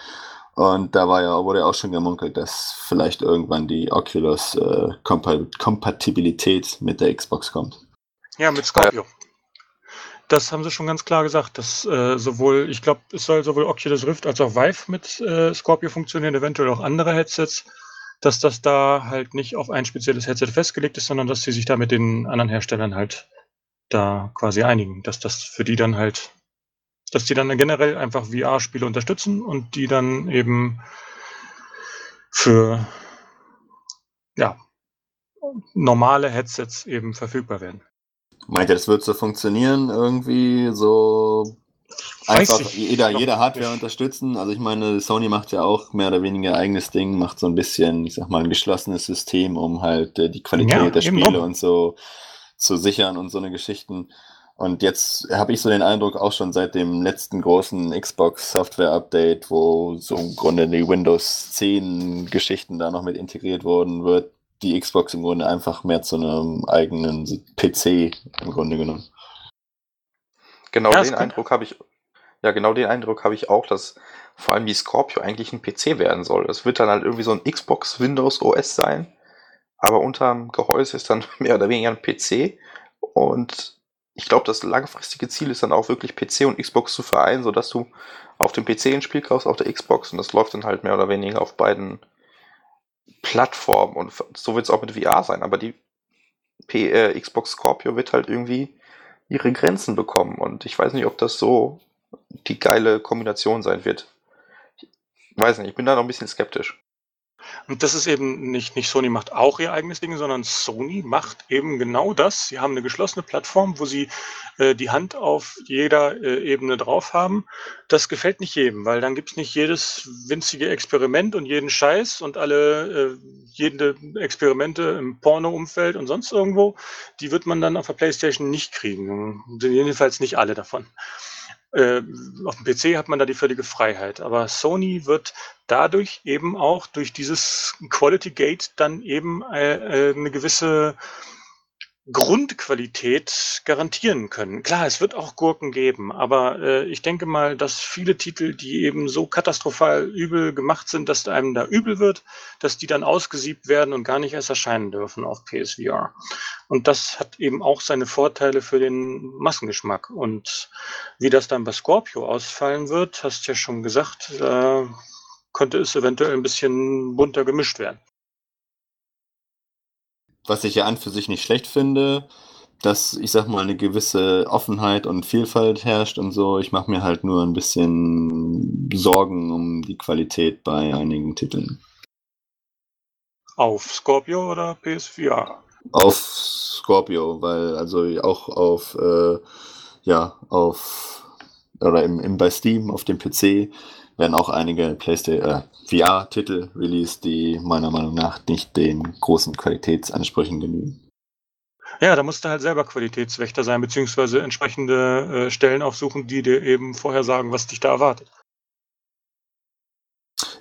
Und da war ja, wurde ja auch schon gemunkelt, dass vielleicht irgendwann die Oculus äh, Kompatibilität mit der Xbox kommt. Ja, mit Scorpio. Das haben sie schon ganz klar gesagt, dass äh, sowohl, ich glaube, es soll sowohl Oculus Rift als auch Vive mit äh, Scorpio funktionieren, eventuell auch andere Headsets, dass das da halt nicht auf ein spezielles Headset festgelegt ist, sondern dass sie sich da mit den anderen Herstellern halt da quasi einigen, dass das für die dann halt, dass die dann generell einfach VR-Spiele unterstützen und die dann eben für ja, normale Headsets eben verfügbar werden. Meint ihr, das wird so funktionieren, irgendwie so einfach jeder, jeder Hardware nicht. unterstützen? Also ich meine, Sony macht ja auch mehr oder weniger eigenes Ding, macht so ein bisschen, ich sag mal, ein geschlossenes System, um halt äh, die Qualität ja, der Spiele und so zu sichern und so eine Geschichten. Und jetzt habe ich so den Eindruck, auch schon seit dem letzten großen Xbox Software Update, wo so im Grunde die Windows 10 Geschichten da noch mit integriert wurden, wird die Xbox im Grunde einfach mehr zu einem eigenen PC im Grunde genommen. Genau ja, den Eindruck habe ich, ja, genau den Eindruck habe ich auch, dass vor allem die Scorpio eigentlich ein PC werden soll. Es wird dann halt irgendwie so ein Xbox Windows OS sein, aber unterm Gehäuse ist dann mehr oder weniger ein PC und ich glaube, das langfristige Ziel ist dann auch wirklich PC und Xbox zu vereinen, sodass du auf dem PC ein Spiel kaufst, auf der Xbox. Und das läuft dann halt mehr oder weniger auf beiden Plattformen. Und so wird es auch mit VR sein, aber die P äh, Xbox Scorpio wird halt irgendwie ihre Grenzen bekommen und ich weiß nicht, ob das so die geile Kombination sein wird. Ich weiß nicht, ich bin da noch ein bisschen skeptisch. Und das ist eben nicht, nicht Sony macht auch ihr eigenes Ding, sondern Sony macht eben genau das. Sie haben eine geschlossene Plattform, wo sie äh, die Hand auf jeder äh, Ebene drauf haben. Das gefällt nicht jedem, weil dann gibt es nicht jedes winzige Experiment und jeden Scheiß und alle, äh, jede Experimente im Porno-Umfeld und sonst irgendwo. Die wird man dann auf der Playstation nicht kriegen. Jedenfalls nicht alle davon. Äh, auf dem PC hat man da die völlige Freiheit. Aber Sony wird dadurch eben auch durch dieses Quality Gate dann eben äh, äh, eine gewisse Grundqualität garantieren können. Klar, es wird auch Gurken geben, aber äh, ich denke mal, dass viele Titel, die eben so katastrophal übel gemacht sind, dass einem da übel wird, dass die dann ausgesiebt werden und gar nicht erst erscheinen dürfen auf PSVR. Und das hat eben auch seine Vorteile für den Massengeschmack. Und wie das dann bei Scorpio ausfallen wird, hast ja schon gesagt, äh, könnte es eventuell ein bisschen bunter gemischt werden was ich ja an für sich nicht schlecht finde, dass ich sag mal eine gewisse Offenheit und Vielfalt herrscht und so. Ich mache mir halt nur ein bisschen Sorgen um die Qualität bei einigen Titeln. Auf Scorpio oder PS4? Auf Scorpio, weil also auch auf äh, ja auf oder im, im bei Steam auf dem PC werden auch einige PlayStation äh, VR-Titel released, die meiner Meinung nach nicht den großen Qualitätsansprüchen genügen. Ja, da musst du halt selber Qualitätswächter sein, beziehungsweise entsprechende äh, Stellen aufsuchen, die dir eben vorher sagen, was dich da erwartet.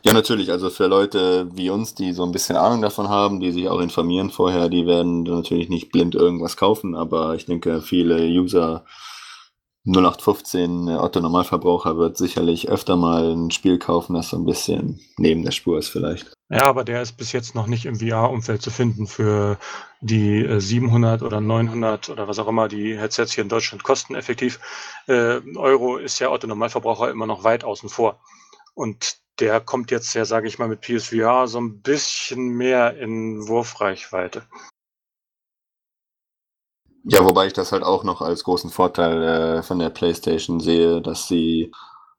Ja, natürlich. Also für Leute wie uns, die so ein bisschen Ahnung davon haben, die sich auch informieren vorher, die werden natürlich nicht blind irgendwas kaufen, aber ich denke, viele User 0815 Otto Normalverbraucher wird sicherlich öfter mal ein Spiel kaufen, das so ein bisschen neben der Spur ist vielleicht. Ja, aber der ist bis jetzt noch nicht im VR-Umfeld zu finden. Für die 700 äh, oder 900 oder was auch immer die Headsets hier in Deutschland kosten effektiv äh, Euro ist ja Otto Normalverbraucher immer noch weit außen vor. Und der kommt jetzt ja, sage ich mal, mit PSVR so ein bisschen mehr in Wurfreichweite. Ja, wobei ich das halt auch noch als großen Vorteil äh, von der PlayStation sehe, dass sie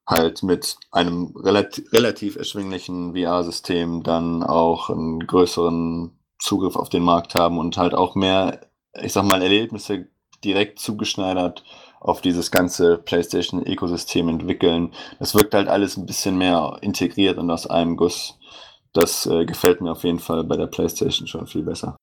halt mit einem relativ, relativ erschwinglichen VR-System dann auch einen größeren Zugriff auf den Markt haben und halt auch mehr, ich sag mal, Erlebnisse direkt zugeschneidert auf dieses ganze PlayStation-Ökosystem entwickeln. Das wirkt halt alles ein bisschen mehr integriert und aus einem Guss. Das äh, gefällt mir auf jeden Fall bei der PlayStation schon viel besser.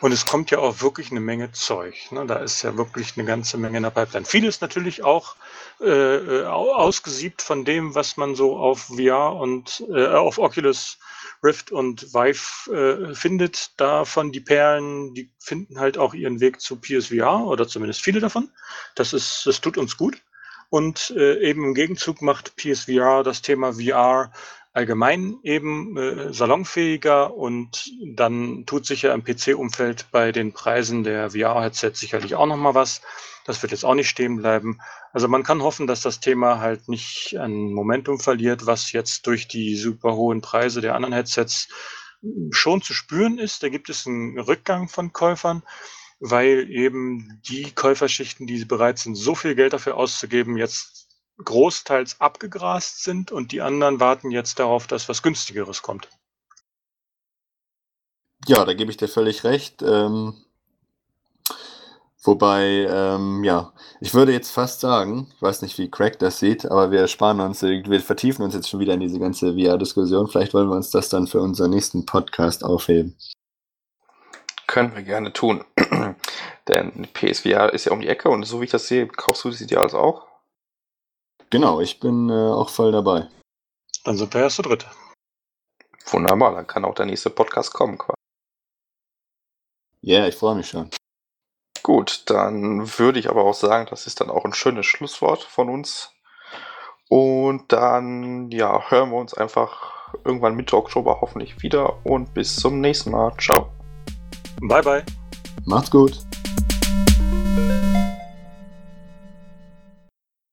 Und es kommt ja auch wirklich eine Menge Zeug. Ne? Da ist ja wirklich eine ganze Menge in der Pipeline. Vieles natürlich auch äh, äh ausgesiebt von dem, was man so auf VR und äh, auf Oculus Rift und Vive äh, findet. Davon die Perlen, die finden halt auch ihren Weg zu PSVR oder zumindest viele davon. Das ist, das tut uns gut. Und äh, eben im Gegenzug macht PSVR das Thema VR allgemein eben äh, salonfähiger und dann tut sich ja im PC-Umfeld bei den Preisen der VR-Headsets sicherlich auch noch mal was. Das wird jetzt auch nicht stehen bleiben. Also man kann hoffen, dass das Thema halt nicht an Momentum verliert, was jetzt durch die super hohen Preise der anderen Headsets schon zu spüren ist. Da gibt es einen Rückgang von Käufern, weil eben die Käuferschichten, die bereit sind, so viel Geld dafür auszugeben, jetzt großteils abgegrast sind und die anderen warten jetzt darauf, dass was günstigeres kommt. Ja, da gebe ich dir völlig recht. Ähm, wobei, ähm, ja, ich würde jetzt fast sagen, ich weiß nicht, wie Craig das sieht, aber wir sparen uns, wir vertiefen uns jetzt schon wieder in diese ganze VR-Diskussion. Vielleicht wollen wir uns das dann für unseren nächsten Podcast aufheben. Können wir gerne tun. Denn PSVR ist ja um die Ecke und so wie ich das sehe, kaufst du sie dir also auch? Genau, ich bin äh, auch voll dabei. Dann sind wir erst zu dritt. Wunderbar, dann kann auch der nächste Podcast kommen. quasi. Ja, yeah, ich freue mich schon. Gut, dann würde ich aber auch sagen, das ist dann auch ein schönes Schlusswort von uns. Und dann, ja, hören wir uns einfach irgendwann Mitte Oktober hoffentlich wieder und bis zum nächsten Mal. Ciao. Bye, bye. Macht's gut.